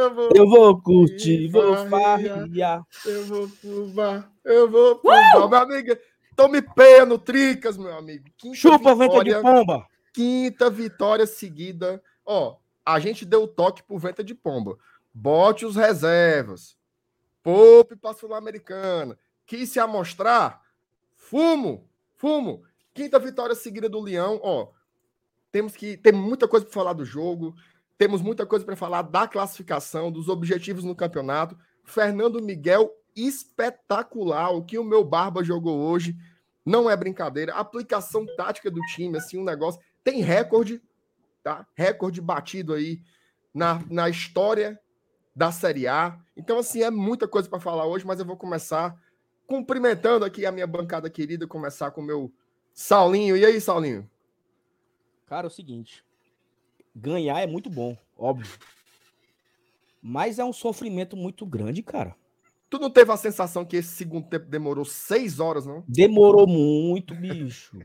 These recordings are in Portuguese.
Eu vou, eu vou curtir, vou farriar. Eu vou pro bar, eu vou pro uh! Meu amigo, tome peia no Tricas, meu amigo. Quinta Chupa, venta de pomba. Quinta vitória seguida. Ó, a gente deu toque pro venta de pomba. Bote os reservas. Poupe para Sul-Americana. Quis se amostrar? Fumo, fumo. Quinta vitória seguida do Leão. Ó, temos que ter muita coisa para falar do jogo. Temos muita coisa para falar da classificação, dos objetivos no campeonato. Fernando Miguel, espetacular. O que o meu Barba jogou hoje não é brincadeira. aplicação tática do time, assim, um negócio. Tem recorde, tá? Recorde batido aí na, na história da Série A. Então, assim, é muita coisa para falar hoje, mas eu vou começar cumprimentando aqui a minha bancada querida, começar com o meu Saulinho. E aí, Saulinho? Cara, é o seguinte ganhar é muito bom, óbvio. Mas é um sofrimento muito grande, cara. Tu não teve a sensação que esse segundo tempo demorou seis horas, não? Demorou muito, bicho.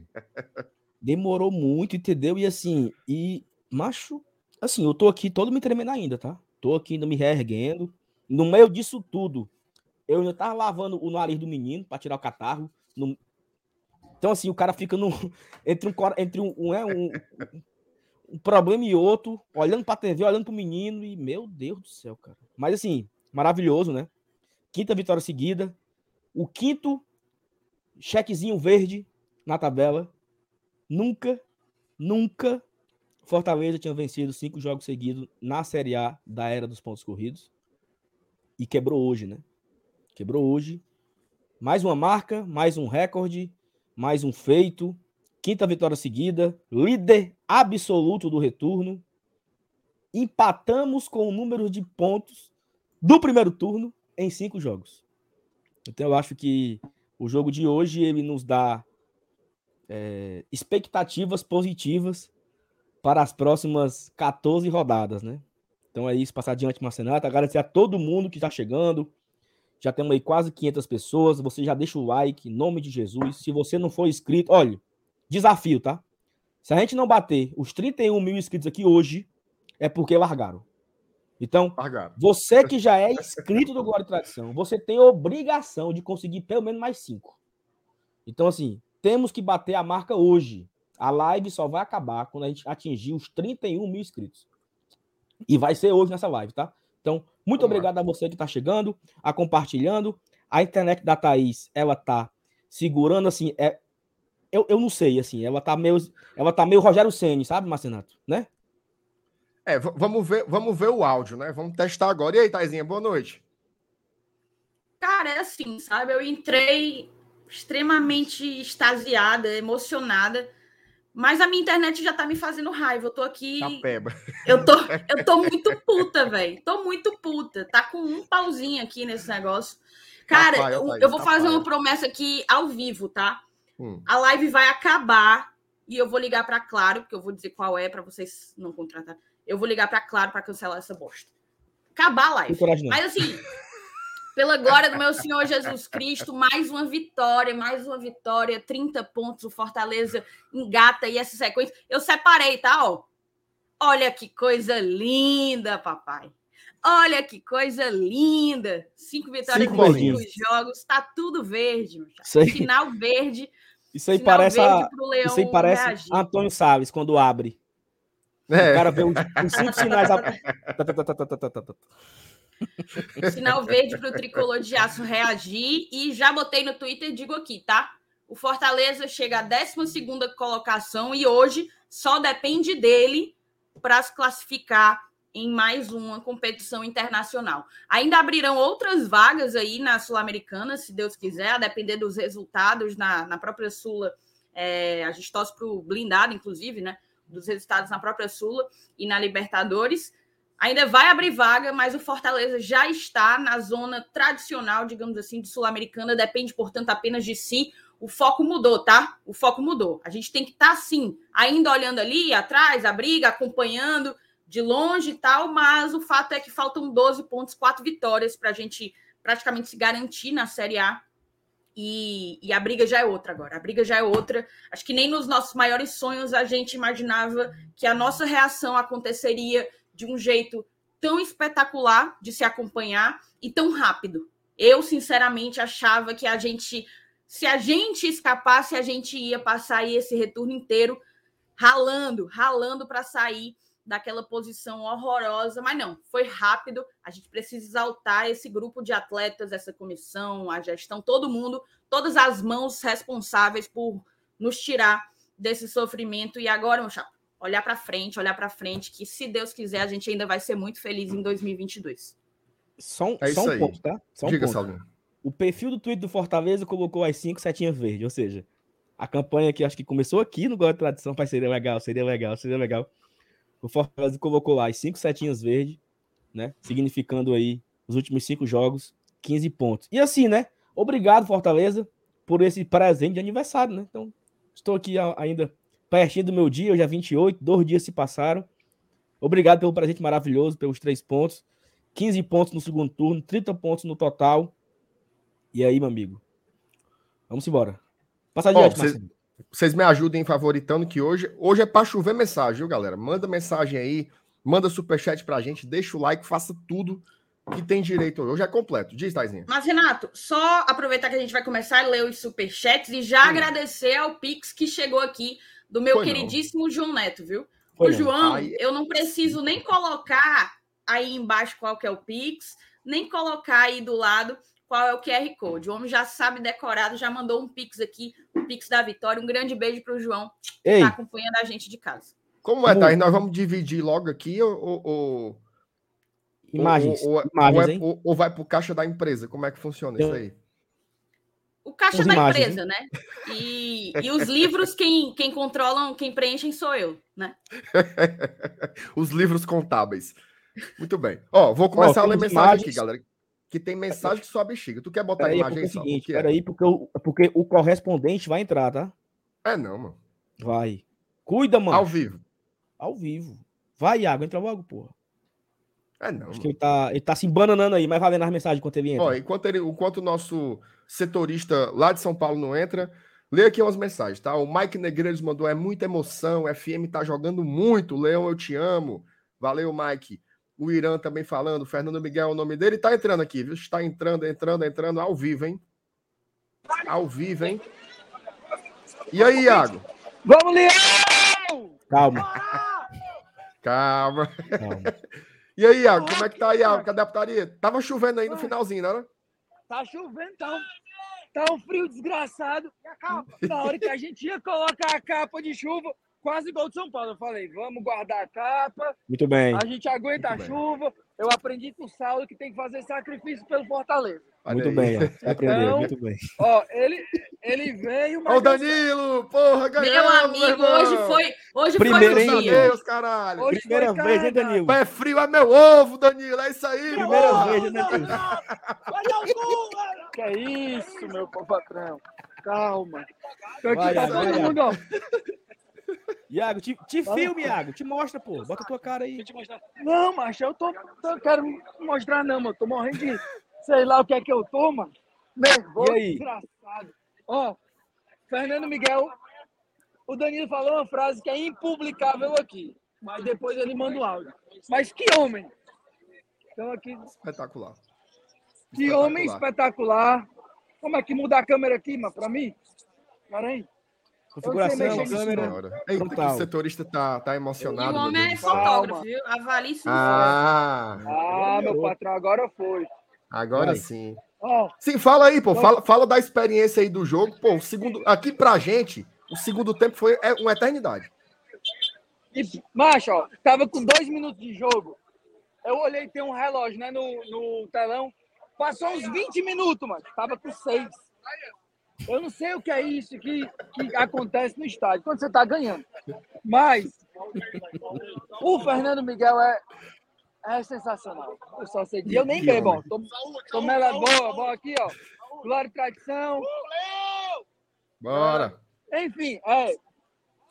demorou muito, entendeu? E assim, e macho, assim, eu tô aqui todo me tremendo ainda, tá? Tô aqui ainda me reerguendo. No meio disso tudo, eu ainda tava lavando o nariz do menino para tirar o catarro. No... Então, assim, o cara fica no... entre um, entre um, um, é, um, um problema e outro, olhando pra TV, olhando pro menino, e meu Deus do céu, cara. Mas assim, maravilhoso, né? Quinta vitória seguida. O quinto chequezinho verde na tabela. Nunca, nunca Fortaleza tinha vencido cinco jogos seguidos na Série A da era dos pontos corridos. E quebrou hoje, né? Quebrou hoje. Mais uma marca, mais um recorde, mais um feito. Quinta vitória seguida, líder absoluto do retorno. Empatamos com o número de pontos do primeiro turno em cinco jogos. Então eu acho que o jogo de hoje ele nos dá é, expectativas positivas para as próximas 14 rodadas, né? Então é isso, passar adiante, Marcenato. Agradecer a todo mundo que está chegando. Já temos aí quase 500 pessoas. Você já deixa o like, em nome de Jesus. Se você não for inscrito, olha, Desafio, tá? Se a gente não bater os 31 mil inscritos aqui hoje, é porque largaram. Então, largaram. você que já é inscrito do Glória e Tradição, você tem obrigação de conseguir pelo menos mais cinco. Então, assim, temos que bater a marca hoje. A live só vai acabar quando a gente atingir os 31 mil inscritos. E vai ser hoje nessa live, tá? Então, muito Vamos obrigado lá. a você que está chegando, a compartilhando. A internet da Thaís, ela tá segurando assim, é, eu, eu não sei, assim, ela tá meio, ela tá meio Rogério Ceni, sabe, Marcenato, né? É, vamos ver, vamos ver o áudio, né? Vamos testar agora. E aí, Taizinha, boa noite. Cara, é assim, sabe? Eu entrei extremamente extasiada, emocionada, mas a minha internet já tá me fazendo raiva. Eu tô aqui. Tapeba. Eu tô, eu tô muito puta, velho. Tô muito puta. Tá com um pauzinho aqui nesse negócio. Cara, Rapaz, eu, eu vou fazer uma promessa aqui ao vivo, tá? Hum. A live vai acabar e eu vou ligar para Claro, porque eu vou dizer qual é para vocês não contratar. Eu vou ligar para Claro para cancelar essa bosta. Acabar a live. Mas assim, pela glória do meu Senhor Jesus Cristo, mais uma vitória, mais uma vitória, 30 pontos, o Fortaleza engata e essa sequência. Eu separei, tá? Ó. Olha que coisa linda, papai. Olha que coisa linda! Cinco vitórias cinco em cinco jogos, tá tudo verde, Final verde. Isso aí parece, a... Isso aí parece reagir. Antônio Salles quando abre. É. O cara vê os, os cinco sinais. A... Sinal verde para o tricolor de aço reagir. E já botei no Twitter e digo aqui, tá? O Fortaleza chega à 12 colocação e hoje só depende dele para se classificar em mais uma competição internacional. Ainda abrirão outras vagas aí na Sul-Americana, se Deus quiser, a depender dos resultados na, na própria Sula. É, a gente torce para o blindado, inclusive, né? Dos resultados na própria Sula e na Libertadores. Ainda vai abrir vaga, mas o Fortaleza já está na zona tradicional, digamos assim, de Sul-Americana, depende, portanto, apenas de si. O foco mudou, tá? O foco mudou. A gente tem que estar, tá, sim, ainda olhando ali atrás, a briga, acompanhando, de longe e tal, mas o fato é que faltam 12 pontos, quatro vitórias para a gente praticamente se garantir na Série A E, e, a briga já é outra agora. A briga já é outra. Acho que nem nos nossos maiores sonhos a gente imaginava que a nossa reação aconteceria de um jeito tão espetacular de se acompanhar e tão rápido. Eu, sinceramente, achava que a gente, se a gente escapasse, a gente ia passar esse retorno inteiro ralando, ralando para sair daquela posição horrorosa, mas não, foi rápido. A gente precisa exaltar esse grupo de atletas, essa comissão, a gestão, todo mundo, todas as mãos responsáveis por nos tirar desse sofrimento. E agora, meu chapa, olhar para frente, olhar para frente, que se Deus quiser, a gente ainda vai ser muito feliz em 2022. Só, um, é só um ponto, tá? Só um Diga, ponto. O perfil do Twitter do Fortaleza colocou as cinco setinhas verdes, ou seja, a campanha que acho que começou aqui no Gol de Tradição, pai, seria legal, seria legal, seria legal o Fortaleza colocou lá as cinco setinhas verdes, né? Significando aí os últimos cinco jogos, 15 pontos. E assim, né? Obrigado, Fortaleza, por esse presente de aniversário, né? Então, estou aqui ainda pertinho do meu dia, hoje é 28, dois dias se passaram. Obrigado pelo presente maravilhoso, pelos três pontos. 15 pontos no segundo turno, 30 pontos no total. E aí, meu amigo? Vamos embora. Passa adiante, oh, vocês me ajudem favoritando que hoje, hoje é para chover mensagem, viu, galera? Manda mensagem aí, manda superchat pra gente, deixa o like, faça tudo que tem direito hoje. Hoje é completo. Diz, Taizinha. Mas, Renato, só aproveitar que a gente vai começar a ler os superchats e já agradecer ao Pix que chegou aqui do meu Foi queridíssimo não. João Neto, viu? Foi o não. João, Ai... eu não preciso nem colocar aí embaixo qual que é o Pix, nem colocar aí do lado qual é o QR Code. O homem já sabe decorado, já mandou um Pix aqui, o um Pix da Vitória. Um grande beijo para o João, que está acompanhando a gente de casa. Como é, Thaís? Nós vamos dividir logo aqui ou. ou... Imagens. Ou, ou, Imagens, ou, é, ou, ou vai para o caixa da empresa? Como é que funciona isso aí? O caixa da imagens, empresa, hein? né? E, e os livros, quem, quem controlam, quem preenchem sou eu, né? os livros contábeis. Muito bem. Ó, vou começar a ler mensagem imagens, aqui, galera que tem mensagem que só a bexiga. Tu quer botar a imagem aí? É seguinte, é? Peraí, porque, o, porque o correspondente vai entrar, tá? É não, mano. Vai. Cuida, mano. Ao vivo. Ao vivo. Vai, Iago, entra logo, porra. É não. Acho que ele tá, ele tá se embananando aí, mas vai lendo as mensagens enquanto ele entra. Ó, enquanto, ele, enquanto o nosso setorista lá de São Paulo não entra, lê aqui umas mensagens, tá? O Mike Negreiros mandou: é muita emoção, FM tá jogando muito, Leão, eu te amo. Valeu, Mike o Irã também falando, Fernando Miguel é o nome dele, tá entrando aqui, viu? Está entrando, entrando, entrando, ao vivo, hein? Ao vivo, hein? E aí, Iago? Vamos, Leão! Calma. Calma. Calma. E aí, Iago, como é que tá, Iago? Cadê a putaria? Tava chovendo aí no finalzinho, não era? Tá chovendo, tá um, tá um frio desgraçado. Na hora que a gente ia colocar a capa de chuva, quase igual de São Paulo. Eu falei, vamos guardar a capa. Muito bem. A gente aguenta muito a chuva. Eu aprendi com o Saulo que tem que fazer sacrifício pelo Fortaleza. Muito bem, ó. aprendeu, então, muito bem. Ó, ele, ele veio, mas. Ó, o Danilo! Porra, ganhou! Meu amigo, meu hoje foi. Hoje Primeiro, foi o dia. Deus, caralho. Hoje Primeira foi, vez, hein, Danilo? Pé frio é meu ovo, Danilo. É isso aí, Primeira oh, vez, hein, Danilo? Que é isso, meu patrão. Calma. Tô aqui vai, pra vai, todo vai, mundo, ó. Iago, te, te filme, Iago. Te mostra, pô. Bota a tua cara aí. Não, macho, eu tô. Não quero mostrar, não, mano. Tô morrendo de. Sei lá o que é que eu tô, mano. Nervoso, desgraçado. Ó, Fernando Miguel. O Danilo falou uma frase que é impublicável aqui. Mas depois ele manda o áudio. Mas que homem! Então aqui. Espetacular. Que espetacular. homem espetacular. Como é que muda a câmera aqui, mano, pra mim? Peraí. Configuração, câmera. Eita, que o setorista tá, tá emocionado. E o homem é fotógrafo, viu? Avalie isso. Ah, ah meu patrão, agora foi. Agora Vai. sim. Oh. Sim, fala aí, pô. Fala, fala da experiência aí do jogo. Pô, o segundo. Aqui pra gente, o segundo tempo foi é uma eternidade. E, macho, ó, tava com dois minutos de jogo. Eu olhei, tem um relógio, né, no, no telão. Passou uns 20 minutos, mano. Tava com seis. Eu não sei o que é isso que, que acontece no estádio, quando você está ganhando. Mas o Fernando Miguel é, é sensacional. Eu só sei dizer, eu nem bebo, tô mela boa, boa aqui, ó. Glória e tradição. Bora. Enfim, é,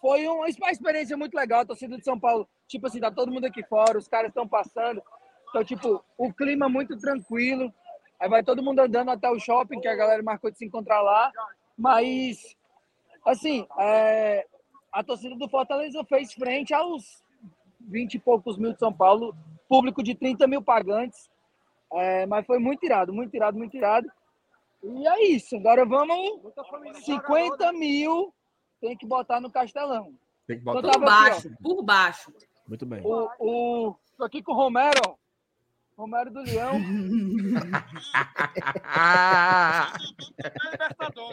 foi uma, uma experiência muito legal. A torcida de São Paulo, tipo assim, tá todo mundo aqui fora, os caras estão passando. Então, tipo, o clima muito tranquilo. Aí vai todo mundo andando até o shopping, que a galera marcou de se encontrar lá. Mas, assim, é, a torcida do Fortaleza fez frente aos 20 e poucos mil de São Paulo, público de 30 mil pagantes. É, mas foi muito irado, muito irado, muito irado. E é isso. Agora vamos. 50 mil tem que botar no Castelão. Tem que botar então, por baixo, aqui, por baixo. Muito bem. O, o, tô aqui com o Romero, ó. Romero do Leão.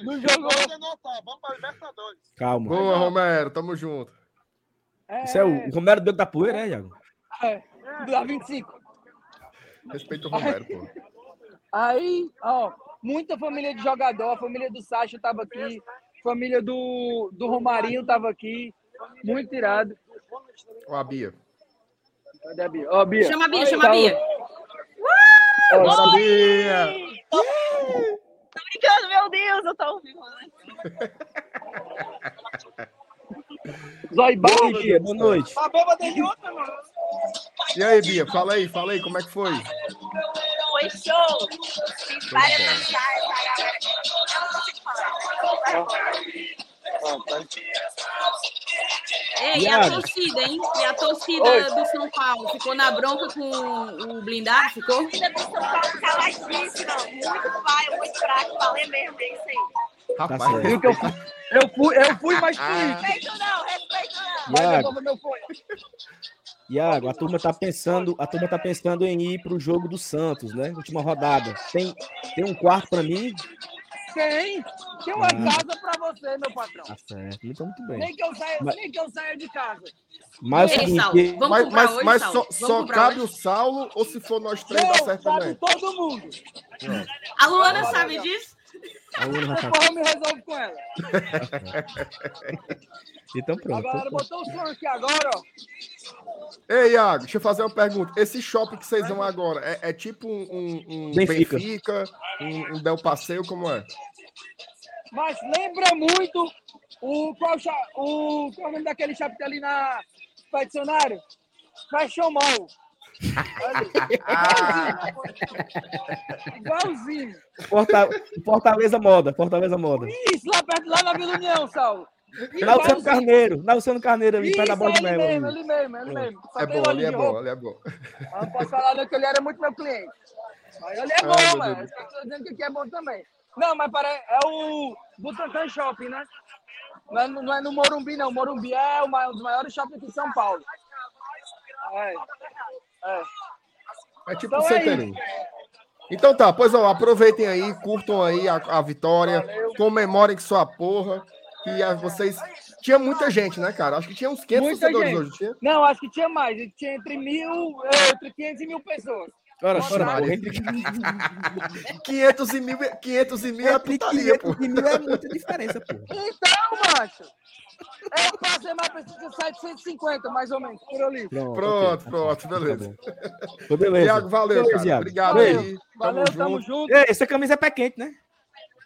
no jogo. Vamos para Libertadores. Calma. Boa, Romero. Tamo junto. É... Isso é o Romero do da poeira, né, Iago? É, da 25. Respeito o Romero, pô. Aí, ó, muita família de jogador, a família do Sacha tava aqui, família do, do Romarinho tava aqui, muito irado. Ó, a Bia. Cadê a Bia? Ó, Bia. Chama a Bia, chama a Bia. Ó, Bia! Tô brincando, meu Deus, eu tô ouvindo. Né? Zói Bia, boa noite. Tá bêbada de outra, mano. E aí, Bia, fala aí, fala aí, como é que foi? Foi show. Fiz várias mensagens galera. Eu não consigo falar. Ei, e a torcida, hein? E a torcida Oi. do São Paulo? Ficou na bronca com o blindado? Ficou? A torcida do São Paulo caladíssima. Muito pai, muito fraco. Falei mesmo, é isso aí. Rapaz, tá eu, fui, eu fui, eu fui mais feliz. Respeito não, respeito não. Iago, meu Iago, a turma tá pensando, a turma tá pensando em ir pro jogo do Santos, né? Última rodada. Tem, tem um quarto para mim? Tem. Tem uma ah. casa para você, meu patrão. Tá certo. Então, muito bem. Nem que eu saia, mas... nem que eu saia de casa. Mas, Ei, seguinte, mas, mas, hoje, mas só, só cabe hoje? o Saulo ou se for nós três dá certo também? todo mundo. A Luana sabe disso? A Luana já me resolve com ela. então pronto. A galera botou o som aqui agora, ó. Ei, Iago, deixa eu fazer uma pergunta. Esse shopping que vocês vão agora é, é tipo um, um, um Benfica, Benfica um, um, Del Passeio, como é? Mas lembra muito o qual, o, qual é o nome daquele shopping tá ali na Peticionário? Fashion Mall. Igualzinho. Igualzinho. Fortaleza Moda, Fortaleza Moda. Isso, lá perto, lá na Vila União, Saulo. Na Luciano Carneiro, na Luciano Carneiro, ali, perto da Borda é mesmo. Ele mesmo, ele mesmo. É bom, ali é bom, ali é bom. não posso falar que ele era muito meu cliente. Mas ele é bom, mano. Estou dizendo que aqui é bom também. Não, mas para, é o Butantan Shopping, né? Não é, não é no Morumbi, não. Morumbi é um dos maiores shoppings de São Paulo. É. É, é tipo então É então tá, pois ó, aproveitem aí, curtam aí a, a vitória, Valeu. comemorem que sua porra. Que a, vocês. Tinha muita gente, né, cara? Acho que tinha uns 500 muita torcedores gente. hoje. Tinha? Não, acho que tinha mais. Tinha entre mil, entre 500 e mil pessoas. Ora, ora, entre 500 e mil, 500 e mil é putaria, 500 pô. e mil é muita diferença, pô. Então, macho, é fazer mais para 750, mais ou menos, por ali. Pronto, pronto, okay. pronto beleza. Tá beleza. Tiago, valeu, beleza, cara. Obrigado valeu. aí. Valeu, tamo, tamo junto. junto. Ei, essa camisa é pé quente, né?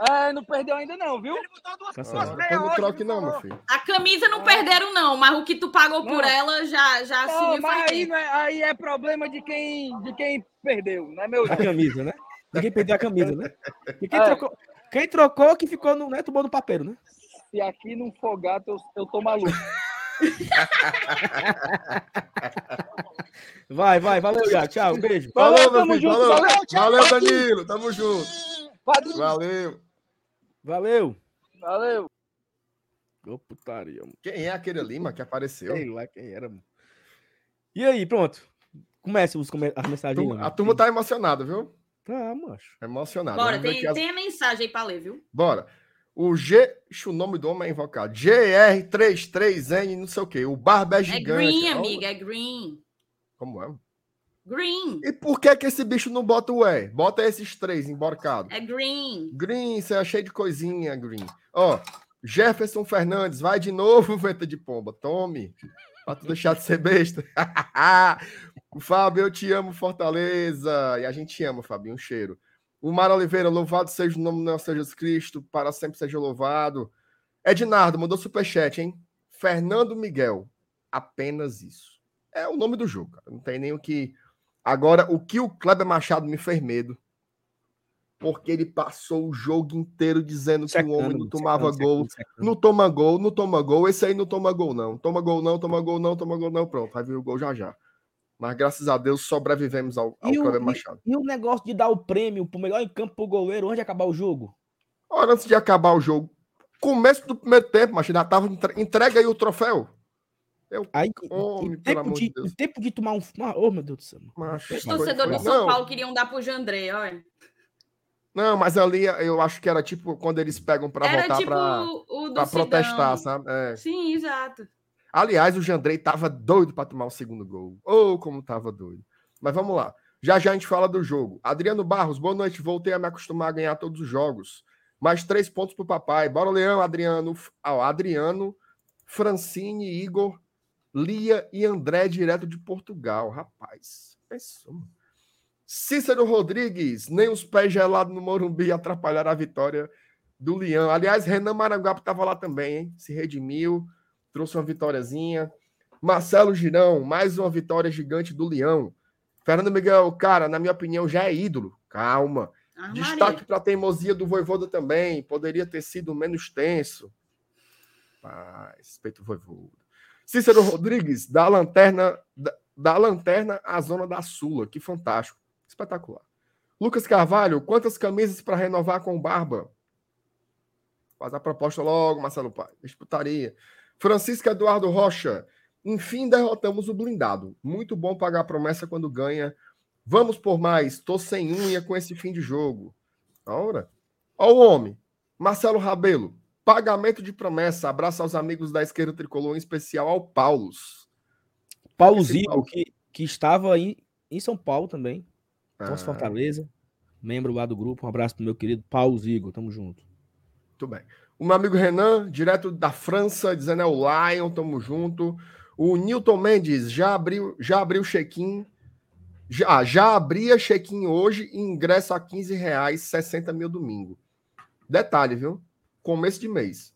É, não perdeu ainda não, viu? Ele botou duas, ah, duas não troque não, meu filho. A camisa não perderam não, mas o que tu pagou não. por ela já já não, mas aí, é, aí é problema de quem de quem perdeu, né, meu? A camisa, né? Ninguém perdeu a camisa, né? E quem, é. trocou, quem trocou que ficou no, né, tomou no papel, né? Se aqui não for gato, eu, eu tô maluco. vai, vai, valeu, Iago. Tchau, um beijo. Falou, meu filho, junto, valeu. Valeu, valeu, Danilo. Tamo junto. Valeu. Valeu. Valeu. Ô, putaria. Mano. Quem é aquele ali, mano, que apareceu? Sei lá quem era, mano. E aí, pronto. Comece os, as mensagens. A turma tá emocionada, viu? Tá, macho. Emocionada. Bora, tem, as... tem a mensagem aí pra ler, viu? Bora. O G. O nome do homem é invocado. GR33N, não sei o quê. O Barba é, é gigante. É green, amiga, é green. Como é? Green. E por que que esse bicho não bota o E? Bota esses três emborcados. É green. Green, você é cheio de coisinha, green. Ó, Jefferson Fernandes, vai de novo, venta de pomba. Tome. Pra tu deixar de ser besta. Fábio, eu te amo, Fortaleza. E a gente ama, Fábio, um cheiro. O Mar Oliveira, louvado seja o nome do nosso Jesus Cristo, para sempre seja louvado. Ednardo, mandou superchat, hein? Fernando Miguel, apenas isso. É o nome do jogo, cara. Não tem nem o que Agora, o que o Kleber Machado me fez medo porque ele passou o jogo inteiro dizendo secando, que o homem não tomava secando, gol. Secando, não toma gol, não toma gol. Esse aí não toma gol, não. Toma gol, não, toma gol, não, toma gol, não. Pronto, vai vir o gol já já. Mas graças a Deus sobrevivemos ao, ao e Machado. E, e o negócio de dar o prêmio pro melhor em campo pro goleiro antes de acabar o jogo? Ora, antes de acabar o jogo. Começo do primeiro tempo, mas já tava entrega aí o troféu. Eu, aí, homem, tempo, de, de tempo de tomar um. Oh, meu Deus do céu. Os torcedores do São não. Paulo queriam dar pro Jandré, olha. Não, mas ali eu acho que era tipo quando eles pegam para votar tipo para protestar, sabe? É. Sim, exato. Aliás, o Jandrei tava doido para tomar o segundo gol. Ou oh, como tava doido. Mas vamos lá. Já já a gente fala do jogo. Adriano Barros, boa noite. Voltei a me acostumar a ganhar todos os jogos. Mais três pontos pro papai. Bora, Leão, Adriano. Ah, Adriano, Francine, Igor, Lia e André, direto de Portugal. Rapaz, pensou. Cícero Rodrigues, nem os pés gelados no Morumbi atrapalharam a vitória do Leão. Aliás, Renan Maranguape estava lá também, hein? Se redimiu trouxe uma vitóriazinha. Marcelo Girão, mais uma vitória gigante do Leão. Fernando Miguel, cara, na minha opinião, já é ídolo. Calma. Ah, Destaque para a teimosia do Voivoda também. Poderia ter sido menos tenso. Paz, respeito o Voivoda. Cícero Rodrigues, da lanterna, da, da lanterna à zona da Sula. Que fantástico. Espetacular. Lucas Carvalho, quantas camisas para renovar com Barba? Faz a proposta logo, Marcelo Pai. Disputaria. Francisco Eduardo Rocha. Enfim, derrotamos o blindado. Muito bom pagar a promessa quando ganha. Vamos por mais. Tô sem unha com esse fim de jogo. Ora. Ó o homem. Marcelo Rabelo. Pagamento de promessa. Abraço aos amigos da esquerda tricolor, em especial ao Paulos. Paulo Zico, que, que estava em, em São Paulo também. Nossa ah. Fortaleza. Membro lá do grupo. Um abraço pro meu querido Paulo Zigo. Tamo junto. Muito bem. O meu amigo Renan, direto da França, dizendo é o Lion, tamo junto. O Newton Mendes já abriu, já abriu check-in. Já, já abria check-in hoje e ingresso a 15 reais, 60 mil domingo. Detalhe, viu? Começo de mês.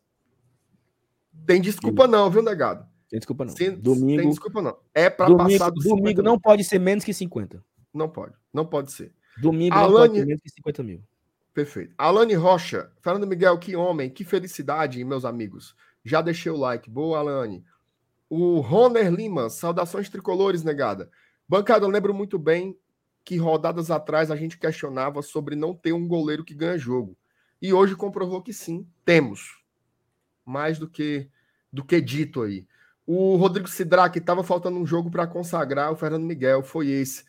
Tem desculpa não, viu, negado? Tem desculpa não. Sem, domingo. Tem desculpa não. É para passar do Domingo não pode ser menos que 50. Não pode. Não pode ser. Domingo Alane... não pode ser menos que 50 mil. Perfeito. Alane Rocha, Fernando Miguel, que homem, que felicidade, meus amigos. Já deixei o like. Boa, Alane. O Roner Lima, saudações tricolores, negada. Bancada, eu lembro muito bem que rodadas atrás a gente questionava sobre não ter um goleiro que ganha jogo. E hoje comprovou que sim, temos. Mais do que do que dito aí. O Rodrigo Sidra, que estava faltando um jogo para consagrar o Fernando Miguel, foi esse.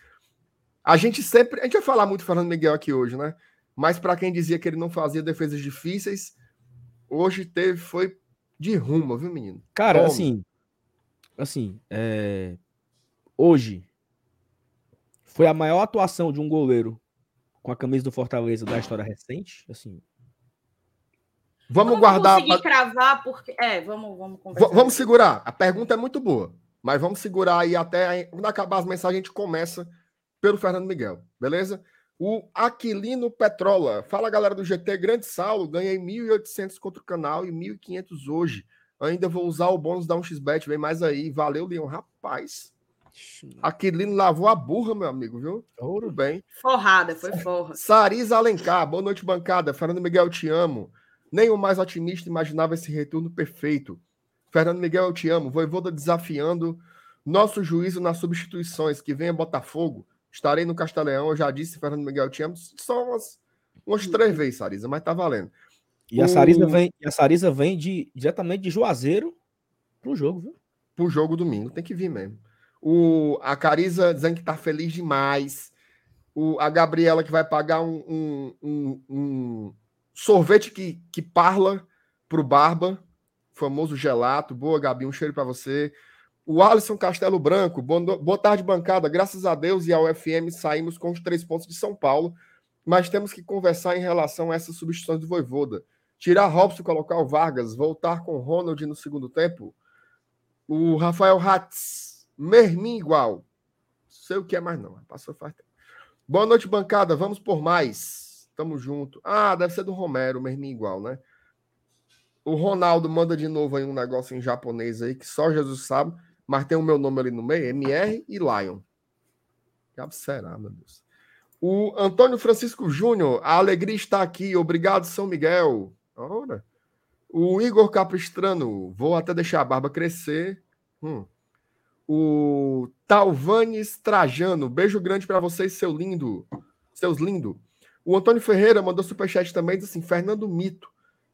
A gente sempre. A gente vai falar muito do Fernando Miguel aqui hoje, né? Mas para quem dizia que ele não fazia defesas difíceis, hoje teve foi de rumo, viu, menino? Cara, assim, assim, é... hoje foi a maior atuação de um goleiro com a camisa do Fortaleza da história recente, assim. Vamos vamos guardar. Conseguir cravar porque é, vamos, vamos conversar. Vamos segurar. A pergunta é muito boa, mas vamos segurar aí até quando acabar as mensagens a gente começa pelo Fernando Miguel, beleza? O Aquilino Petrola. Fala, galera do GT. Grande Saulo. Ganhei 1.800 contra o canal e 1.500 hoje. Ainda vou usar o bônus da 1xBet. Vem mais aí. Valeu, Leão. Rapaz. Aquilino lavou a burra, meu amigo, viu? Tudo bem. Forrada, foi forra. Sariza Alencar. Boa noite, bancada. Fernando Miguel, te amo. Nem o mais otimista imaginava esse retorno perfeito. Fernando Miguel, eu te amo. Voivoda desafiando nosso juízo nas substituições. Que venha Botafogo. Estarei no Castelão, eu já disse, Fernando Miguel, tinha só umas, umas três vezes, Sarisa, mas tá valendo. E a Sarisa vem, a Sarisa vem de, diretamente de Juazeiro pro jogo, viu? Pro jogo domingo, tem que vir mesmo. O, a Carisa dizendo que tá feliz demais. O, a Gabriela que vai pagar um, um, um, um sorvete que, que parla pro Barba, famoso gelato. Boa, Gabi, um cheiro para você. O Alisson Castelo Branco, boa tarde, bancada. Graças a Deus e ao FM saímos com os três pontos de São Paulo, mas temos que conversar em relação a essas substituições do Voivoda. Tirar Robson, colocar o Vargas, voltar com Ronald no segundo tempo. O Rafael Hatz, Mermin igual. Sei o que é mais não, passou faz tempo. Boa noite, bancada. Vamos por mais. Tamo junto. Ah, deve ser do Romero, Mermin igual, né? O Ronaldo manda de novo aí um negócio em japonês aí que só Jesus sabe mas tem o meu nome ali no meio, MR e Lion. Que será, meu Deus. O Antônio Francisco Júnior, a alegria está aqui. Obrigado, São Miguel. Ora. O Igor Capistrano, vou até deixar a barba crescer. Hum. O Talvanes Trajano, beijo grande para vocês, seu lindo. Seus lindo. O Antônio Ferreira mandou superchat também, diz assim: Fernando Mito.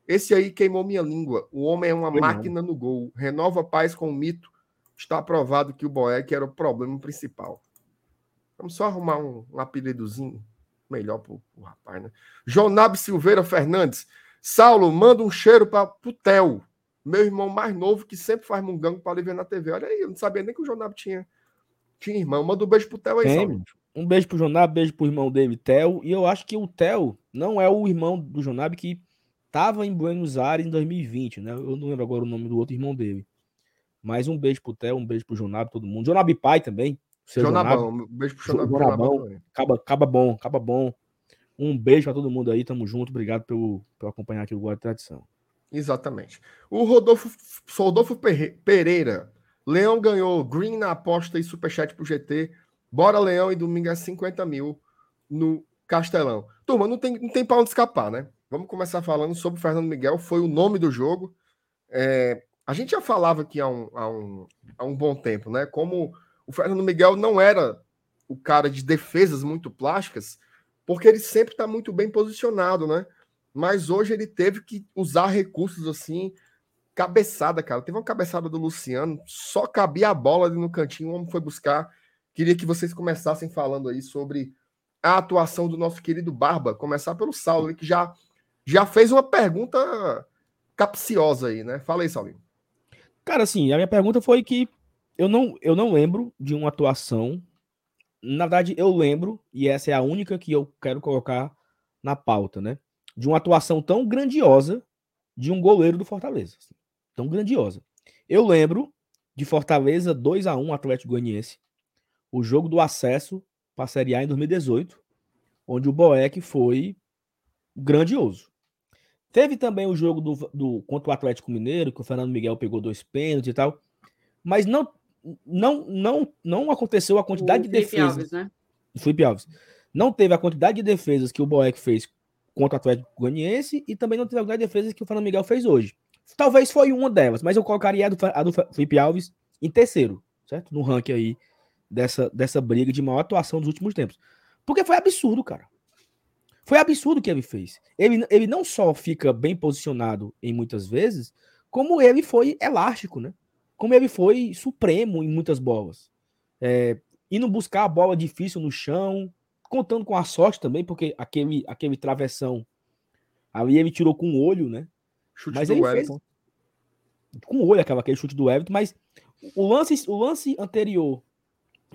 Esse aí queimou minha língua. O homem é uma Foi máquina não. no gol. Renova paz com o mito. Está aprovado que o Boeck era o problema principal. Vamos só arrumar um, um apelidozinho melhor pro, pro rapaz, né? Jonab Silveira Fernandes. Saulo, manda um cheiro para o Theo, meu irmão mais novo, que sempre faz mungango para ver na TV. Olha aí, eu não sabia nem que o Jonab tinha, tinha irmão. Manda um beijo pro Theo aí, Saulo. Um beijo pro Jonab, beijo pro irmão dele, Theo. E eu acho que o Theo não é o irmão do Jonab que estava em Buenos Aires em 2020, né? Eu não lembro agora o nome do outro irmão dele. Mas um beijo pro Theo, um beijo pro Jonab, todo mundo. Jonab pai também. Jonabão, um beijo pro Jonab, Jonabão. Acaba, acaba bom, acaba bom. Um beijo para todo mundo aí, tamo junto. Obrigado pelo, por acompanhar aqui o Guarda Tradição. Exatamente. O Rodolfo, Rodolfo Pereira. Leão ganhou green na aposta e superchat pro GT. Bora, Leão, e domingo é 50 mil no Castelão. Turma, não tem, não tem pra onde escapar, né? Vamos começar falando sobre o Fernando Miguel, foi o nome do jogo. É, a gente já falava aqui há um, há, um, há um bom tempo, né? Como o Fernando Miguel não era o cara de defesas muito plásticas, porque ele sempre está muito bem posicionado, né? Mas hoje ele teve que usar recursos assim, cabeçada, cara. Teve uma cabeçada do Luciano, só cabia a bola ali no cantinho, o homem foi buscar. Queria que vocês começassem falando aí sobre a atuação do nosso querido Barba. Começar pelo Saulo, que já, já fez uma pergunta capciosa aí, né? Fala aí, Saulinho. Cara, assim, a minha pergunta foi que eu não, eu não lembro de uma atuação. Na verdade, eu lembro, e essa é a única que eu quero colocar na pauta, né? De uma atuação tão grandiosa de um goleiro do Fortaleza. Assim, tão grandiosa. Eu lembro de Fortaleza 2 a 1 Atlético Goianiense. O jogo do acesso para a Série A em 2018, onde o Boeck foi grandioso. Teve também o jogo do, do, contra o Atlético Mineiro, que o Fernando Miguel pegou dois pênaltis e tal. Mas não não não não aconteceu a quantidade o de Felipe defesas. Alves, né? Felipe Alves. Não teve a quantidade de defesas que o Boeck fez contra o Atlético Goianiense e também não teve a quantidade de defesas que o Fernando Miguel fez hoje. Talvez foi uma delas, mas eu colocaria a do, a do Felipe Alves em terceiro, certo? No ranking aí dessa, dessa briga de maior atuação dos últimos tempos. Porque foi absurdo, cara. Foi absurdo o que ele fez. Ele, ele não só fica bem posicionado em muitas vezes, como ele foi elástico, né? Como ele foi supremo em muitas bolas. É, indo buscar a bola difícil no chão, contando com a sorte também, porque aquele, aquele travessão ali ele tirou com o olho, né? Chute mas ele Everton. fez com o olho aquela, aquele chute do Everton, mas o lance, o lance anterior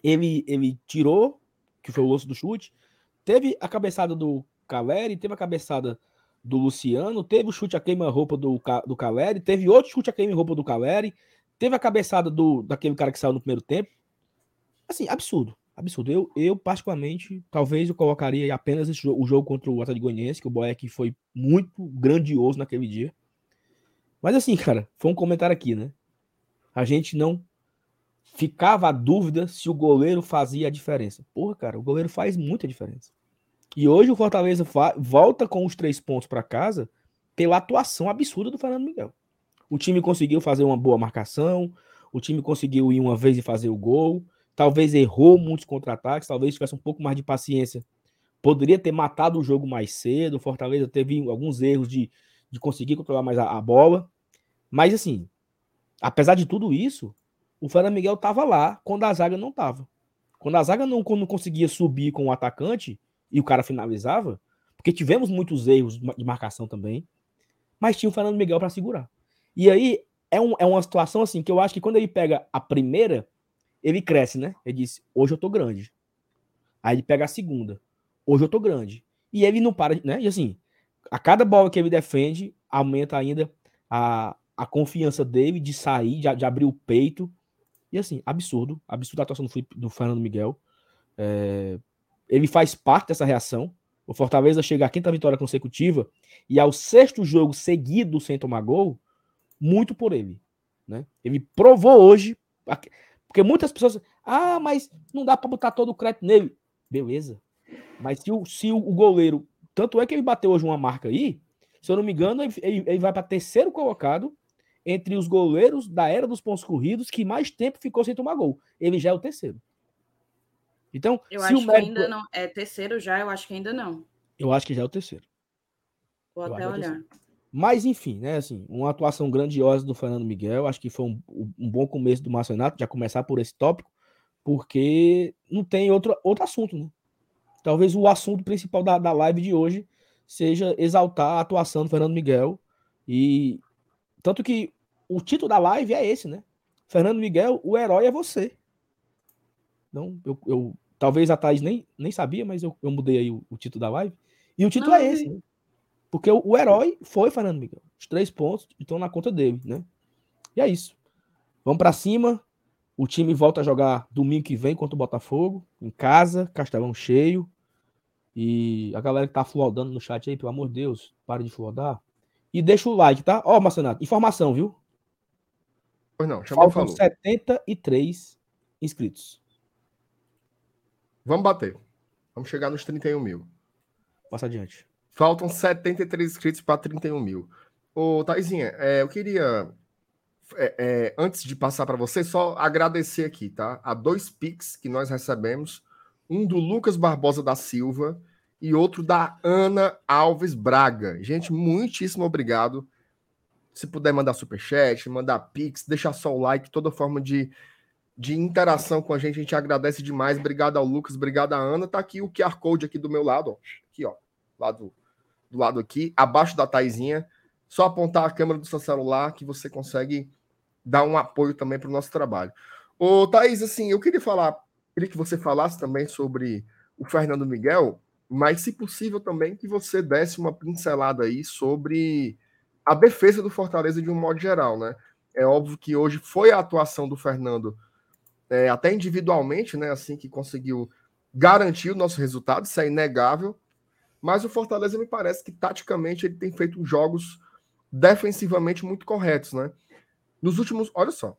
ele, ele tirou, que foi o lance do chute, teve a cabeçada do Caleri, teve a cabeçada do Luciano, teve o chute a queima-roupa do, do Caleri, teve outro chute a queima-roupa do Caleri, teve a cabeçada do, daquele cara que saiu no primeiro tempo. Assim, absurdo. Absurdo. Eu, eu particularmente, talvez eu colocaria apenas jogo, o jogo contra o Atlético Goianiense, que o Boeck foi muito grandioso naquele dia. Mas assim, cara, foi um comentário aqui, né? A gente não ficava a dúvida se o goleiro fazia a diferença. Porra, cara, o goleiro faz muita diferença. E hoje o Fortaleza volta com os três pontos para casa pela atuação absurda do Fernando Miguel. O time conseguiu fazer uma boa marcação, o time conseguiu ir uma vez e fazer o gol, talvez errou muitos contra-ataques, talvez tivesse um pouco mais de paciência. Poderia ter matado o jogo mais cedo, o Fortaleza teve alguns erros de, de conseguir controlar mais a, a bola. Mas assim, apesar de tudo isso, o Fernando Miguel estava lá quando a zaga não estava. Quando a zaga não, não conseguia subir com o atacante e o cara finalizava, porque tivemos muitos erros de marcação também, mas tinha o Fernando Miguel para segurar. E aí é, um, é uma situação assim que eu acho que quando ele pega a primeira, ele cresce, né? Ele diz: Hoje eu tô grande. Aí ele pega a segunda: Hoje eu tô grande. E ele não para, né? E assim, a cada bola que ele defende, aumenta ainda a, a confiança dele de sair, de, de abrir o peito e assim, absurdo, absurdo a atuação do, do Fernando Miguel. É, ele faz parte dessa reação. O Fortaleza chega à quinta vitória consecutiva e ao sexto jogo seguido sem tomar gol, muito por ele. Né? Ele provou hoje, porque muitas pessoas, ah, mas não dá para botar todo o crédito nele. Beleza. Mas se o, se o goleiro. Tanto é que ele bateu hoje uma marca aí, se eu não me engano, ele, ele vai para terceiro colocado entre os goleiros da era dos pontos corridos que mais tempo ficou sem tomar gol. Ele já é o terceiro. Então, eu se acho o mérito... que ainda não. É terceiro já, eu acho que ainda não. Eu acho que já é o terceiro. Vou eu até é olhar. É Mas, enfim, né? Assim, uma atuação grandiosa do Fernando Miguel. Acho que foi um, um bom começo do Márcio Renato, já começar por esse tópico, porque não tem outro, outro assunto, né? Talvez o assunto principal da, da live de hoje seja exaltar a atuação do Fernando Miguel. E tanto que o título da live é esse, né? Fernando Miguel, o herói é você. Não, eu, eu talvez a Thais nem, nem sabia, mas eu, eu mudei aí o, o título da live. E o título Não, é esse, né? Porque o, o, herói foi Fernando Miguel. Os três pontos estão na conta dele, né? E é isso. Vamos para cima. O time volta a jogar domingo que vem contra o Botafogo, em casa, Castelão cheio. E a galera que tá flodando no chat aí, pelo amor de Deus, pare de flodar. E deixa o like, tá? Ó, Marcenato, informação, viu? Pois não, chamou Faltam 73 inscritos. Vamos bater. Vamos chegar nos 31 mil. Passa adiante. Faltam 73 inscritos para 31 mil. Ô, Taizinha, é, eu queria, é, é, antes de passar para você, só agradecer aqui, tá? A dois Pix que nós recebemos. Um do Lucas Barbosa da Silva e outro da Ana Alves Braga. Gente, muitíssimo obrigado. Se puder mandar superchat, mandar pix, deixar só o like, toda forma de, de interação com a gente, a gente agradece demais. Obrigado ao Lucas, obrigado à Ana. Tá aqui o QR Code aqui do meu lado, ó. Aqui, ó. Lado, do lado aqui, abaixo da Taizinha. Só apontar a câmera do seu celular que você consegue dar um apoio também para o nosso trabalho. Ô, Thaís, assim, eu queria falar, queria que você falasse também sobre o Fernando Miguel, mas se possível também que você desse uma pincelada aí sobre a defesa do Fortaleza de um modo geral, né? É óbvio que hoje foi a atuação do Fernando, é, até individualmente, né? Assim que conseguiu garantir o nosso resultado, isso é inegável. Mas o Fortaleza me parece que taticamente ele tem feito jogos defensivamente muito corretos, né? Nos últimos, olha só,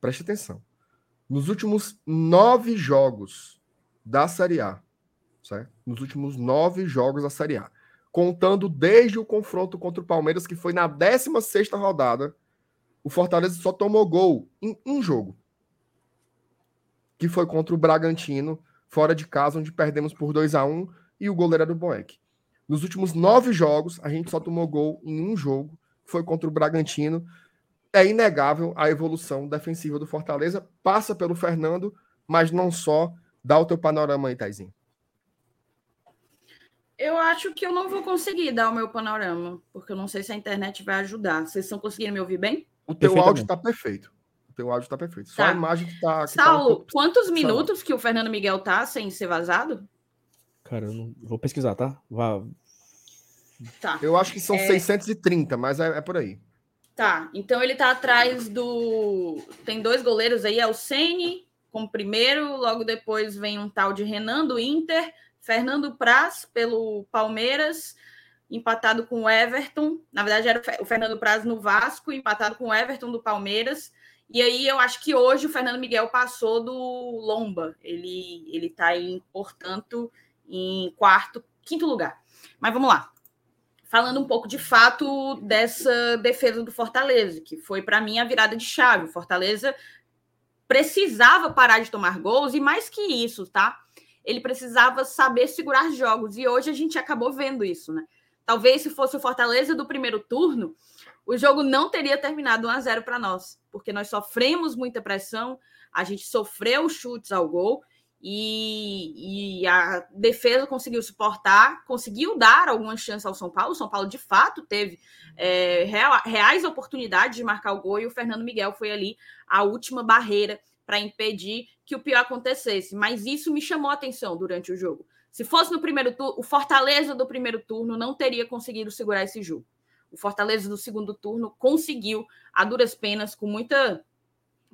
preste atenção. Nos últimos nove jogos da Série A, certo? Nos últimos nove jogos da Série A. Contando desde o confronto contra o Palmeiras, que foi na 16 rodada, o Fortaleza só tomou gol em um jogo. Que foi contra o Bragantino, fora de casa, onde perdemos por 2 a 1 e o goleiro era o Boeck. Nos últimos nove jogos, a gente só tomou gol em um jogo, que foi contra o Bragantino. É inegável a evolução defensiva do Fortaleza, passa pelo Fernando, mas não só. Dá o teu panorama aí, Taizinho. Eu acho que eu não vou conseguir dar o meu panorama, porque eu não sei se a internet vai ajudar. Vocês estão conseguindo me ouvir bem? O teu áudio está perfeito. O teu áudio está perfeito. Só tá. a imagem que está. Tá Saulo, tá um quantos minutos que o Fernando Miguel tá sem ser vazado? Cara, eu não vou pesquisar, tá? Vá. Tá. Eu acho que são é... 630, mas é, é por aí. Tá. Então ele tá atrás do. Tem dois goleiros aí, é o Sene como primeiro, logo depois vem um tal de Renan do Inter Fernando Praz pelo Palmeiras, empatado com o Everton. Na verdade, era o Fernando Praz no Vasco, empatado com o Everton do Palmeiras. E aí eu acho que hoje o Fernando Miguel passou do Lomba. Ele ele está em, portanto, em quarto, quinto lugar. Mas vamos lá. Falando um pouco de fato dessa defesa do Fortaleza, que foi para mim a virada de chave. O Fortaleza precisava parar de tomar gols e mais que isso, tá? Ele precisava saber segurar jogos. E hoje a gente acabou vendo isso, né? Talvez se fosse o Fortaleza do primeiro turno, o jogo não teria terminado 1 a 0 para nós, porque nós sofremos muita pressão, a gente sofreu chutes ao gol e, e, a defesa conseguiu suportar, conseguiu dar algumas chances ao São Paulo. O São Paulo de fato teve é, reais oportunidades de marcar o gol e o Fernando Miguel foi ali a última barreira para impedir que o pior acontecesse. Mas isso me chamou a atenção durante o jogo. Se fosse no primeiro turno, o Fortaleza do primeiro turno não teria conseguido segurar esse jogo. O Fortaleza do segundo turno conseguiu, a duras penas, com muita,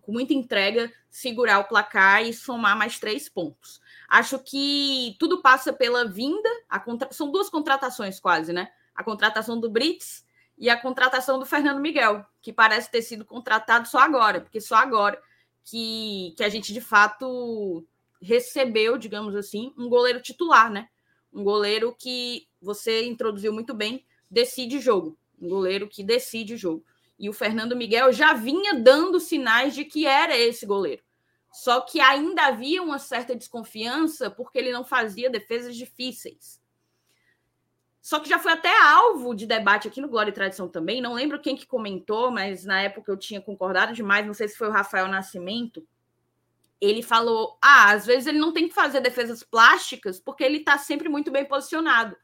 com muita entrega, segurar o placar e somar mais três pontos. Acho que tudo passa pela vinda. Contra... São duas contratações quase, né? A contratação do Brits e a contratação do Fernando Miguel, que parece ter sido contratado só agora, porque só agora que, que a gente de fato recebeu, digamos assim, um goleiro titular, né? Um goleiro que você introduziu muito bem, decide jogo. Um goleiro que decide jogo. E o Fernando Miguel já vinha dando sinais de que era esse goleiro. Só que ainda havia uma certa desconfiança porque ele não fazia defesas difíceis. Só que já foi até alvo de debate aqui no Glória e Tradição também. Não lembro quem que comentou, mas na época eu tinha concordado demais. Não sei se foi o Rafael Nascimento. Ele falou: ah, às vezes ele não tem que fazer defesas plásticas porque ele está sempre muito bem posicionado.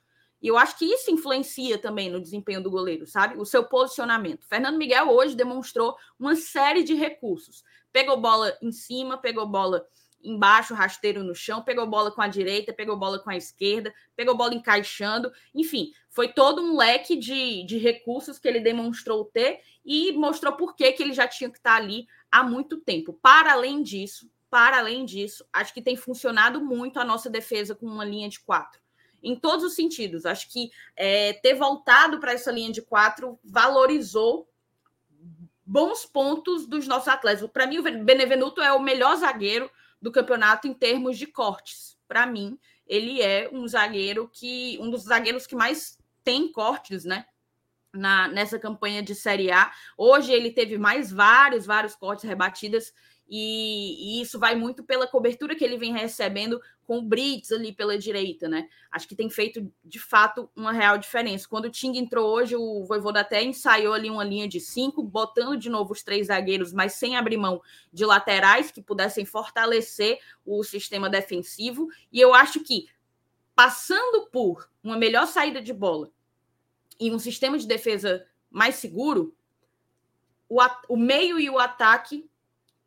E eu acho que isso influencia também no desempenho do goleiro, sabe? O seu posicionamento. Fernando Miguel hoje demonstrou uma série de recursos. Pegou bola em cima, pegou bola embaixo, rasteiro no chão, pegou bola com a direita, pegou bola com a esquerda, pegou bola encaixando, enfim, foi todo um leque de, de recursos que ele demonstrou ter e mostrou por que, ele já tinha que estar ali há muito tempo. Para além disso, para além disso, acho que tem funcionado muito a nossa defesa com uma linha de quatro. Em todos os sentidos. Acho que é, ter voltado para essa linha de quatro valorizou bons pontos dos nossos atletas. Para mim, o Benevenuto é o melhor zagueiro do campeonato em termos de cortes. Para mim, ele é um zagueiro que um dos zagueiros que mais tem cortes, né? Na, nessa campanha de Série A. Hoje ele teve mais vários, vários cortes rebatidas e, e, isso vai muito pela cobertura que ele vem recebendo com o Brits ali pela direita, né? Acho que tem feito de fato uma real diferença. Quando o Ting entrou hoje, o Voivoda até ensaiou ali uma linha de cinco, botando de novo os três zagueiros, mas sem abrir mão de laterais que pudessem fortalecer o sistema defensivo. E eu acho que passando por uma melhor saída de bola e um sistema de defesa mais seguro, o, o meio e o ataque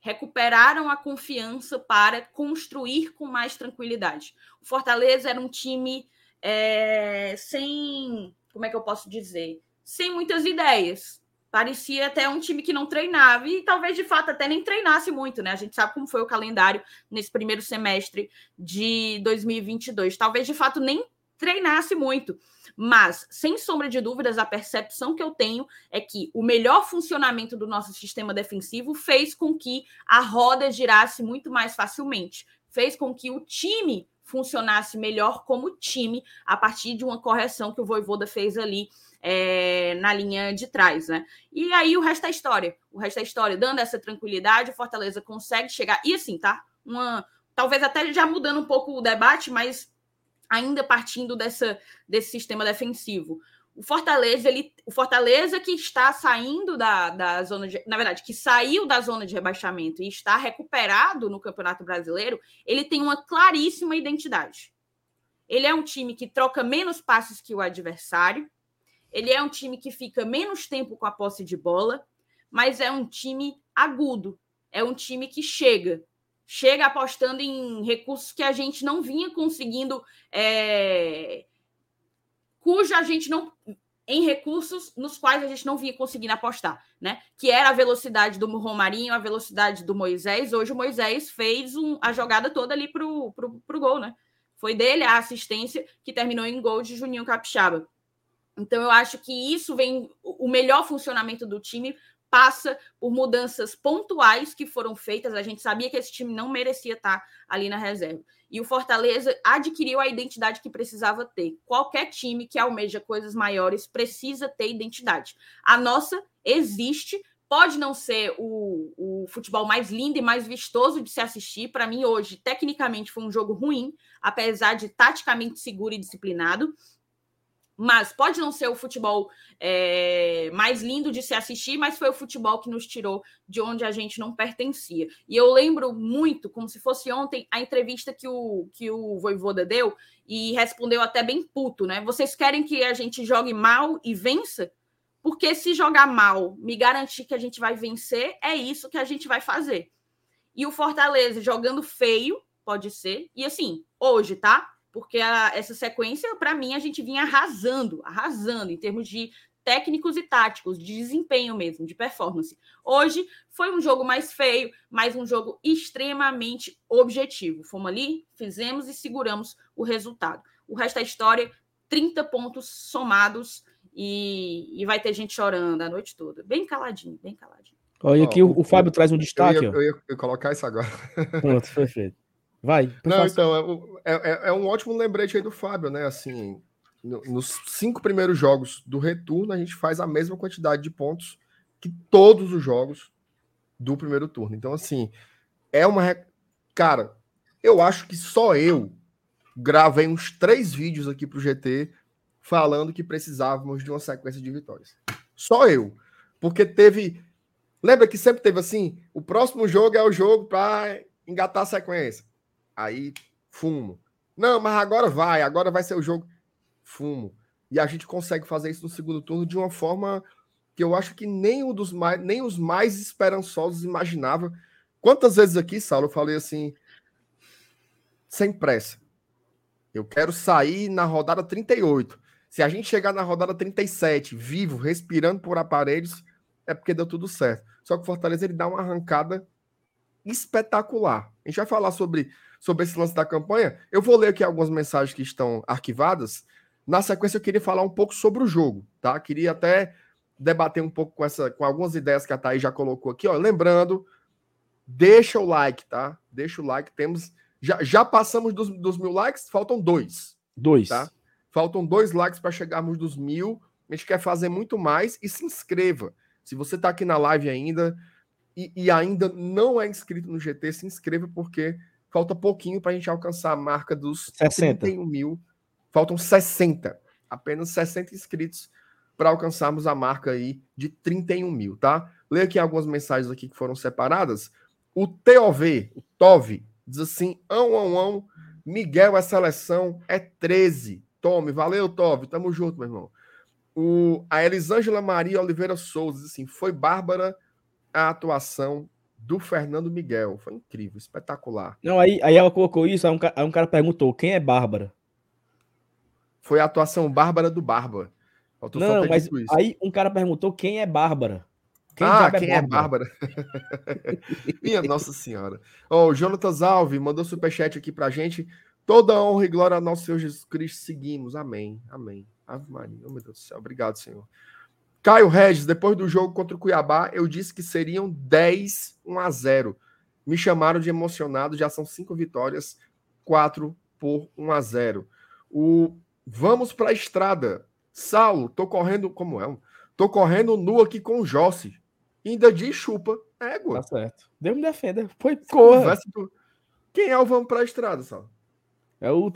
recuperaram a confiança para construir com mais tranquilidade. O Fortaleza era um time é, sem, como é que eu posso dizer, sem muitas ideias. Parecia até um time que não treinava e talvez de fato até nem treinasse muito, né? A gente sabe como foi o calendário nesse primeiro semestre de 2022. Talvez de fato nem treinasse muito. Mas, sem sombra de dúvidas, a percepção que eu tenho é que o melhor funcionamento do nosso sistema defensivo fez com que a roda girasse muito mais facilmente, fez com que o time funcionasse melhor como time a partir de uma correção que o Voivoda fez ali é, na linha de trás, né? E aí o resto é história. O resto é história. Dando essa tranquilidade, o Fortaleza consegue chegar. E assim, tá? Uma, talvez até já mudando um pouco o debate, mas ainda partindo dessa, desse sistema defensivo. O Fortaleza, ele, o Fortaleza que está saindo da, da zona de, na verdade, que saiu da zona de rebaixamento e está recuperado no Campeonato Brasileiro, ele tem uma claríssima identidade. Ele é um time que troca menos passes que o adversário, ele é um time que fica menos tempo com a posse de bola, mas é um time agudo, é um time que chega, chega apostando em recursos que a gente não vinha conseguindo, é, cuja a gente não. em recursos nos quais a gente não vinha conseguindo apostar, né? Que era a velocidade do Romarinho, a velocidade do Moisés. Hoje o Moisés fez um, a jogada toda ali pro, pro gol, né? Foi dele a assistência que terminou em gol de Juninho Capixaba. Então eu acho que isso vem o melhor funcionamento do time passa por mudanças pontuais que foram feitas. A gente sabia que esse time não merecia estar ali na reserva. E o Fortaleza adquiriu a identidade que precisava ter. Qualquer time que almeja coisas maiores precisa ter identidade. A nossa existe, pode não ser o, o futebol mais lindo e mais vistoso de se assistir. Para mim, hoje, tecnicamente, foi um jogo ruim, apesar de taticamente seguro e disciplinado mas pode não ser o futebol é, mais lindo de se assistir, mas foi o futebol que nos tirou de onde a gente não pertencia. E eu lembro muito, como se fosse ontem, a entrevista que o, que o Voivoda deu e respondeu até bem puto, né? Vocês querem que a gente jogue mal e vença? Porque se jogar mal, me garantir que a gente vai vencer, é isso que a gente vai fazer. E o Fortaleza jogando feio, pode ser. E assim, hoje, tá? Porque a, essa sequência, para mim, a gente vinha arrasando, arrasando em termos de técnicos e táticos, de desempenho mesmo, de performance. Hoje foi um jogo mais feio, mas um jogo extremamente objetivo. Fomos ali, fizemos e seguramos o resultado. O resto é história, 30 pontos somados e, e vai ter gente chorando a noite toda. Bem caladinho, bem caladinho. Olha aqui, o, o Fábio traz um destaque. Eu ia, eu ia, eu ia colocar isso agora. Pronto, perfeito. Vai. Não, então, é, é, é, um ótimo lembrete aí do Fábio, né? Assim, no, nos cinco primeiros jogos do retorno, a gente faz a mesma quantidade de pontos que todos os jogos do primeiro turno. Então, assim, é uma. Cara, eu acho que só eu gravei uns três vídeos aqui pro GT falando que precisávamos de uma sequência de vitórias. Só eu. Porque teve. Lembra que sempre teve assim: o próximo jogo é o jogo para engatar a sequência. Aí, fumo. Não, mas agora vai, agora vai ser o jogo. Fumo. E a gente consegue fazer isso no segundo turno de uma forma que eu acho que nem, um dos mais, nem os mais esperançosos imaginavam. Quantas vezes aqui, Saulo, eu falei assim, sem pressa. Eu quero sair na rodada 38. Se a gente chegar na rodada 37, vivo, respirando por aparelhos, é porque deu tudo certo. Só que o Fortaleza ele dá uma arrancada espetacular. A gente vai falar sobre, sobre esse lance da campanha. Eu vou ler aqui algumas mensagens que estão arquivadas. Na sequência, eu queria falar um pouco sobre o jogo, tá? Queria até debater um pouco com, essa, com algumas ideias que a Thaís já colocou aqui. Ó. Lembrando, deixa o like, tá? Deixa o like. Temos. Já, já passamos dos, dos mil likes, faltam dois. Dois. Tá? Faltam dois likes para chegarmos dos mil. A gente quer fazer muito mais e se inscreva. Se você está aqui na live ainda, e, e, ainda não é inscrito no GT, se inscreva porque falta pouquinho para a gente alcançar a marca dos 60. 31 mil. Faltam 60, apenas 60 inscritos para alcançarmos a marca aí de 31 mil, tá? Leia aqui algumas mensagens aqui que foram separadas. O TOV, o TOV, diz assim: ão, ão, ão, Miguel, a seleção é 13. Tome, valeu, Tove, tamo junto, meu irmão. O, a Elisângela Maria Oliveira Souza diz assim: foi Bárbara a atuação do Fernando Miguel. Foi incrível, espetacular. Não, aí, aí ela colocou isso, aí um, aí um cara perguntou: quem é Bárbara? Foi a atuação Bárbara do. Faltou não, mas aí um cara perguntou quem é Bárbara. Quem ah, quem é Bárbara? É Bárbara? Minha Nossa Senhora. oh, o Jonatas Alves mandou superchat aqui pra gente. Toda honra e glória ao nosso Senhor Jesus Cristo. Seguimos. Amém. Amém. Ave Maria. Oh, meu Deus do céu. Obrigado, Senhor. Caio Regis, depois do jogo contra o Cuiabá, eu disse que seriam 10 1 a 0. Me chamaram de emocionado, já são cinco vitórias, 4 por 1 a 0. O Vamos para a estrada. Saulo, tô correndo como é? Tô correndo nu aqui com o Jossi. Ainda de chupa égua. Tá certo. Deus me defenda. Foi corra. Quem é o Vamos para a estrada, Saulo? É o,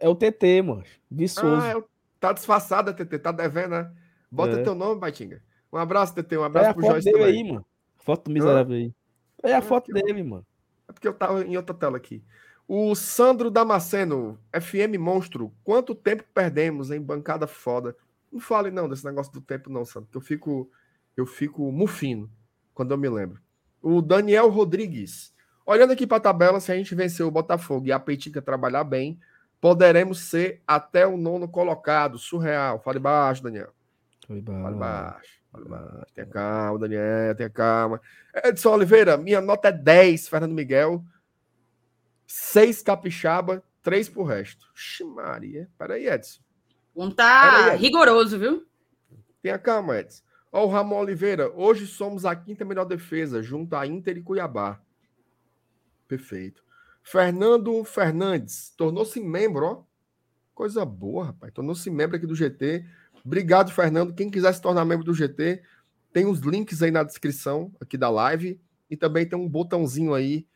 é o TT, mano. Viçoso. Ah, é o... tá disfarçado, TT. Tá devendo, né? Bota é. teu nome, Baitinga. Um abraço, TT. Um abraço é pro dele também. aí, mano. Foto do miserável aí. É a é foto dele, eu... mano. É porque eu tava em outra tela aqui. O Sandro Damasceno, FM Monstro. Quanto tempo perdemos em bancada foda? Não fale não desse negócio do tempo não, Sandro, que eu fico eu fico mufino quando eu me lembro. O Daniel Rodrigues. Olhando aqui para a tabela, se a gente vencer o Botafogo e a Peitica trabalhar bem, poderemos ser até o nono colocado. Surreal. Fale baixo, Daniel. Foi baixo. baixo. baixo. Tenha calma, Daniel, tenha calma. Edson Oliveira, minha nota é 10, Fernando Miguel. 6 capixaba, 3 pro resto. Ixi, Maria. Peraí, Edson. Um tá aí, rigoroso, viu? Tenha calma, Edson. Ó, o Ramon Oliveira. Hoje somos a quinta melhor defesa, junto a Inter e Cuiabá. Perfeito. Fernando Fernandes. Tornou-se membro, ó. Coisa boa, rapaz. Tornou-se membro aqui do GT. Obrigado, Fernando. Quem quiser se tornar membro do GT, tem os links aí na descrição aqui da live e também tem um botãozinho aí.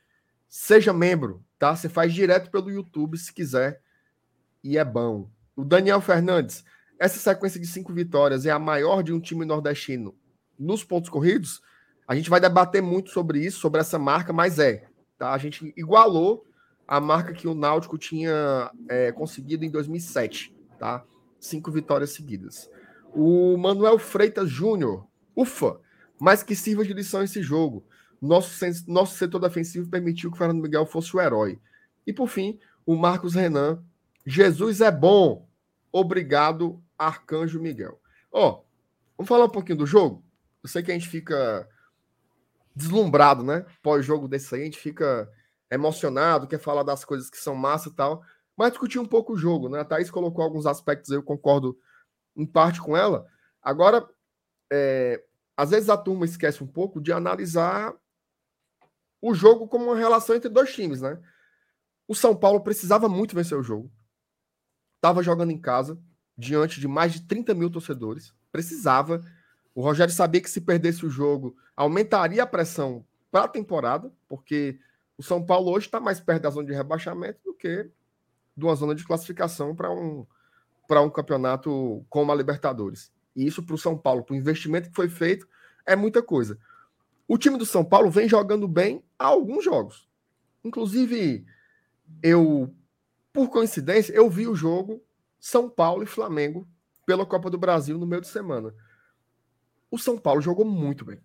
Seja membro, tá? Você faz direto pelo YouTube se quiser e é bom. O Daniel Fernandes, essa sequência de cinco vitórias é a maior de um time nordestino nos pontos corridos. A gente vai debater muito sobre isso, sobre essa marca, mas é, tá? A gente igualou a marca que o Náutico tinha é, conseguido em 2007, tá? Cinco vitórias seguidas. O Manuel Freitas Júnior, ufa, mas que sirva de lição esse jogo. Nosso, nosso setor defensivo permitiu que o Fernando Miguel fosse o herói. E por fim, o Marcos Renan. Jesus é bom. Obrigado, Arcanjo Miguel. Ó, oh, vamos falar um pouquinho do jogo? Eu sei que a gente fica deslumbrado, né? Pós-jogo desse aí, a gente fica emocionado, quer falar das coisas que são massa e tal mas discutir um pouco o jogo, né? A Thaís colocou alguns aspectos, eu concordo em parte com ela. Agora, é, às vezes a turma esquece um pouco de analisar o jogo como uma relação entre dois times, né? O São Paulo precisava muito vencer o jogo. Estava jogando em casa, diante de mais de 30 mil torcedores. Precisava. O Rogério sabia que se perdesse o jogo, aumentaria a pressão para a temporada, porque o São Paulo hoje está mais perto da zona de rebaixamento do que de uma zona de classificação para um, para um campeonato como a Libertadores. E isso para o São Paulo, para o investimento que foi feito, é muita coisa. O time do São Paulo vem jogando bem há alguns jogos. Inclusive, eu, por coincidência, eu vi o jogo São Paulo e Flamengo pela Copa do Brasil no meio de semana. O São Paulo jogou muito bem.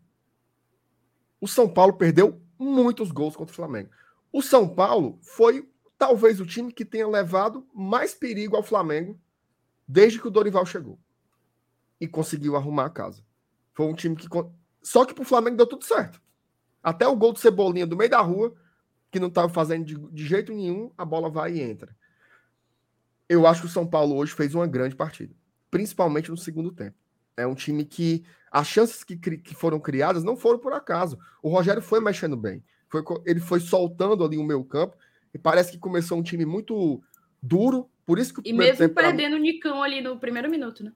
O São Paulo perdeu muitos gols contra o Flamengo. O São Paulo foi talvez o time que tenha levado mais perigo ao Flamengo desde que o Dorival chegou e conseguiu arrumar a casa. Foi um time que. Só que pro Flamengo deu tudo certo. Até o gol do Cebolinha do meio da rua, que não estava fazendo de, de, jeito nenhum, a bola vai e entra. Eu acho que o São Paulo hoje fez uma grande partida, principalmente no segundo tempo. É um time que as chances que, que foram criadas não foram por acaso. O Rogério foi mexendo bem. Foi, ele foi soltando ali o meio campo. E parece que começou um time muito duro. Por isso que o E mesmo perdendo o Nicão ali no primeiro minuto, né?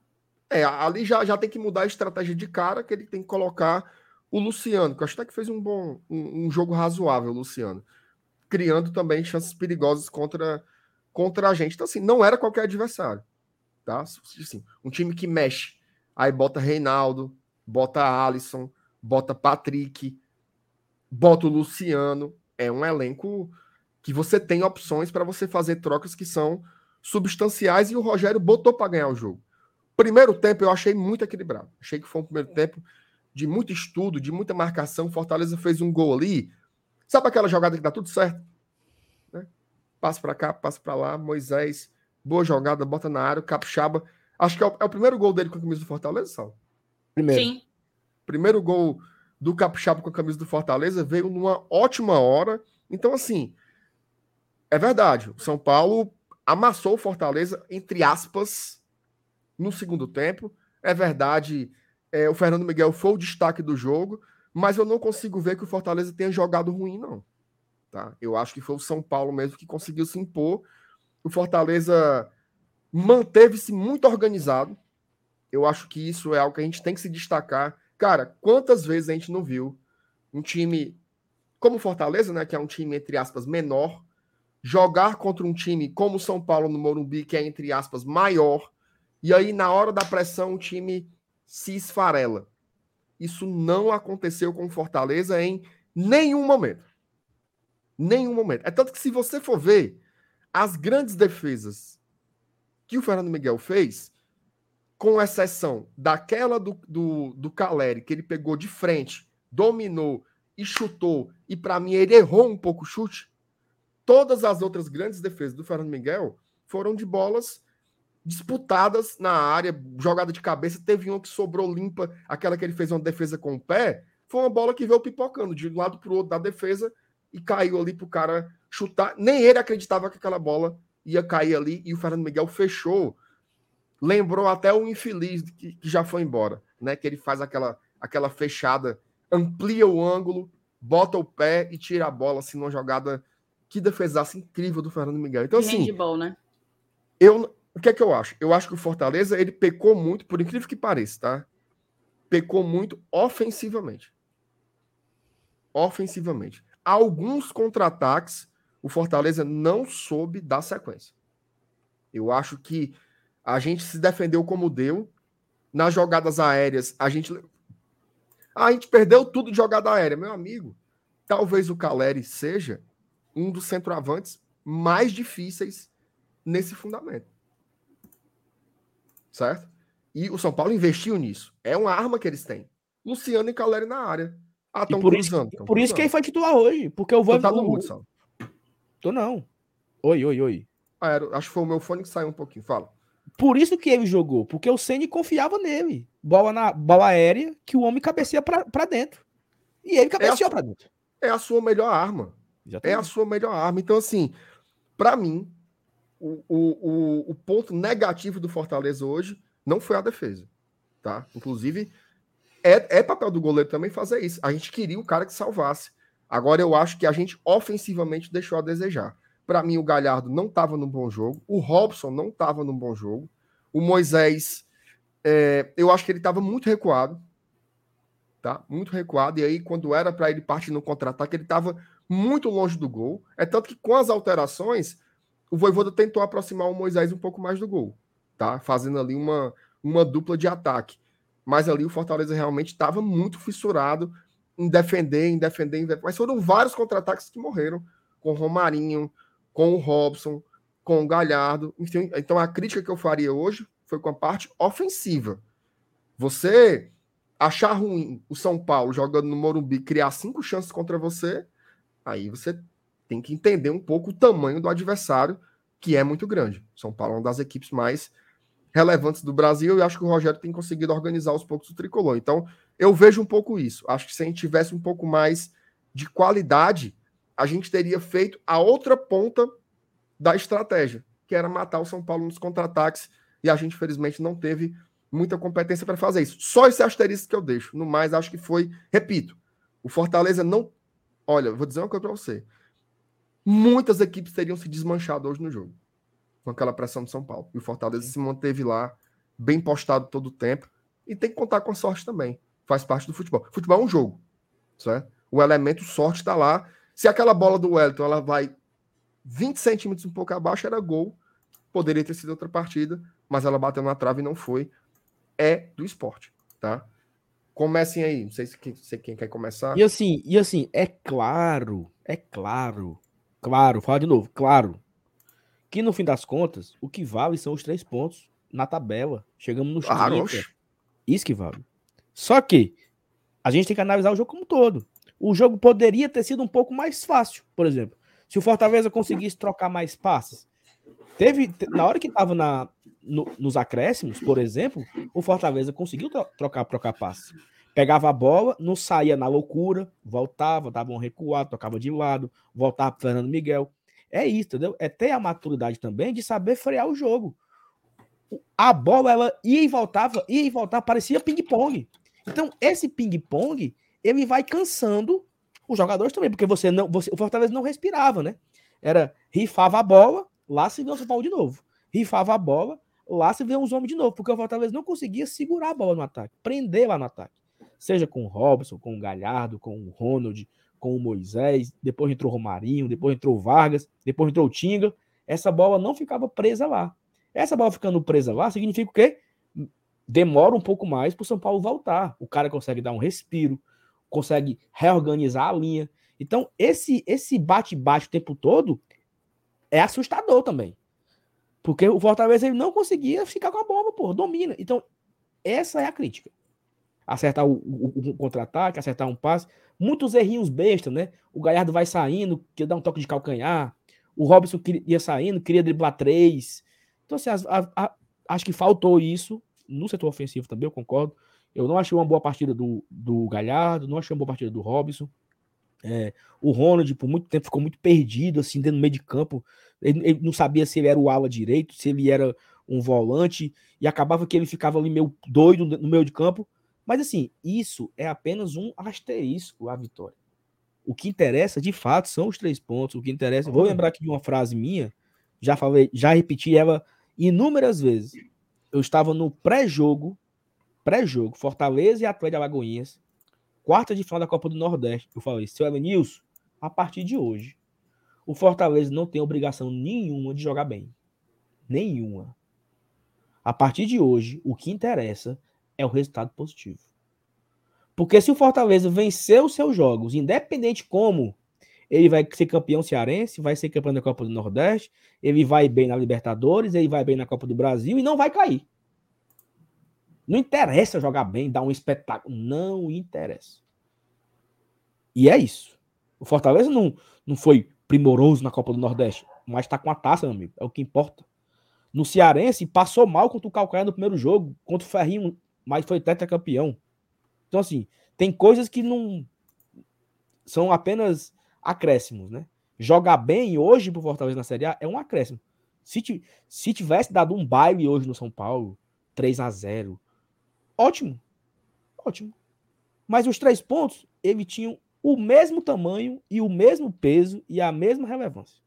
É, ali já, já tem que mudar a estratégia de cara, que ele tem que colocar o Luciano, que eu acho até que fez um bom um, um, jogo razoável, o Luciano. Criando também chances perigosas contra, contra a gente. Então, assim, não era qualquer adversário. Tá? Assim, um time que mexe. Aí bota Reinaldo, bota Alisson, bota Patrick, bota o Luciano. É um elenco que você tem opções para você fazer trocas que são substanciais e o Rogério botou para ganhar o jogo. Primeiro tempo eu achei muito equilibrado. Achei que foi um primeiro tempo de muito estudo, de muita marcação. Fortaleza fez um gol ali. Sabe aquela jogada que dá tudo certo? Né? Passa para cá, passa para lá. Moisés, boa jogada, bota na área. O Capixaba. Acho que é o, é o, primeiro gol dele com a camisa do Fortaleza, Sal? Primeiro. Sim. Primeiro gol do Capixaba com a camisa do Fortaleza veio numa ótima hora. Então, assim, é verdade. O São Paulo amassou o Fortaleza, entre aspas, no segundo tempo. É verdade, é, o Fernando Miguel foi o destaque do jogo, mas eu não consigo ver que o Fortaleza tenha jogado ruim, não. Tá? Eu acho que foi o São Paulo mesmo que conseguiu se impor. O Fortaleza manteve-se muito organizado. Eu acho que isso é algo que a gente tem que se destacar. Cara, quantas vezes a gente não viu um time como o Fortaleza, né, que é um time entre aspas menor, jogar contra um time como o São Paulo no Morumbi, que é entre aspas maior, e aí, na hora da pressão, o time se esfarela. Isso não aconteceu com Fortaleza em nenhum momento. Nenhum momento. É tanto que, se você for ver as grandes defesas que o Fernando Miguel fez, com exceção daquela do, do, do Caleri, que ele pegou de frente, dominou e chutou, e para mim ele errou um pouco o chute, todas as outras grandes defesas do Fernando Miguel foram de bolas disputadas na área, jogada de cabeça. Teve uma que sobrou limpa, aquela que ele fez uma defesa com o pé. Foi uma bola que veio pipocando de um lado para o outro da defesa e caiu ali para o cara chutar. Nem ele acreditava que aquela bola ia cair ali e o Fernando Miguel fechou. Lembrou até o infeliz que, que já foi embora, né? Que ele faz aquela, aquela fechada, amplia o ângulo, bota o pé e tira a bola assim numa jogada que defesasse incrível do Fernando Miguel. Então assim, Handball, né? Eu o que é que eu acho? Eu acho que o Fortaleza ele pecou muito, por incrível que pareça, tá? Pecou muito ofensivamente. Ofensivamente. Alguns contra-ataques, o Fortaleza não soube dar sequência. Eu acho que a gente se defendeu como deu. Nas jogadas aéreas, a gente. a gente perdeu tudo de jogada aérea, meu amigo. Talvez o Caleri seja um dos centroavantes mais difíceis nesse fundamento certo? E o São Paulo investiu nisso. É uma arma que eles têm. Luciano e Caleri na área. Ah, estão por cruzando. Isso, por isso que ele foi titular hoje. Porque eu vou. tá no mundo, Sal. Tô não. Oi, oi, oi. Ah, era, acho que foi o meu fone que saiu um pouquinho. Fala. Por isso que ele jogou. Porque o Ceni confiava nele. Bola na bola aérea que o homem cabeceia pra, dentro. E ele cabeceou é pra dentro. É a sua melhor arma. É a sua melhor arma. Então, assim, para mim, o, o, o, ponto negativo do Fortaleza hoje não foi a defesa. Tá? Inclusive, é, é papel do goleiro também fazer isso. A gente queria o cara que salvasse. Agora eu acho que a gente ofensivamente deixou a desejar. para mim, o Galhardo não estava no bom jogo. O Robson não estava no bom jogo. O Moisés, é, eu acho que ele estava muito recuado. Tá? Muito recuado. E aí, quando era para ele partir no contra-ataque, ele estava muito longe do gol. É tanto que com as alterações, o Voivoda tentou aproximar o Moisés um pouco mais do gol. Tá? Fazendo ali uma, uma dupla de ataque. Mas ali o Fortaleza realmente estava muito fissurado em defender, em defender, em defender. Mas foram vários contra-ataques que morreram. Com o Romarinho, com o Robson, com o Galhardo. Enfim, então a crítica que eu faria hoje foi com a parte ofensiva. Você achar ruim o São Paulo jogando no Morumbi, criar cinco chances contra você, aí você tem que entender um pouco o tamanho do adversário, que é muito grande. São Paulo é uma das equipes mais relevantes do Brasil e acho que o Rogério tem conseguido organizar os poucos o tricolor. Então, eu vejo um pouco isso. Acho que se a gente tivesse um pouco mais de qualidade, a gente teria feito a outra ponta da estratégia, que era matar o São Paulo nos contra-ataques, e a gente, infelizmente, não teve muita competência para fazer isso. Só esse asterisco que eu deixo. No mais, acho que foi, repito, o Fortaleza não. Olha, vou dizer uma coisa para você. Muitas equipes teriam se desmanchado hoje no jogo, com aquela pressão do São Paulo. E o Fortaleza se manteve lá, bem postado todo o tempo. E tem que contar com a sorte também. Faz parte do futebol. Futebol é um jogo, certo? O elemento sorte está lá. Se aquela bola do Wellington ela vai 20 centímetros um pouco abaixo, era gol. Poderia ter sido outra partida, mas ela bateu na trave e não foi é do esporte, tá? Comecem aí, não sei se quem, se quem quer começar. E assim, e assim, é claro, é claro, claro, fala de novo, claro, que no fim das contas, o que vale são os três pontos na tabela. Chegamos no claro, Isso que vale. Só que a gente tem que analisar o jogo como um todo. O jogo poderia ter sido um pouco mais fácil, por exemplo. Se o Fortaleza conseguisse trocar mais passes. Teve, na hora que estava na, no, nos acréscimos, por exemplo, o Fortaleza conseguiu trocar, trocar passe. Pegava a bola, não saía na loucura, voltava, dava um recuado, tocava de lado, voltava para Fernando Miguel. É isso, entendeu? É ter a maturidade também de saber frear o jogo. A bola, ela ia e voltava, ia e voltava, parecia ping-pong. Então, esse ping-pong, ele vai cansando os jogadores também, porque você não, você, o Fortaleza não respirava, né? Era rifava a bola, lá se Paulo de novo. Rifava a bola, lá se vê uns homens de novo, porque o Fortaleza não conseguia segurar a bola no ataque, prender lá no ataque. Seja com o Robson, com o Galhardo, com o Ronald, com o Moisés, depois entrou o Romarinho, depois entrou o Vargas, depois entrou o Tinga. Essa bola não ficava presa lá. Essa bola ficando presa lá significa o quê? Demora um pouco mais para o São Paulo voltar. O cara consegue dar um respiro, consegue reorganizar a linha. Então, esse esse bate-bate o tempo todo é assustador também. Porque o Fortaleza ele não conseguia ficar com a bola, pô, domina. Então, essa é a crítica. Acertar o, o, o contra-ataque, acertar um passe. Muitos errinhos bestas, né? O Galhardo vai saindo, quer dar um toque de calcanhar. O Robson ia saindo, queria driblar três. Então, assim, a, a, acho que faltou isso no setor ofensivo também, eu concordo. Eu não achei uma boa partida do, do Galhardo, não achei uma boa partida do Robson. É, o Ronald, por muito tempo, ficou muito perdido, assim, dentro do meio de campo. Ele, ele, não sabia se ele era o ala direito, se ele era um volante, e acabava que ele ficava ali meio doido no meio de campo. Mas assim, isso é apenas um asterisco à vitória. O que interessa, de fato, são os três pontos. O que interessa, vou lembrar aqui de uma frase minha, já falei, já repeti ela inúmeras vezes. Eu estava no pré-jogo, pré-jogo, Fortaleza e Atlético Alagoinhas, quarta de final da Copa do Nordeste. Eu falei, seu Elenilson, a partir de hoje, o Fortaleza não tem obrigação nenhuma de jogar bem. Nenhuma. A partir de hoje, o que interessa é o resultado positivo. Porque se o Fortaleza vencer os seus jogos, independente como, ele vai ser campeão cearense, vai ser campeão da Copa do Nordeste, ele vai bem na Libertadores, ele vai bem na Copa do Brasil e não vai cair. Não interessa jogar bem, dar um espetáculo. Não interessa. E é isso. O Fortaleza não, não foi primoroso na Copa do Nordeste, mas tá com a taça, meu amigo. É o que importa. No Cearense, passou mal contra o Calcaia no primeiro jogo, contra o Ferrinho, mas foi tetracampeão. Então, assim, tem coisas que não. São apenas acréscimos, né? Jogar bem hoje pro Fortaleza na Série A é um acréscimo. Se, se tivesse dado um baile hoje no São Paulo, 3 a 0 ótimo. Ótimo. Mas os três pontos, ele tinham o mesmo tamanho e o mesmo peso e a mesma relevância.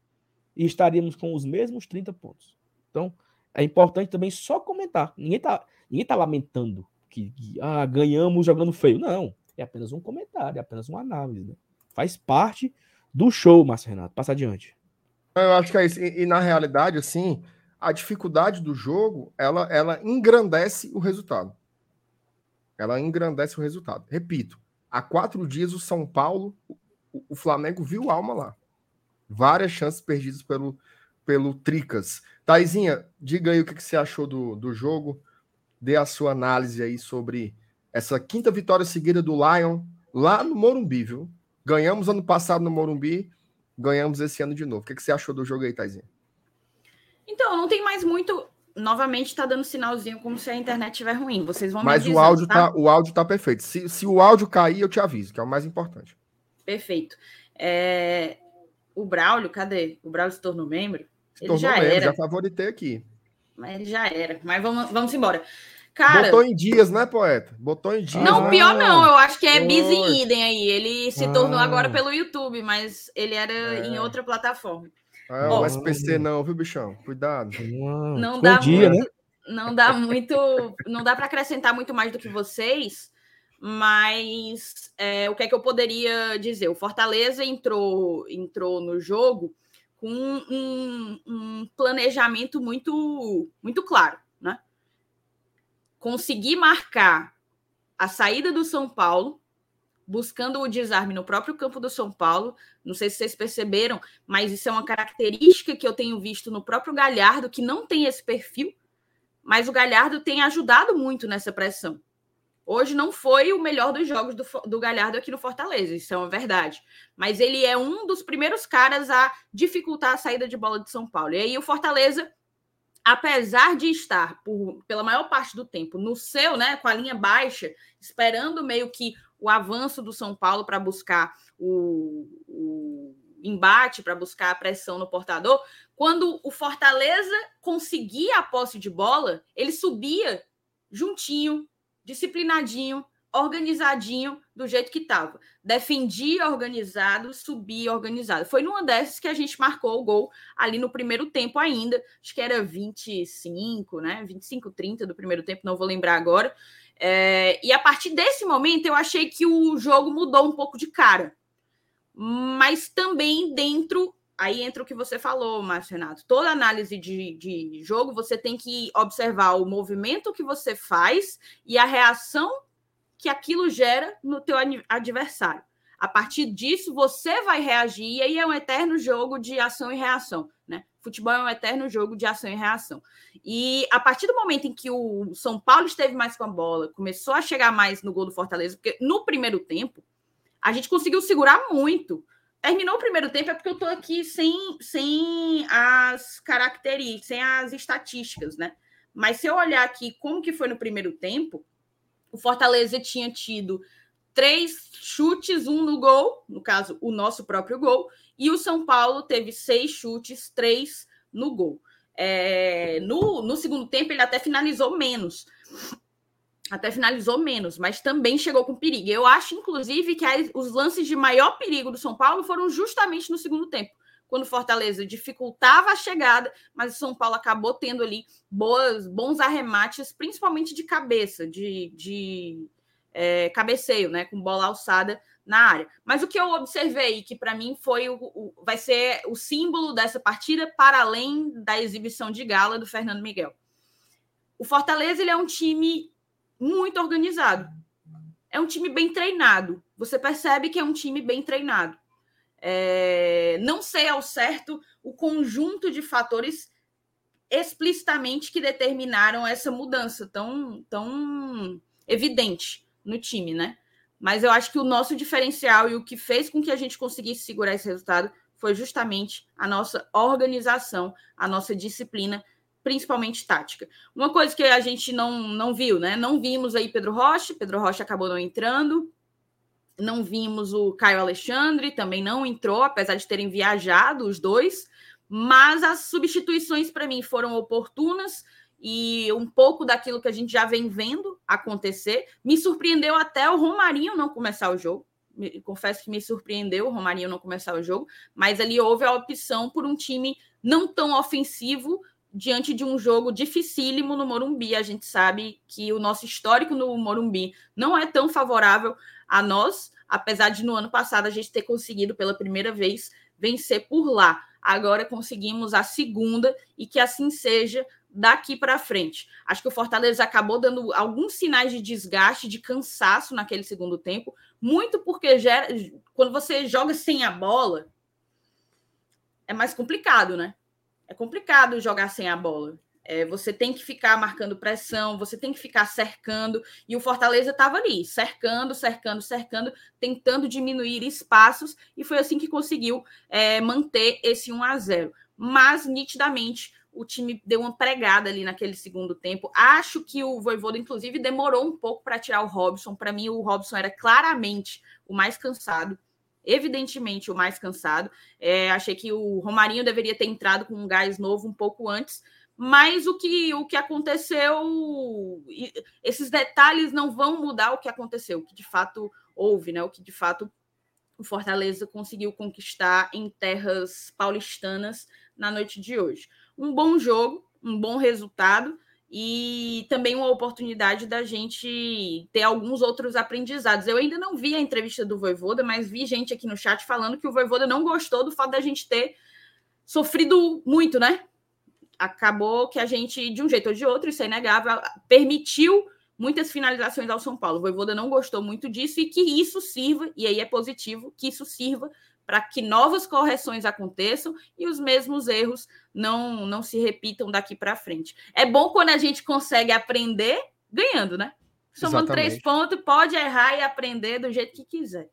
e estaríamos com os mesmos 30 pontos. Então, é importante também só comentar. Ninguém tá, ninguém tá lamentando que, que ah, ganhamos jogando feio. Não, é apenas um comentário, é apenas uma análise. Né? Faz parte do show, Márcio Renato. Passa adiante. Eu acho que é isso. E, e, na realidade, assim, a dificuldade do jogo, ela, ela engrandece o resultado. Ela engrandece o resultado. Repito, há quatro dias o São Paulo, o, o Flamengo viu alma lá. Várias chances perdidas pelo, pelo Tricas. Taizinha, diga aí o que, que você achou do, do jogo. Dê a sua análise aí sobre essa quinta vitória seguida do Lion lá no Morumbi, viu? Ganhamos ano passado no Morumbi, ganhamos esse ano de novo. O que, que você achou do jogo aí, Taizinha? Então, não tem mais muito. Novamente está dando sinalzinho como se a internet estiver ruim. Vocês vão Mas me o áudio tá? tá? o áudio tá perfeito. Se, se o áudio cair, eu te aviso, que é o mais importante. Perfeito. É... O Braulio, cadê? O Braulio se tornou membro? Se ele tornou já membro, era. já favoritei aqui. Mas ele já era. Mas vamos, vamos embora. Cara, Botou em dias, né, poeta? Botou em dias. Não, né? pior não. Eu acho que é busy idem aí. Ele se tornou ah. agora pelo YouTube, mas ele era é. em outra plataforma. Ah, é o SPC não, viu, bichão? Cuidado. Não dá dia, muito, né? não dá muito, não dá para acrescentar muito mais do que vocês, mas é, o que é que eu poderia dizer? O Fortaleza entrou, entrou no jogo com um, um planejamento muito, muito claro, né? Conseguir marcar a saída do São Paulo buscando o desarme no próprio campo do São Paulo. Não sei se vocês perceberam, mas isso é uma característica que eu tenho visto no próprio Galhardo, que não tem esse perfil, mas o Galhardo tem ajudado muito nessa pressão. Hoje não foi o melhor dos jogos do, do Galhardo aqui no Fortaleza, isso é uma verdade. Mas ele é um dos primeiros caras a dificultar a saída de bola de São Paulo. E aí o Fortaleza apesar de estar por, pela maior parte do tempo no seu, né, com a linha baixa, esperando meio que o avanço do São Paulo para buscar o, o embate, para buscar a pressão no portador, quando o Fortaleza conseguia a posse de bola, ele subia juntinho, disciplinadinho, organizadinho do jeito que estava. Defendia organizado, subia organizado. Foi numa dessas que a gente marcou o gol ali no primeiro tempo ainda. Acho que era 25, né? 25, 30 do primeiro tempo, não vou lembrar agora. É, e a partir desse momento eu achei que o jogo mudou um pouco de cara. Mas também dentro. Aí entra o que você falou, Márcio Renato. Toda análise de, de jogo você tem que observar o movimento que você faz e a reação que aquilo gera no teu adversário. A partir disso, você vai reagir, e aí é um eterno jogo de ação e reação, né? Futebol é um eterno jogo de ação e reação. E a partir do momento em que o São Paulo esteve mais com a bola, começou a chegar mais no gol do Fortaleza, porque no primeiro tempo, a gente conseguiu segurar muito. Terminou o primeiro tempo, é porque eu tô aqui sem, sem as características, sem as estatísticas, né? Mas se eu olhar aqui como que foi no primeiro tempo, o Fortaleza tinha tido três chutes, um no gol, no caso, o nosso próprio gol, e o São Paulo teve seis chutes, três no gol. É, no, no segundo tempo, ele até finalizou menos. Até finalizou menos, mas também chegou com perigo. Eu acho, inclusive, que os lances de maior perigo do São Paulo foram justamente no segundo tempo quando Fortaleza dificultava a chegada, mas o São Paulo acabou tendo ali boas, bons arremates, principalmente de cabeça, de, de é, cabeceio, né, com bola alçada na área. Mas o que eu observei, que para mim foi o, o, vai ser o símbolo dessa partida, para além da exibição de gala do Fernando Miguel. O Fortaleza ele é um time muito organizado. É um time bem treinado. Você percebe que é um time bem treinado. É, não sei ao certo o conjunto de fatores explicitamente que determinaram essa mudança tão, tão evidente no time, né? Mas eu acho que o nosso diferencial e o que fez com que a gente conseguisse segurar esse resultado foi justamente a nossa organização, a nossa disciplina, principalmente tática. Uma coisa que a gente não, não viu, né? Não vimos aí Pedro Rocha, Pedro Rocha acabou não entrando, não vimos o Caio Alexandre, também não entrou, apesar de terem viajado os dois. Mas as substituições para mim foram oportunas e um pouco daquilo que a gente já vem vendo acontecer. Me surpreendeu até o Romarinho não começar o jogo. confesso que me surpreendeu o Romarinho não começar o jogo, mas ali houve a opção por um time não tão ofensivo diante de um jogo dificílimo no Morumbi. A gente sabe que o nosso histórico no Morumbi não é tão favorável a nós, apesar de no ano passado a gente ter conseguido pela primeira vez vencer por lá. Agora conseguimos a segunda e que assim seja daqui para frente. Acho que o Fortaleza acabou dando alguns sinais de desgaste, de cansaço naquele segundo tempo, muito porque gera, quando você joga sem a bola é mais complicado, né? É complicado jogar sem a bola. É, você tem que ficar marcando pressão, você tem que ficar cercando, e o Fortaleza estava ali, cercando, cercando, cercando, tentando diminuir espaços, e foi assim que conseguiu é, manter esse 1 a 0 Mas, nitidamente, o time deu uma pregada ali naquele segundo tempo. Acho que o Voivoda, inclusive, demorou um pouco para tirar o Robson. Para mim, o Robson era claramente o mais cansado, evidentemente o mais cansado. É, achei que o Romarinho deveria ter entrado com um gás novo um pouco antes. Mas o que, o que aconteceu, esses detalhes não vão mudar o que aconteceu, o que de fato houve, né? O que de fato o Fortaleza conseguiu conquistar em terras paulistanas na noite de hoje um bom jogo, um bom resultado e também uma oportunidade da gente ter alguns outros aprendizados. Eu ainda não vi a entrevista do Voivoda, mas vi gente aqui no chat falando que o Voivoda não gostou do fato da gente ter sofrido muito, né? Acabou que a gente, de um jeito ou de outro, isso é inegável, permitiu muitas finalizações ao São Paulo. O Voivoda não gostou muito disso e que isso sirva, e aí é positivo, que isso sirva para que novas correções aconteçam e os mesmos erros não, não se repitam daqui para frente. É bom quando a gente consegue aprender ganhando, né? Somando Exatamente. três pontos, pode errar e aprender do jeito que quiser.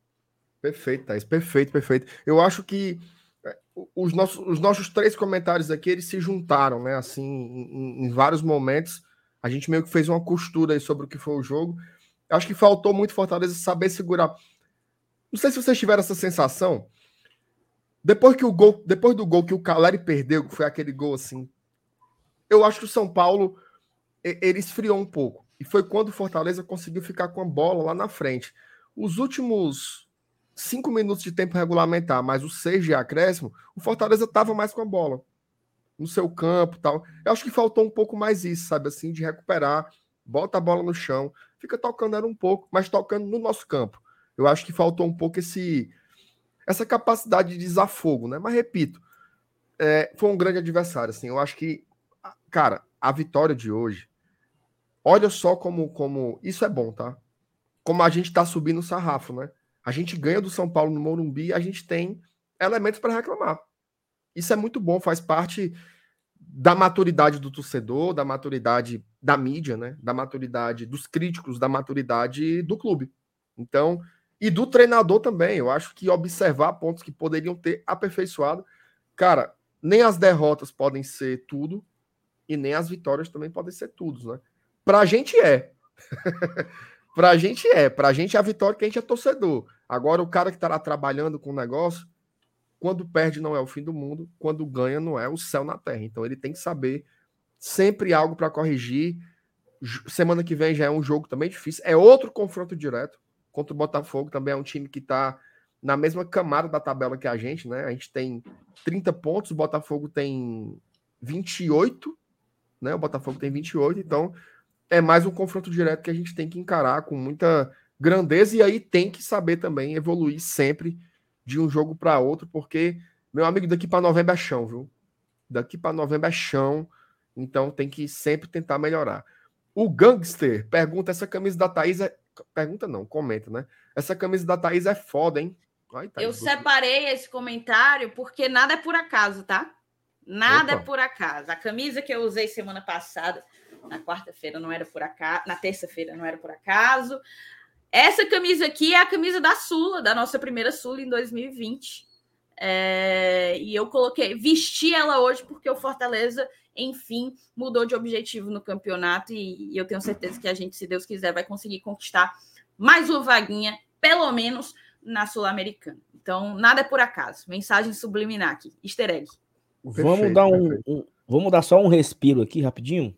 Perfeito, Thais. Perfeito, perfeito. Eu acho que é, os nossos, os nossos três comentários aqui, eles se juntaram, né? Assim, em, em vários momentos. A gente meio que fez uma costura aí sobre o que foi o jogo. Acho que faltou muito Fortaleza saber segurar. Não sei se vocês tiveram essa sensação, depois que o gol, depois do gol que o Caleri perdeu, que foi aquele gol assim, eu acho que o São Paulo ele esfriou um pouco. E foi quando o Fortaleza conseguiu ficar com a bola lá na frente. Os últimos cinco minutos de tempo regulamentar, mais os seis de acréscimo, o Fortaleza estava mais com a bola no seu campo tal. Eu acho que faltou um pouco mais isso, sabe assim, de recuperar, bota a bola no chão, fica tocando era um pouco, mas tocando no nosso campo. Eu acho que faltou um pouco esse essa capacidade de desafogo, né? Mas repito, é, foi um grande adversário, assim. Eu acho que, cara, a vitória de hoje, olha só como, como isso é bom, tá? Como a gente tá subindo o sarrafo, né? A gente ganha do São Paulo no Morumbi, a gente tem elementos para reclamar. Isso é muito bom, faz parte da maturidade do torcedor, da maturidade da mídia, né? Da maturidade dos críticos, da maturidade do clube. Então, e do treinador também. Eu acho que observar pontos que poderiam ter aperfeiçoado. Cara, nem as derrotas podem ser tudo, e nem as vitórias também podem ser tudo, né? Pra gente é. pra gente é. Pra gente é a vitória que a gente é torcedor. Agora, o cara que lá trabalhando com o negócio, quando perde não é o fim do mundo, quando ganha não é o céu na terra. Então ele tem que saber sempre algo para corrigir. Semana que vem já é um jogo também difícil. É outro confronto direto contra o Botafogo, também é um time que está na mesma camada da tabela que a gente, né? A gente tem 30 pontos, o Botafogo tem 28, né? O Botafogo tem 28, então é mais um confronto direto que a gente tem que encarar com muita grandeza e aí tem que saber também evoluir sempre de um jogo para outro, porque meu amigo daqui para novembro é chão, viu? Daqui para novembro é chão, então tem que sempre tentar melhorar. O Gangster pergunta: essa camisa da Thaís é Pergunta não, comenta, né? Essa camisa da Thaís é foda, hein? Ai, Thaís, eu você... separei esse comentário porque nada é por acaso, tá? Nada é Opa. é por acaso. A camisa que eu usei semana passada, na quarta-feira, não era por acaso, na terça-feira não era por acaso. Essa camisa aqui é a camisa da Sula, da nossa primeira Sula em 2020. É, e eu coloquei, vesti ela hoje porque o Fortaleza enfim, mudou de objetivo no campeonato e, e eu tenho certeza que a gente, se Deus quiser, vai conseguir conquistar mais uma vaguinha, pelo menos na Sul-Americana. Então, nada é por acaso. Mensagem subliminar aqui, easter egg. Perfeito, vamos dar um, um, vamos dar só um respiro aqui rapidinho.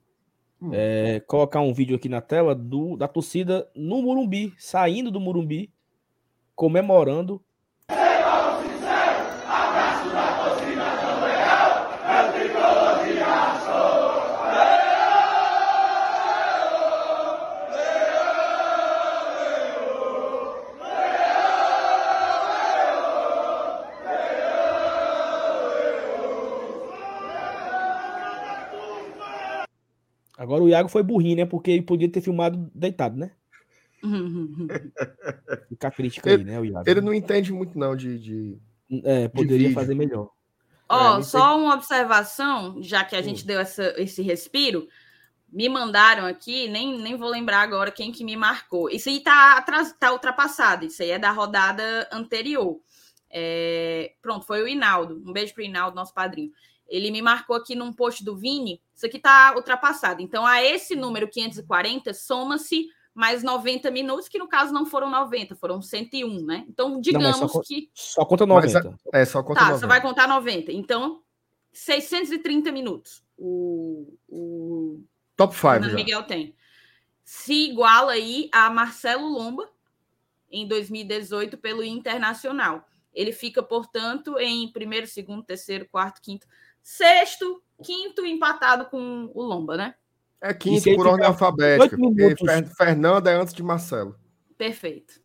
Hum. É, colocar um vídeo aqui na tela do, da torcida no Murumbi, saindo do Murumbi comemorando Agora o Iago foi burrinho, né? Porque ele podia ter filmado deitado, né? Fica a crítica ele, aí, né, o Iago? Ele não entende muito, não, de. de é, poderia de fazer melhor. Ó, oh, só uma observação, já que a gente deu essa, esse respiro. Me mandaram aqui, nem, nem vou lembrar agora quem que me marcou. Isso aí tá, tá ultrapassado, isso aí é da rodada anterior. É, pronto, foi o Inaldo. Um beijo pro Inaldo, nosso padrinho. Ele me marcou aqui num post do Vini. Isso aqui está ultrapassado. Então, a esse número 540 soma-se mais 90 minutos, que no caso não foram 90, foram 101, né? Então, digamos não, só, que. Só conta 90. É, é, só conta tá, 90. Só vai contar 90. Então, 630 minutos. O. o Top 5. Miguel tem. Se iguala aí a Marcelo Lomba em 2018 pelo Internacional. Ele fica, portanto, em primeiro, segundo, terceiro, quarto, quinto, Sexto, quinto empatado com o Lomba, né? É quinto por ordem alfabética. Porque Fernando é antes de Marcelo. Perfeito.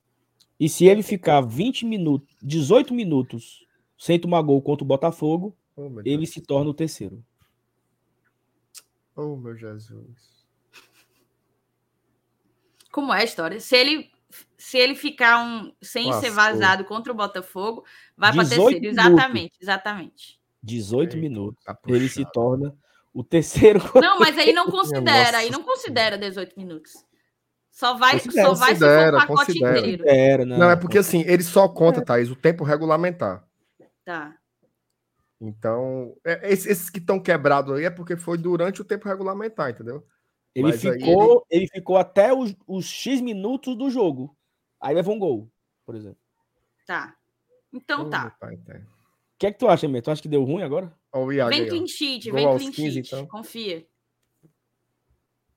E se ele ficar 20 minutos, 18 minutos sem tomar gol contra o Botafogo, oh, ele se torna o terceiro. Oh, meu Jesus. Como é a história? Se ele se ele ficar um sem ser vazado contra o Botafogo, vai para terceiro. Exatamente, exatamente. 18 minutos, tá ele se torna o terceiro. Não, mas aí não considera, aí não considera 18 minutos. Só vai, considera, só vai considera, se for o pacote considera. inteiro. Considera, não, não, é porque assim, ele só conta, é. Thaís, o tempo regulamentar. Tá. Então, é, esses que estão quebrados aí é porque foi durante o tempo regulamentar, entendeu? Ele ficou, ele... ele... ficou até os, os X minutos do jogo. Aí levou um gol, por exemplo. Tá. Então tá. Pai, tá. O que é que tu acha, Mê? Tu acha que deu ruim agora? Oh, Iago, vem clean sheet, vem clean 15, sheet. Então. Confia.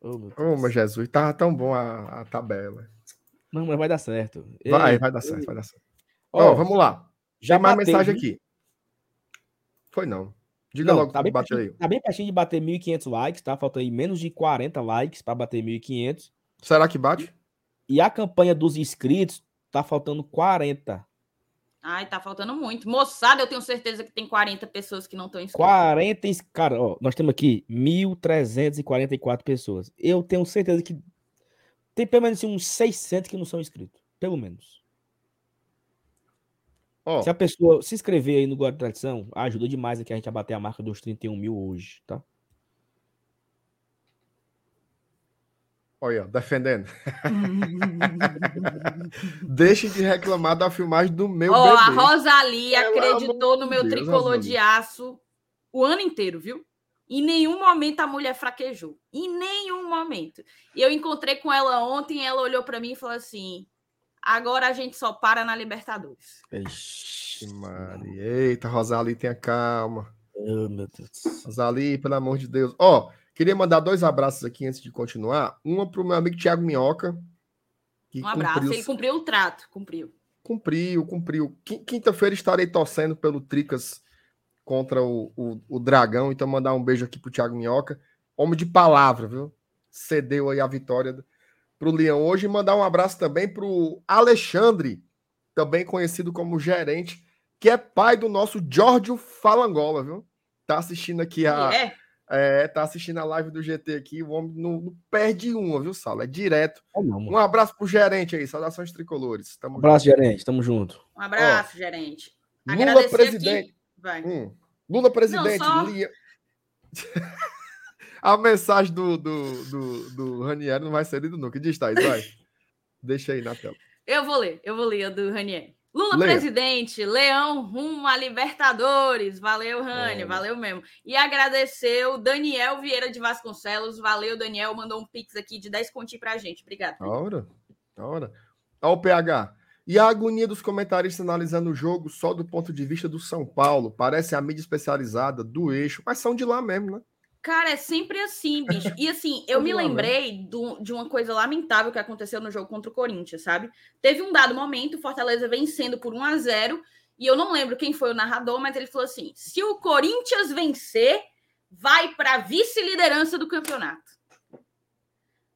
Oh, meu, oh, meu Jesus, tava tão bom a, a, tabela. Não, mas vai dar certo. Vai, Ei, vai dar certo, vai dar certo. Ó, oh, vamos lá. Já Tem mais bateu, mensagem viu? aqui. Foi não. Diga não, logo tá bem, bateu aí. Tá bem pertinho de bater 1.500 likes, tá? Falta aí menos de 40 likes para bater 1.500. Será que bate? E a campanha dos inscritos tá faltando 40. Ai, tá faltando muito. Moçada, eu tenho certeza que tem 40 pessoas que não estão inscritas. 40, cara, ó, nós temos aqui 1.344 pessoas. Eu tenho certeza que tem pelo menos uns 600 que não são inscritos. Pelo menos. Oh. Se a pessoa se inscrever aí no Guarda Tradição, ajuda demais aqui a gente a bater a marca dos 31 mil hoje, tá? Olha, defendendo. Deixe de reclamar da filmagem do meu oh, bebê. A Rosalie acreditou no meu Deus, tricolor de aço o ano inteiro, viu? Em nenhum momento a mulher fraquejou. Em nenhum momento. E eu encontrei com ela ontem, ela olhou para mim e falou assim: agora a gente só para na Libertadores. Ixi, Maria. Eita, Rosalie, tenha calma. Oh, meu Deus. Rosalie, pelo amor de Deus. Ó, oh, Queria mandar dois abraços aqui antes de continuar. Uma para o meu amigo Tiago Minhoca. um abraço, cumpriu... ele cumpriu o trato, cumpriu. Cumpriu, cumpriu. Quinta-feira estarei torcendo pelo Tricas contra o, o, o, Dragão, então mandar um beijo aqui pro Thiago Minhoca. Homem de palavra, viu? Cedeu aí a vitória pro Leão hoje. E mandar um abraço também pro Alexandre, também conhecido como gerente, que é pai do nosso Giorgio Falangola, viu? Tá assistindo aqui a. É é, tá assistindo a live do GT aqui, o homem não, não perde uma, viu, Sala? É direto. É não, um abraço pro gerente aí, saudações tricolores. Tamo um abraço, junto. gerente, tamo junto. Um abraço, Ó, gerente. Agradecer Lula presidente. Vai. Hum, Lula presidente. Não, só... Lia... a mensagem do, do, do, do Ranieri não vai ser lida nunca. Diz, Thais, vai. Deixa aí na tela. Eu vou ler, eu vou ler a do Ranieri. Lula Leia. presidente, Leão rumo a Libertadores. Valeu, Rani, é. valeu mesmo. E agradeceu Daniel Vieira de Vasconcelos. Valeu, Daniel. Mandou um pix aqui de 10 continhos pra gente. Obrigado. Da hora, da hora. Olha o PH. E a agonia dos comentaristas analisando o jogo só do ponto de vista do São Paulo. Parece a mídia especializada do eixo, mas são de lá mesmo, né? Cara, é sempre assim, bicho. E assim, eu me lembrei do, de uma coisa lamentável que aconteceu no jogo contra o Corinthians, sabe? Teve um dado momento, o Fortaleza vencendo por 1 a 0 e eu não lembro quem foi o narrador, mas ele falou assim: se o Corinthians vencer, vai para vice-liderança do campeonato.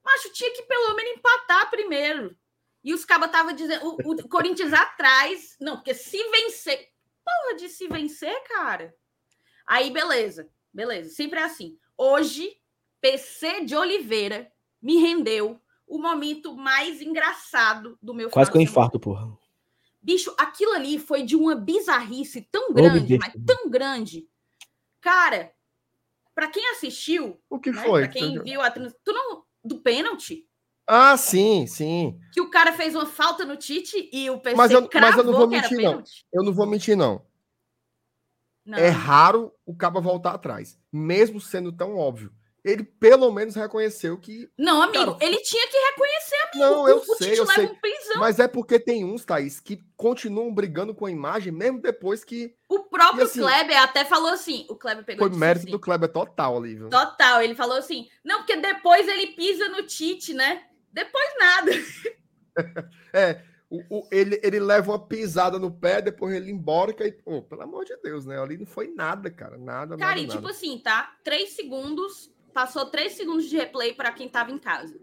Mas tinha que pelo menos empatar primeiro. E os cabas estavam dizendo, o, o Corinthians atrás, não, porque se vencer, porra de se vencer, cara. Aí, beleza, beleza, sempre é assim. Hoje, PC de Oliveira me rendeu o momento mais engraçado do meu Quase que eu infarto, porra. Bicho, aquilo ali foi de uma bizarrice tão grande, mas tão grande. Cara, para quem assistiu, o que né, foi? Para quem viu a tu não do pênalti? Ah, sim, sim. Que o cara fez uma falta no Tite e o PC mas eu, mas eu não vou mentir, não. Eu não vou mentir, não. Não. É raro o cabo voltar atrás, mesmo sendo tão óbvio ele pelo menos reconheceu que. Não, amigo, cara, ele tinha que reconhecer, amigo. Não, eu o, sei, eu sei. Mas é porque tem uns, Thaís, que continuam brigando com a imagem, mesmo depois que. O próprio assim, Kleber até falou assim: o Kleber pegou. Foi mérito assim, do Kleber total ali, viu? Total. Ele falou assim: não, porque depois ele pisa no Tite, né? Depois nada. é. O, o, ele, ele leva uma pisada no pé, depois ele embora, e, pelo amor de Deus, né? Ali não foi nada, cara. Nada, cara, nada. e tipo assim, tá? Três segundos, passou três segundos de replay para quem estava em casa.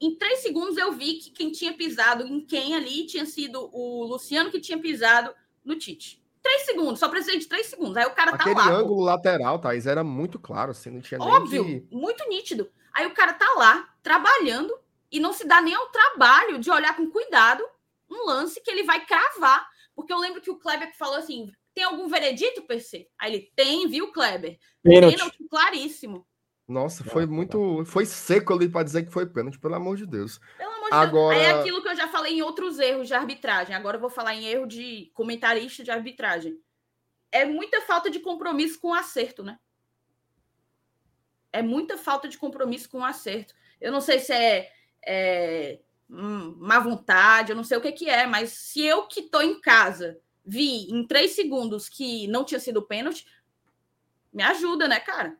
Em três segundos eu vi que quem tinha pisado em quem ali tinha sido o Luciano que tinha pisado no Tite. Três segundos, só precisei de três segundos. Aí o cara Aquele tá lá. Aquele ângulo pô. lateral, Thaís, era muito claro, assim, não tinha Óbvio, nem que... muito nítido. Aí o cara tá lá, trabalhando, e não se dá nem ao trabalho de olhar com cuidado um lance que ele vai cravar. Porque eu lembro que o Kleber falou assim: tem algum veredito, PC? Aí ele tem, viu, Kleber? Pênalti. Pênalti claríssimo. Nossa, foi muito. Foi seco ali para dizer que foi pênalti, pelo amor de Deus. Pelo amor de Agora... Deus. Aí é aquilo que eu já falei em outros erros de arbitragem. Agora eu vou falar em erro de comentarista de arbitragem. É muita falta de compromisso com o acerto, né? É muita falta de compromisso com o acerto. Eu não sei se é, é hum, má vontade, eu não sei o que, que é, mas se eu que tô em casa vi em três segundos que não tinha sido pênalti, me ajuda, né, cara?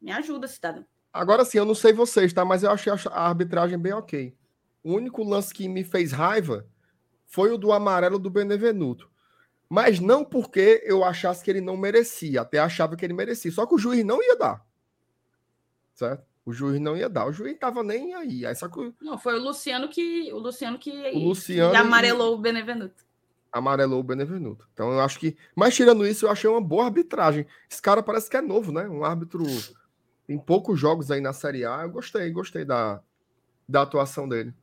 Me ajuda, cidadão. Agora sim, eu não sei vocês, tá? Mas eu achei a arbitragem bem ok. O único lance que me fez raiva foi o do amarelo do Benevenuto. Mas não porque eu achasse que ele não merecia, até achava que ele merecia. Só que o juiz não ia dar. Certo? O juiz não ia dar. O juiz tava nem aí. aí só que... Não, foi o Luciano que o Luciano que, o Luciano que amarelou e... o Benevenuto. Amarelou o Benevenuto. Então eu acho que. Mas tirando isso, eu achei uma boa arbitragem. Esse cara parece que é novo, né? Um árbitro tem poucos jogos aí na Série A. Eu gostei, gostei da, da atuação dele.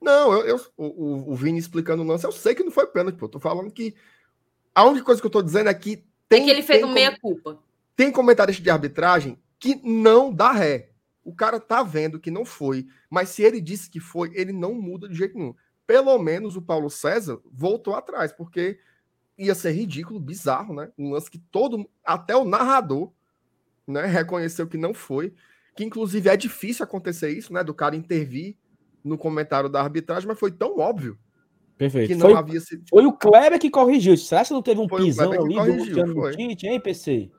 Não, eu, eu o, o Vini explicando o lance, eu sei que não foi pênalti, pô. Eu tô falando que. A única coisa que eu tô dizendo é que. Tem, é que ele fez um meia-culpa. Tem comentarista de arbitragem que não dá ré. O cara tá vendo que não foi, mas se ele disse que foi, ele não muda de jeito nenhum. Pelo menos o Paulo César voltou atrás, porque ia ser ridículo, bizarro, né? Um lance que todo, até o narrador né, reconheceu que não foi, que inclusive é difícil acontecer isso, né, do cara intervir no comentário da arbitragem, mas foi tão óbvio. Perfeito. Que não foi, havia sido... foi o Kleber que corrigiu. Será que não teve um foi pisão ali do Luciano Tite, hein, PC?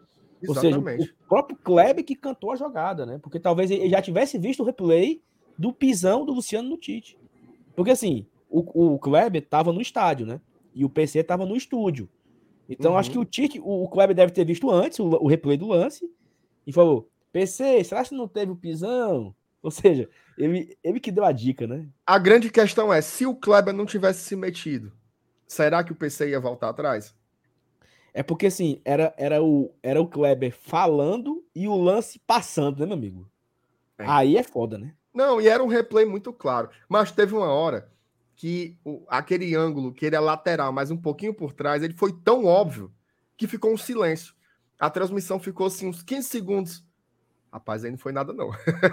Ou seja, o próprio Kleber que cantou a jogada, né? Porque talvez ele já tivesse visto o replay do pisão do Luciano no Tite. Porque assim, o, o Kleber estava no estádio, né? E o PC estava no estúdio. Então, uhum. acho que o Tite, o, o Kleber deve ter visto antes o, o replay do lance e falou: PC, será que não teve o pisão? Ou seja, ele, ele que deu a dica, né? A grande questão é: se o Kleber não tivesse se metido, será que o PC ia voltar atrás? É porque assim, era, era, o, era o Kleber falando e o lance passando, né, meu amigo? É. Aí é foda, né? Não, e era um replay muito claro. Mas teve uma hora que o, aquele ângulo, que ele é lateral, mas um pouquinho por trás, ele foi tão óbvio que ficou um silêncio. A transmissão ficou assim uns 15 segundos. Rapaz, aí não foi nada, não.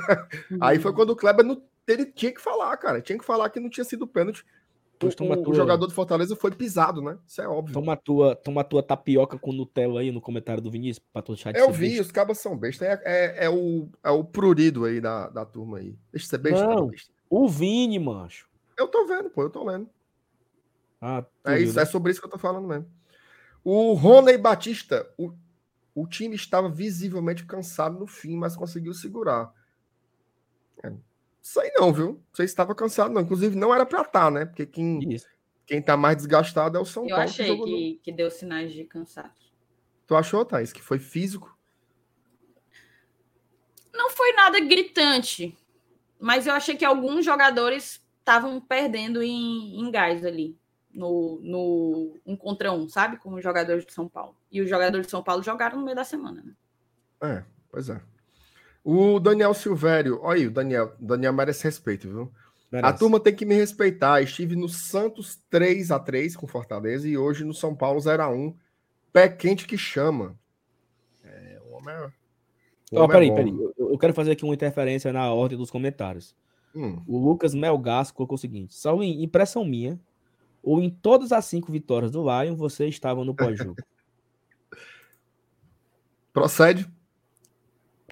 aí foi quando o Kleber não, ele tinha que falar, cara. Tinha que falar que não tinha sido pênalti. O, o, o, jogador do Fortaleza foi pisado, né? Isso é óbvio. Toma tua, toma tua tapioca com Nutella aí no comentário do Vinícius, pra tu deixar de Eu vi, besta. os cabas são besta. É, é, é, o, é o prurido aí da, da turma aí. Deixa de ser besta. Não, besta. o Vini, mancho. Eu tô vendo, pô, eu tô lendo. Ah, é isso, é sobre isso que eu tô falando mesmo. O Rony Batista, o O time estava visivelmente cansado no fim, mas conseguiu segurar. É, sei não, viu? Você estava cansado, não. Inclusive, não era para estar, tá, né? Porque quem, quem tá mais desgastado é o São Eu Paulo. Eu achei que, que, que, deu sinais de cansaço. Tu achou, Thaís, que foi físico? Não foi nada gritante, mas eu achei que alguns jogadores estavam perdendo em, em gás ali no, no um contra um, sabe? Com os jogadores de São Paulo. E os jogadores de São Paulo jogaram no meio da semana, né? É, pois é. O Daniel Silvério, olha aí, o Daniel, Daniel merece respeito, viu? Merece. A turma tem que me respeitar. Estive no Santos 3 a 3 com Fortaleza e hoje no São Paulo 0 a 1 Pé quente que chama. É, o homem é. O oh, peraí, é peraí. Eu, eu, quero fazer aqui uma interferência na ordem dos comentários. Hum. O Lucas Melgas colocou o seguinte: salvo impressão minha, ou em todas as cinco vitórias do Lion, você estava no pós-jogo? Procede?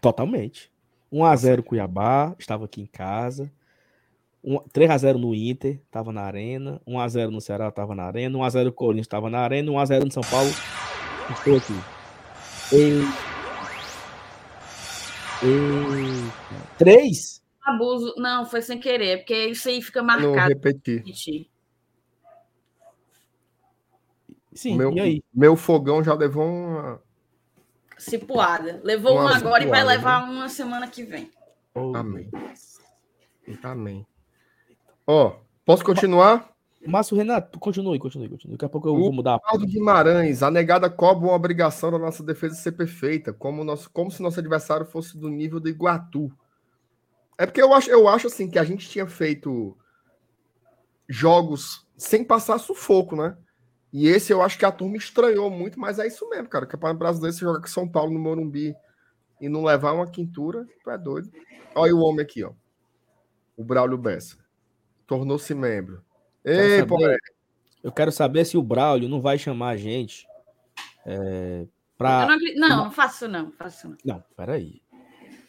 Totalmente. 1x0 Cuiabá, estava aqui em casa. 3x0 no Inter, estava na Arena. 1x0 no Ceará, estava na Arena. 1x0 Corinthians, estava na Arena. 1x0 no São Paulo, estou aqui. E... E... Três? Abuso. Não, foi sem querer, porque isso aí fica marcado. Não repetir. Sim, meu, e aí? Meu fogão já levou uma. Cipuada. Levou uma, uma agora cipuada, e vai levar né? uma semana que vem. Oh, Amém. Amém. Ó, oh, posso continuar? Márcio Renato, continue, continue, continue. Daqui a pouco eu o vou mudar. Paulo Guimarães, a negada cobra uma obrigação da nossa defesa ser perfeita, como, nosso, como se nosso adversário fosse do nível do Iguatu. É porque eu acho, eu acho assim que a gente tinha feito jogos sem passar sufoco, né? E esse eu acho que a turma estranhou muito, mas é isso mesmo, cara. O Campeonato Brasileiro, você joga com São Paulo no Morumbi e não levar uma quintura, tu é doido. Olha o homem aqui, ó. O Braulio Bessa. Tornou-se membro. Ei, pô. Eu quero saber se o Braulio não vai chamar a gente é, pra... Não, não, não, faço não, faço não. Não, peraí.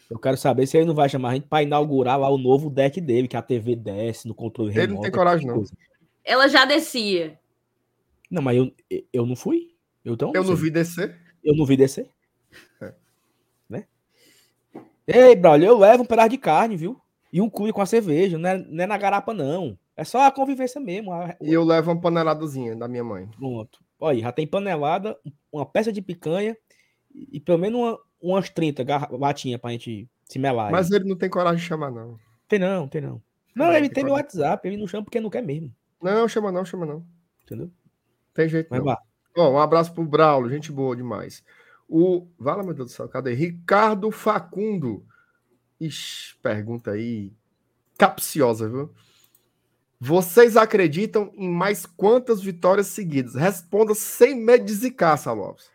Eu quero saber se ele não vai chamar a gente para inaugurar lá o novo deck dele, que a TV desce no controle remoto. Ele não tem coragem, não. Ela já descia. Não, mas eu, eu não fui. Eu, então, eu não vi descer. Eu não vi descer. É. Né? Ei, Braulio, eu levo um pedaço de carne, viu? E um cuia com a cerveja. Não é, não é na garapa, não. É só a convivência mesmo. E eu levo uma paneladazinha da minha mãe. Pronto. Olha, já tem panelada, uma peça de picanha e pelo menos uma, umas 30 latinhas pra gente se melar. Mas ele não tem coragem de chamar, não. Tem não, tem não. Não, ele tem, tem meu WhatsApp, ele não chama porque não quer mesmo. Não, chama não, chama não. Entendeu? Tem jeito Vai não. Bom, um abraço pro Braulio, gente boa demais. O. Vala, meu Deus do céu, cadê? Ricardo Facundo. Ixi, pergunta aí. Capciosa, viu? Vocês acreditam em mais quantas vitórias seguidas? Responda sem medo de zicar, Salopes.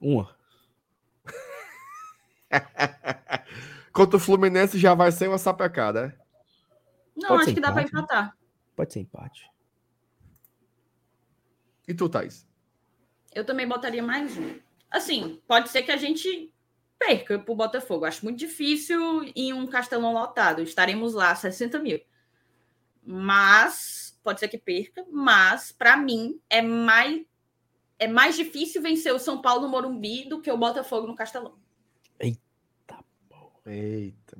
Uma. Contra o Fluminense já vai ser uma sapecada, é? Não, Pode acho que empate, dá para empatar. Pode ser empate. E tu, Thaís? Eu também botaria mais um. Assim, pode ser que a gente perca pro Botafogo. Acho muito difícil em um castelão lotado. Estaremos lá 60 mil. Mas pode ser que perca. Mas para mim é mais é mais difícil vencer o São Paulo no Morumbi do que o Botafogo no Castelão. Eita, Eita.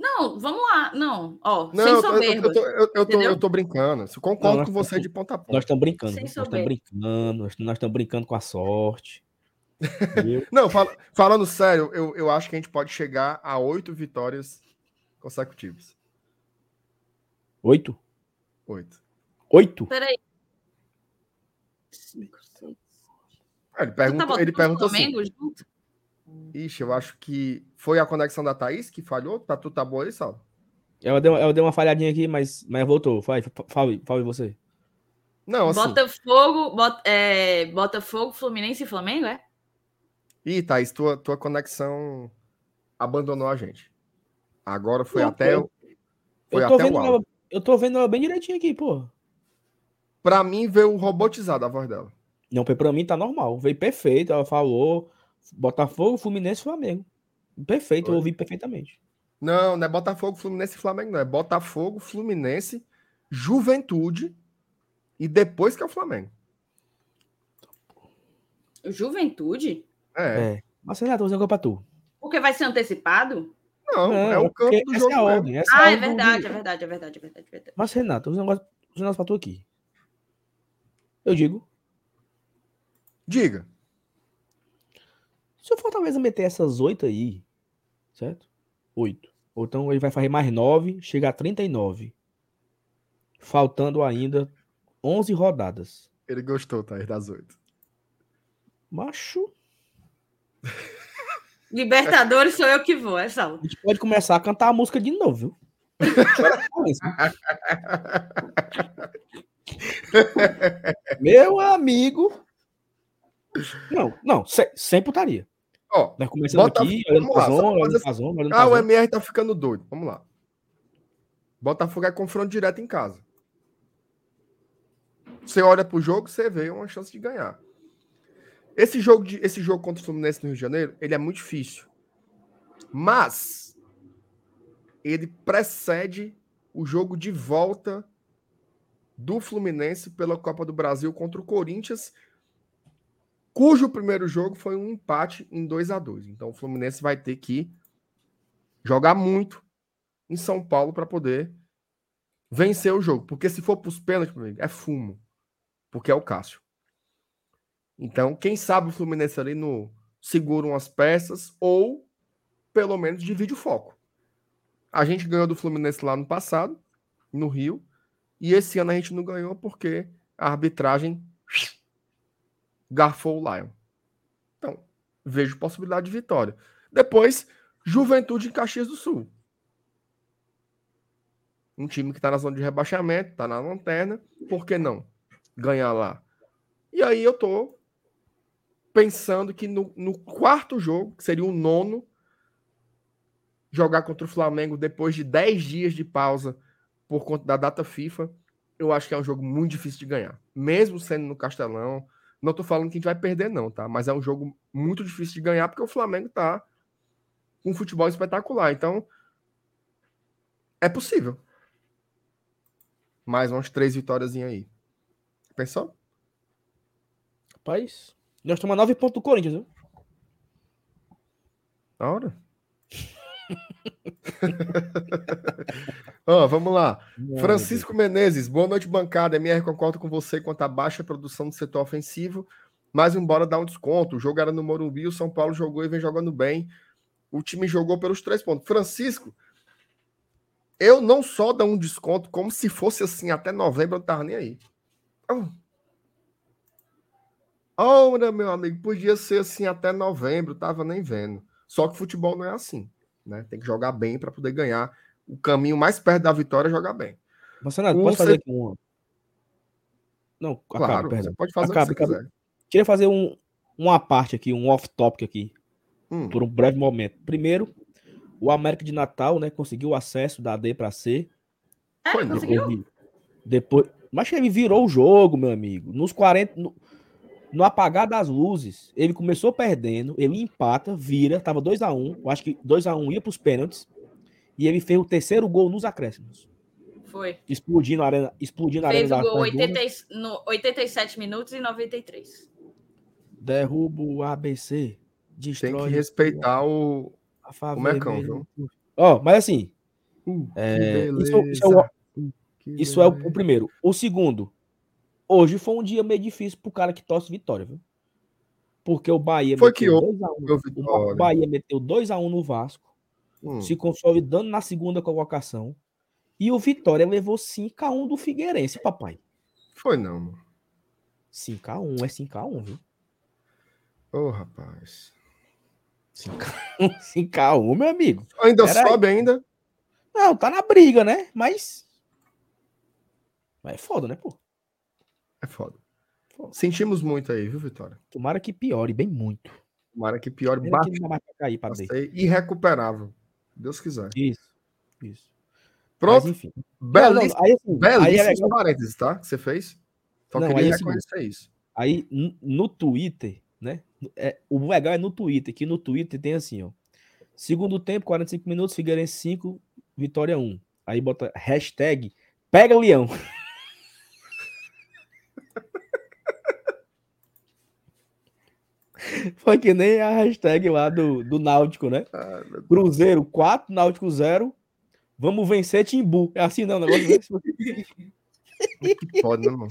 Não, vamos lá. Não, ó, não, sem soberba. Eu, eu, eu, eu, tô, eu tô brincando. Eu concordo não, com você de ponta a ponta. Nós estamos brincando. Sem nós estamos brincando. Nós estamos brincando com a sorte. não, fala, falando sério, eu, eu acho que a gente pode chegar a oito vitórias consecutivas. Oito? Oito. Oito? Peraí. Cinco, seis. Ele pergunta, tá ele pergunta assim. Junto? Ixi, eu acho que foi a conexão da Thaís que falhou. Tá tudo tá bom aí, Sal? Ela deu, ela deu uma falhadinha aqui, mas, mas voltou. Fale, fale, fale você. Não, assim... Botafogo, bot, é, Botafogo, Fluminense e Flamengo, é? Ih, Thaís, tua, tua conexão abandonou a gente. Agora foi Não, até, eu, foi eu até o ela, Eu tô vendo ela bem direitinho aqui, pô. Pra mim, veio robotizado a voz dela. Não, pra mim tá normal. Veio perfeito. Ela falou Botafogo, Fluminense e Flamengo. Perfeito, Foi. eu ouvi perfeitamente. Não, não é Botafogo, Fluminense e Flamengo, não. É Botafogo, Fluminense, Juventude e depois que é o Flamengo. Juventude? É. é. Mas Renato, vou dizer pra tu. Porque vai ser antecipado? Não, é, é o campo do jogo. É ordem, ah, é, é verdade, é verdade, é verdade, é verdade, é verdade. Mas, Renato, vou dizer um negócio pra tu aqui. Eu digo. Diga. Se o Fortaleza meter essas oito aí, certo? Oito. Ou então ele vai fazer mais nove, chega a 39. Faltando ainda 11 rodadas. Ele gostou, tá? Das oito. Macho. Libertadores sou eu que vou, é só. A gente pode começar a cantar a música de novo, viu? Meu amigo. Não, não, sem, sem putaria. Ó, Nós começando bota, aqui, olhando pra zona, olhando pra zona, olhando Ah, o MR tá ficando doido. Vamos lá. Botafogo é confronto direto em casa. Você olha pro jogo, você vê uma chance de ganhar. Esse jogo, de, esse jogo contra o Fluminense no Rio de Janeiro, ele é muito difícil. Mas ele precede o jogo de volta do Fluminense pela Copa do Brasil contra o Corinthians cujo primeiro jogo foi um empate em 2 a 2 Então o Fluminense vai ter que jogar muito em São Paulo para poder vencer o jogo. Porque se for para os pênaltis, é fumo. Porque é o Cássio. Então, quem sabe o Fluminense ali no segura umas peças ou pelo menos divide o foco. A gente ganhou do Fluminense lá no passado, no Rio, e esse ano a gente não ganhou porque a arbitragem garfou o Lion. Então, vejo possibilidade de vitória. Depois, Juventude em Caxias do Sul. Um time que está na zona de rebaixamento, está na lanterna, por que não ganhar lá? E aí eu tô pensando que no, no quarto jogo, que seria o nono, jogar contra o Flamengo depois de 10 dias de pausa por conta da data FIFA, eu acho que é um jogo muito difícil de ganhar. Mesmo sendo no Castelão, não tô falando que a gente vai perder, não, tá? Mas é um jogo muito difícil de ganhar porque o Flamengo tá com um futebol espetacular. Então, é possível. Mais umas três vitórias aí. Pensou? Rapaz, nós estamos a nove pontos do Corinthians, viu? Da hora. Oh, vamos lá. Francisco Menezes, boa noite, bancada. MR concordo com você quanto à baixa produção do setor ofensivo, mas embora dar um desconto, o jogo era no Morumbi, o São Paulo jogou e vem jogando bem. O time jogou pelos três pontos. Francisco, eu não só dou um desconto, como se fosse assim até novembro, eu não tava nem aí. Ora, meu amigo, podia ser assim até novembro, tava nem vendo. Só que futebol não é assim. Né? Tem que jogar bem para poder ganhar. O caminho mais perto da vitória é jogar bem. Você não pode fazer aqui um. Não, claro, acaba, você pode fazer acaba, o que você quiser. Queria fazer um, uma parte aqui, um off-topic aqui, hum. por um breve momento. Primeiro, o América de Natal, né, conseguiu o acesso da D para C. É, Foi, conseguiu? Depois, mas ele virou o jogo, meu amigo. Nos 40, no, no apagar das luzes, ele começou perdendo, ele empata, vira, tava 2 a 1 um, eu acho que 2 a 1 um ia para os pênaltis, e ele fez o terceiro gol nos acréscimos. Foi. Explodindo a arena, explodindo a fez arena. Fez o gol 80, no 87 minutos e 93. Derruba o ABC, destrói... Tem que respeitar o, a o Mecão, viu? Ó, oh, mas assim, uh, é, isso, isso, é, o, isso é o, o primeiro. O segundo, Hoje foi um dia meio difícil pro cara que torce vitória, viu? Porque o Bahia foi que houve, o Bahia meteu 2x1 no Vasco, hum. se consolidando na segunda colocação. E o Vitória levou 5x1 do Figueirense, papai. Foi não, mano. 5x1 é 5x1, viu? Ô, oh, rapaz. 5x1, 5x1, meu amigo. Ainda Era sobe aí. ainda? Não, tá na briga, né? Mas. Mas é foda, né, pô? É foda. foda. Sentimos muito aí, viu, Vitória? Tomara que piore bem muito. Tomara que piore bastante. cair pra irrecuperável. Deus quiser. Isso. Isso. Pronto. Mas, enfim. Belíssimo, não, aí, assim, belíssimos é parênteses, tá? Que você fez. Só não, queria aí, assim, reconhecer assim, isso. Aí, no Twitter, né? É, o legal é no Twitter, que no Twitter tem assim, ó. Segundo tempo, 45 minutos, Figueirense 5, Vitória 1. Aí bota hashtag Pega Leão. Foi que nem a hashtag lá do, do Náutico, né? Ah, Cruzeiro 4, Náutico 0. Vamos vencer Timbu. É assim não, o negócio desse? Pode, não, mano.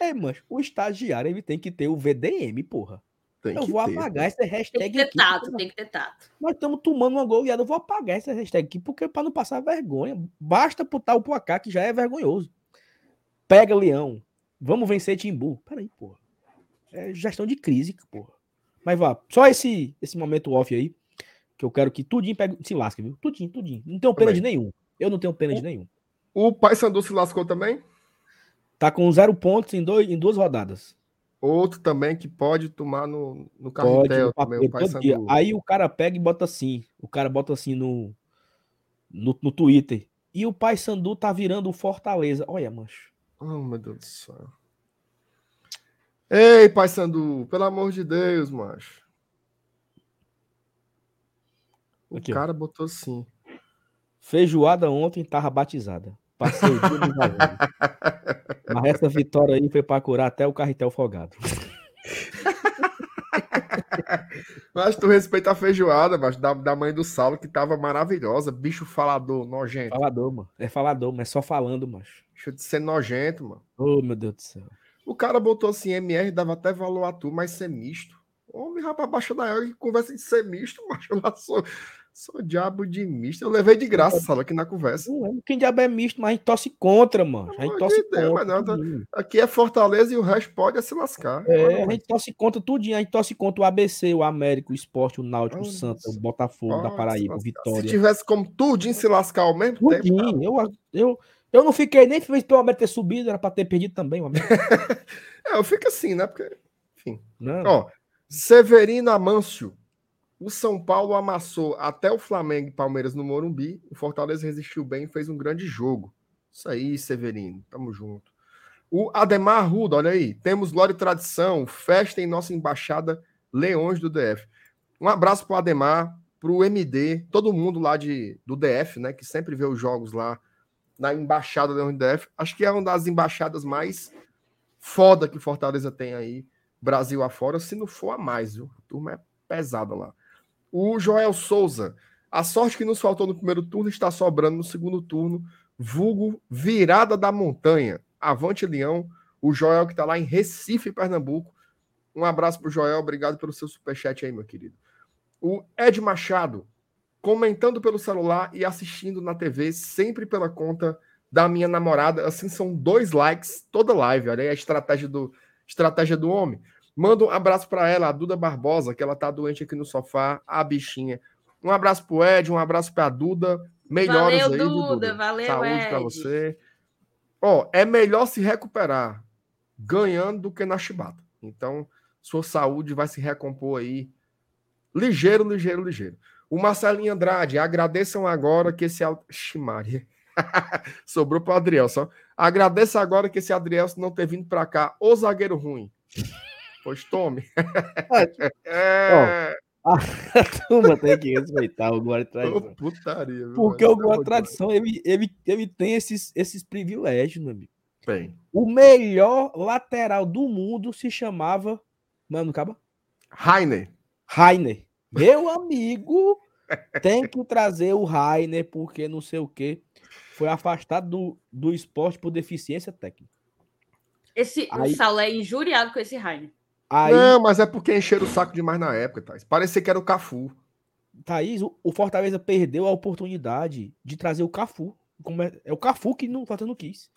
É, mas o estagiário ele tem que ter o VDM, porra. Tem eu vou ter, apagar essa hashtag. Tem que ter aqui, tato, porque... tem que ter tato. Nós estamos tomando uma goleada. Eu vou apagar essa hashtag aqui, porque para não passar vergonha. Basta botar o placar, que já é vergonhoso. Pega Leão. Vamos vencer Timbu. Peraí, porra. É gestão de crise, porra. Mas vá, só esse, esse momento off aí, que eu quero que tudinho pegue, se lasque, viu? Tudinho, tudinho. Não tenho pena de nenhum. Eu não tenho pena de nenhum. O Paysandu se lascou também? Tá com zero pontos em, dois, em duas rodadas. Outro também que pode tomar no, no carretel pode, também, o Paysandu. Aí o cara pega e bota assim. O cara bota assim no, no, no Twitter. E o Paysandu tá virando o Fortaleza. Olha, mancho. Oh, meu Deus do céu. Ei, Pai Sandu, pelo amor de Deus, macho. O Aqui, cara ó. botou assim. Feijoada ontem tava batizada. Passei o dia no Mas essa vitória aí foi para curar até o carretel folgado. Mas tu respeita a feijoada, mas da, da mãe do Saulo, que tava maravilhosa. Bicho falador, nojento. Falador, mano. É falador, mas é só falando, macho. Deixa de ser nojento, mano. Oh, meu Deus do céu. O cara botou assim, MR, dava até valor a tu, mas ser misto. Homem, rapaz, baixa da que conversa de ser misto, macho. Eu lá sou, sou diabo de misto. Eu levei de graça, Sala, aqui na conversa. Não, quem diabo é misto, mas a gente torce contra, mano. A gente torce de Deus, contra. Não, aqui é Fortaleza e o resto pode se lascar. É, a gente torce contra tudinho. A gente torce contra o ABC, o América, o Esporte, o Náutico, o Santa, o Botafogo da Paraíba, o Vitória. Se tivesse como tudinho se lascar ao mesmo tudinho, tempo. Eu, eu, eu não fiquei nem feliz pelo América ter subido, era para ter perdido também. é, eu fico assim, né? Porque, enfim. Não. Ó, Severino Amâncio. O São Paulo amassou até o Flamengo e Palmeiras no Morumbi. O Fortaleza resistiu bem e fez um grande jogo. Isso aí, Severino. Tamo junto. O Ademar Arruda, olha aí. Temos glória e tradição. Festa em nossa embaixada Leões do DF. Um abraço pro Ademar, pro MD, todo mundo lá de, do DF, né? Que sempre vê os jogos lá na embaixada da UNDF. Acho que é uma das embaixadas mais foda que Fortaleza tem aí, Brasil afora, se não for a mais, viu? A turma é pesada lá. O Joel Souza. A sorte que nos faltou no primeiro turno está sobrando no segundo turno. Vulgo virada da montanha. Avante Leão. O Joel que está lá em Recife, Pernambuco. Um abraço para o Joel. Obrigado pelo seu superchat aí, meu querido. O Ed Machado comentando pelo celular e assistindo na TV, sempre pela conta da minha namorada. Assim, são dois likes toda live. Olha aí a estratégia do, estratégia do homem. Manda um abraço para ela, a Duda Barbosa, que ela tá doente aqui no sofá, a bichinha. Um abraço pro Ed, um abraço pra Duda. Melhoras valeu, aí, Duda. Duda. Valeu, Saúde para você. Ó, é melhor se recuperar ganhando do que na chibata. Então, sua saúde vai se recompor aí ligeiro, ligeiro, ligeiro. O Marcelinho Andrade, agradeçam agora que esse. Ximaria. Sobrou para o Adriel só. Agradeça agora que esse Adriel não ter vindo para cá. O zagueiro ruim. Pois tome. é... a turma tem que respeitar o Guarda Tradição. Oh, putaria, Porque o Guarda Tradição ele, ele, ele tem esses, esses privilégios, meu amigo. Tem. O melhor lateral do mundo se chamava. Mano, acaba? Rainer. Rainer. Meu amigo, tem que trazer o Rainer, porque não sei o que. Foi afastado do, do esporte por deficiência técnica. Esse, aí, o Saulo é injuriado com esse Rainer. Aí, não, mas é porque encheram o saco demais na época, Thaís. Parecia que era o Cafu. Thaís, o, o Fortaleza perdeu a oportunidade de trazer o Cafu. Como é, é o Cafu que não, Fortaleza não quis.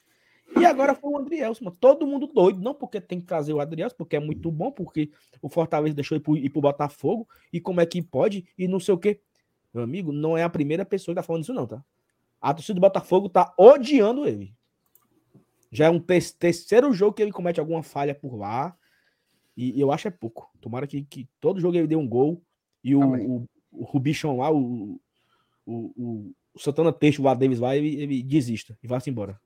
E agora foi o Adrielson. Todo mundo doido, não porque tem que trazer o Adrielson, porque é muito bom, porque o Fortaleza deixou ir pro, ir pro Botafogo, e como é que pode, e não sei o quê. Meu amigo, não é a primeira pessoa que tá falando isso, não, tá? A torcida do Botafogo tá odiando ele. Já é um te terceiro jogo que ele comete alguma falha por lá. E, e eu acho é pouco. Tomara que, que, todo jogo ele dê um gol. E o, o, o, o bichão lá, o, o, o, Santana Teixo, o Davis vai, ele, ele desista e vá-se embora.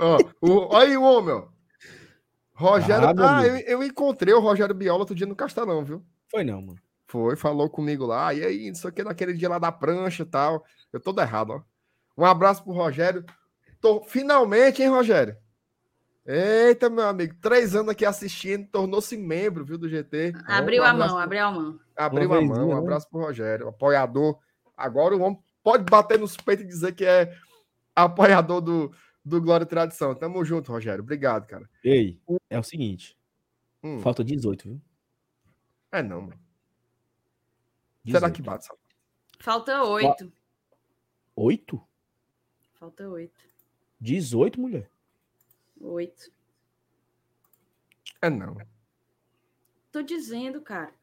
Oh, olha aí o homem, Rogério. Ah, ah eu, eu, encontrei o Rogério Biola outro dia no Castelão, viu? Foi não, mano. Foi, falou comigo lá. E aí, isso aqui naquele dia lá da prancha e tal. Eu tô errado, ó. Um abraço pro Rogério. Tô, finalmente, hein, Rogério? Eita, meu amigo, três anos aqui assistindo, tornou-se membro, viu, do GT. Abriu um a mão, abriu a mão. Abriu a mão, um né? abraço pro Rogério, apoiador. Agora o homem pode bater nos peitos e dizer que é apoiador do, do Glória e Tradição. Tamo junto, Rogério. Obrigado, cara. Ei, é o seguinte. Hum. Falta 18, viu? É não, mano. 18. Será que bate, sabe? Falta 8. 8? Falta 8. 18, mulher? 8. É não. Tô dizendo, cara.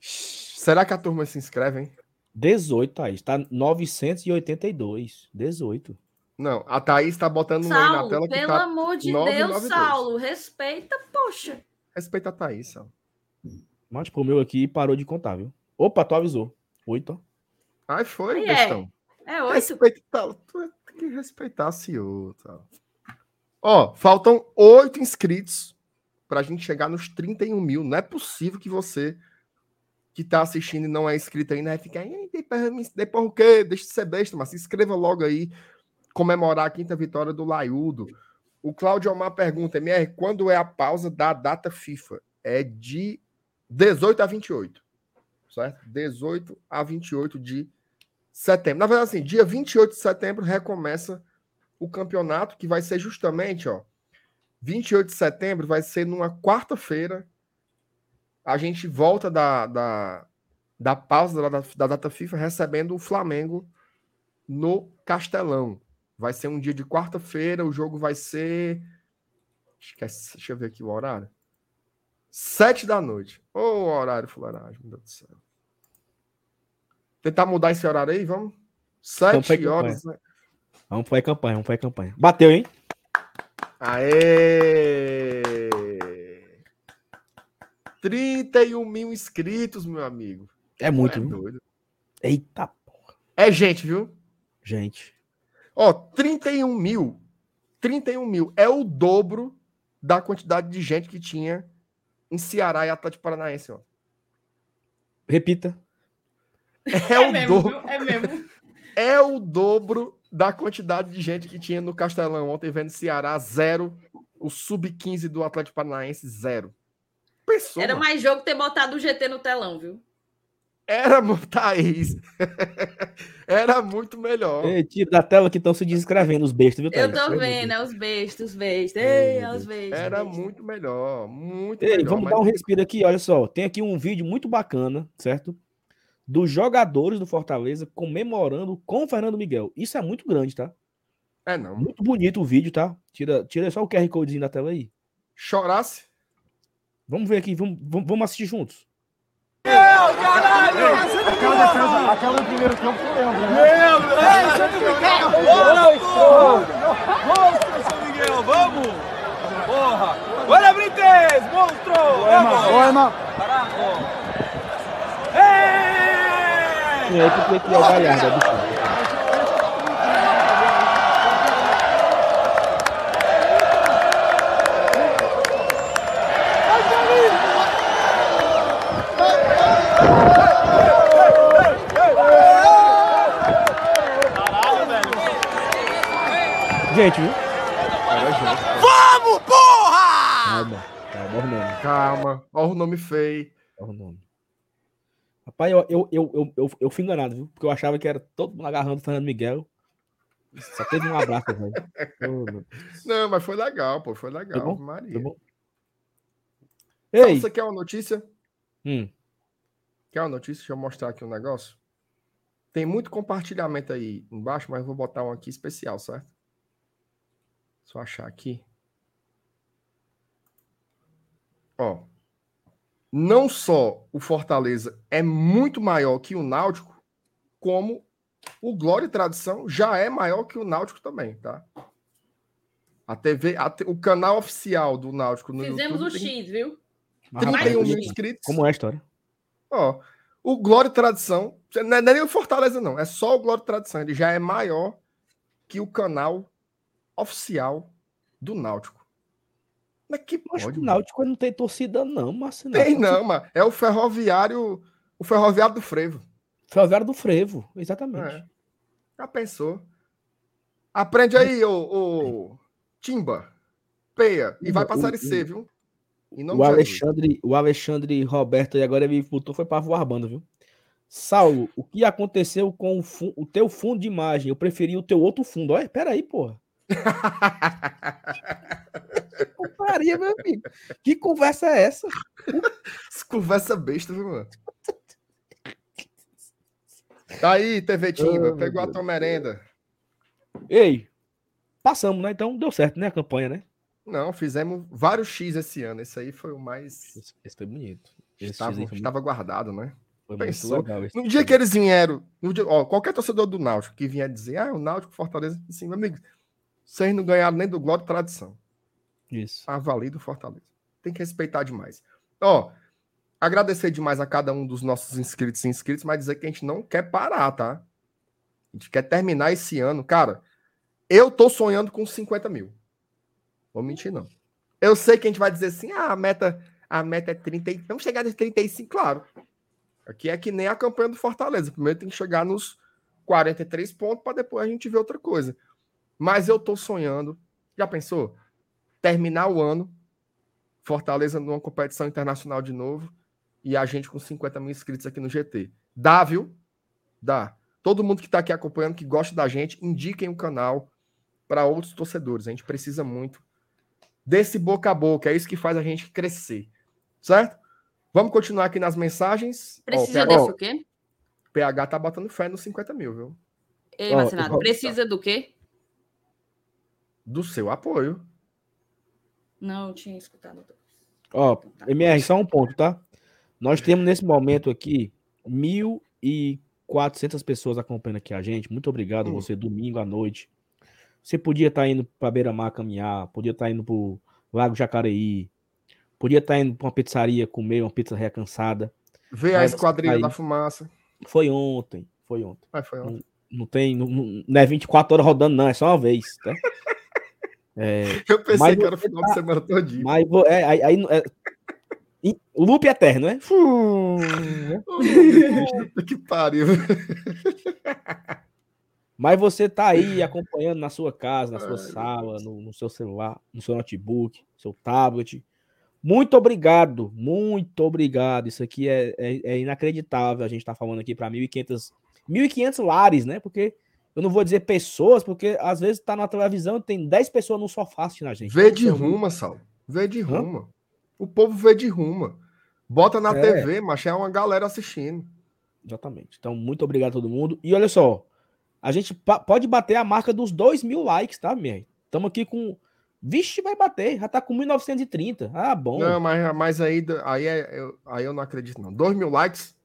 Será que a turma se inscreve, hein? 18, Thaís. Tá 982. 18. Não, a Thaís tá botando Saulo, um aí na tela que pelo tá amor de 9, Deus, 9, Saulo. Respeita, poxa. Respeita a Thaís, Saulo. Mas pro meu aqui parou de contar, viu? Opa, tu avisou. Oito. Ai, foi, aí questão. É, é oito. Respeita, tu tem que respeitar a CEO, tá? Ó, faltam oito inscritos pra gente chegar nos 31 mil. Não é possível que você que tá assistindo e não é inscrito ainda vai ficar, depois o quê? Deixa de ser besta, mas se inscreva logo aí, comemorar a quinta vitória do Laiudo. O Claudio Omar pergunta, MR, quando é a pausa da data FIFA? É de 18 a 28, certo? 18 a 28 de setembro. Na verdade, assim, dia 28 de setembro recomeça o campeonato, que vai ser justamente, ó, 28 de setembro vai ser numa quarta-feira, a gente volta da, da, da pausa da, da data FIFA recebendo o Flamengo no Castelão. Vai ser um dia de quarta-feira, o jogo vai ser. Esquece, deixa eu ver aqui o horário. Sete da noite. Ô, oh, horário fularagem, meu Deus do céu. Tentar mudar esse horário aí, vamos? Sete horas. Né? Vamos para a campanha, vamos para a campanha. Bateu, hein? Aê! 31 mil inscritos, meu amigo. É muito, é doido. Eita porra. É gente, viu? Gente. Ó, 31 mil. 31 mil. É o dobro da quantidade de gente que tinha em Ceará e Atlético Paranaense, ó. Repita. É, é o mesmo, dobro. É mesmo. É o dobro da quantidade de gente que tinha no Castelão ontem vendo Ceará zero, o sub-15 do Atlético Paranaense zero. Pensou, Era mais jogo ter botado o GT no telão, viu? Era, Thaís. Era muito melhor. Ei, tira da tela que estão se descrevendo os bestas, viu, Thaís? Eu tô vendo, é os bestas, os bestas. Ei, é os bestas. Era muito melhor, muito Ei, melhor. Vamos mas... dar um respiro aqui, olha só. Tem aqui um vídeo muito bacana, certo? Dos jogadores do Fortaleza comemorando com o Fernando Miguel. Isso é muito grande, tá? É, não. Muito bonito o vídeo, tá? Tira, tira só o QR Codezinho da tela aí. Chorasse? Vamos ver aqui, vamos, vamos assistir juntos. Meu, caralho! Aquela, aquela do primeiro tempo tu lembra, né? Lembro! Monstro, São Miguel, vamos! Porra! Olha, Brites! Monstro! Vamos! Irmão! Caraca! Ei! E aí, tu tem que ir ao Galhardo, bicho. Gente, viu? gente. Vamos, porra! Calma, calma, o nome. Calma, olha o nome feio. Olha o nome. Rapaz, eu, eu, eu, eu, eu, fui enganado, viu? Porque eu achava que era todo mundo agarrando o Fernando Miguel. Só teve um abraço, velho. Não, mas foi legal, pô. Foi legal. Foi bom? Maria. Foi bom? Ei. você quer uma notícia? Hum. Quer uma notícia? Deixa eu mostrar aqui um negócio. Tem muito compartilhamento aí embaixo, mas eu vou botar um aqui especial, certo? Só achar aqui. Ó. Não só o Fortaleza é muito maior que o Náutico, como o Glória e Tradição já é maior que o Náutico também, tá? A TV, a, o canal oficial do Náutico no Fizemos YouTube o X, viu? 31 mil inscritos. Como é a história? Ó, o Glória e Tradição, não é, não é nem o Fortaleza, não, é só o Glória e Tradição. Ele já é maior que o canal oficial do Náutico. Mas que pode, o Náutico não tem torcida, não, mas não. Tem não, mano. É o ferroviário, o ferroviário do Frevo. Ferroviário do Frevo, exatamente. É. Já pensou? Aprende aí, ô, ô Timba. Peia. E vai pra Série C, viu? O Alexandre, o Alexandre Roberto e agora ele botou foi para voar banda, viu? Saulo, o que aconteceu com o, o, teu fundo de imagem? Eu preferi o teu outro fundo. Olha, peraí, porra. Que meu amigo. Que conversa é essa? conversa besta, viu, mano? Tá aí, TV Timba. Oh, pegou a tua merenda. Ei, passamos, né? Então deu certo, né? A campanha, né? Não, fizemos vários X esse ano. Esse aí foi o mais. Esse, esse foi bonito. Esse estava, foi estava muito... guardado, né? Foi Pensou. Legal, no dia que eles vieram, dia, ó, qualquer torcedor do Náutico que vinha dizer, ah, o Náutico Fortaleza, assim, meu amigo, vocês não ganharam nem do Glória Tradição. Isso. A do Fortaleza. Tem que respeitar demais. Ó, agradecer demais a cada um dos nossos inscritos e inscritos, mas dizer que a gente não quer parar, tá? A gente quer terminar esse ano. Cara, eu tô sonhando com 50 mil. Vou mentir, não. Eu sei que a gente vai dizer assim, ah, a meta, a meta é 30. Vamos chegar nos 35, claro. Aqui é que nem a campanha do Fortaleza. Primeiro tem que chegar nos 43 pontos para depois a gente ver outra coisa. Mas eu tô sonhando. Já pensou? Terminar o ano, Fortaleza numa competição internacional de novo e a gente com 50 mil inscritos aqui no GT. Dá, viu? Dá. Todo mundo que está aqui acompanhando, que gosta da gente, indiquem o canal para outros torcedores. A gente precisa muito desse boca a boca. É isso que faz a gente crescer. Certo? Vamos continuar aqui nas mensagens. Precisa oh, desse o quê? PH tá botando fé nos 50 mil, viu? Ei, Marcinado, oh, precisa do quê? Do seu apoio. Não, eu tinha escutado. Ó, oh, MR, só um ponto, tá? Nós temos nesse momento aqui 1.400 pessoas acompanhando aqui a gente. Muito obrigado hum. você, domingo à noite. Você podia estar tá indo para Beira-Mar caminhar, podia estar tá indo para o Lago Jacareí, podia estar tá indo para uma pizzaria comer uma pizza recansada. Ver a esquadrilha da fumaça. Foi ontem, foi ontem. Foi ontem. Não, não tem, não, não, é 24 horas rodando, não, é só uma vez, tá? É, eu pensei que era o final tá, de semana todinho. Mas é, aí, aí é, loop eterno, né? que pariu. Mas você tá aí acompanhando na sua casa, na sua sala, no, no, seu celular, no seu notebook, no seu tablet. Muito obrigado, muito obrigado. Isso aqui é, é, é inacreditável. A gente tá falando aqui para 1.500 1.500 lares, né? Porque eu não vou dizer pessoas, porque às vezes tá na televisão e tem 10 pessoas no sofá assistindo a gente. Vê de ruma, Sal. Vê de ruma. O povo vê de ruma. Bota na é. TV, mas é uma galera assistindo. Exatamente. Então, muito obrigado a todo mundo. E olha só, a gente pode bater a marca dos 2 mil likes, tá, Mier? Estamos aqui com. Vixe, vai bater, já tá com 1930. Ah, bom. Não, mas, mas aí, aí, é, eu, aí eu não acredito, não. 2 mil likes?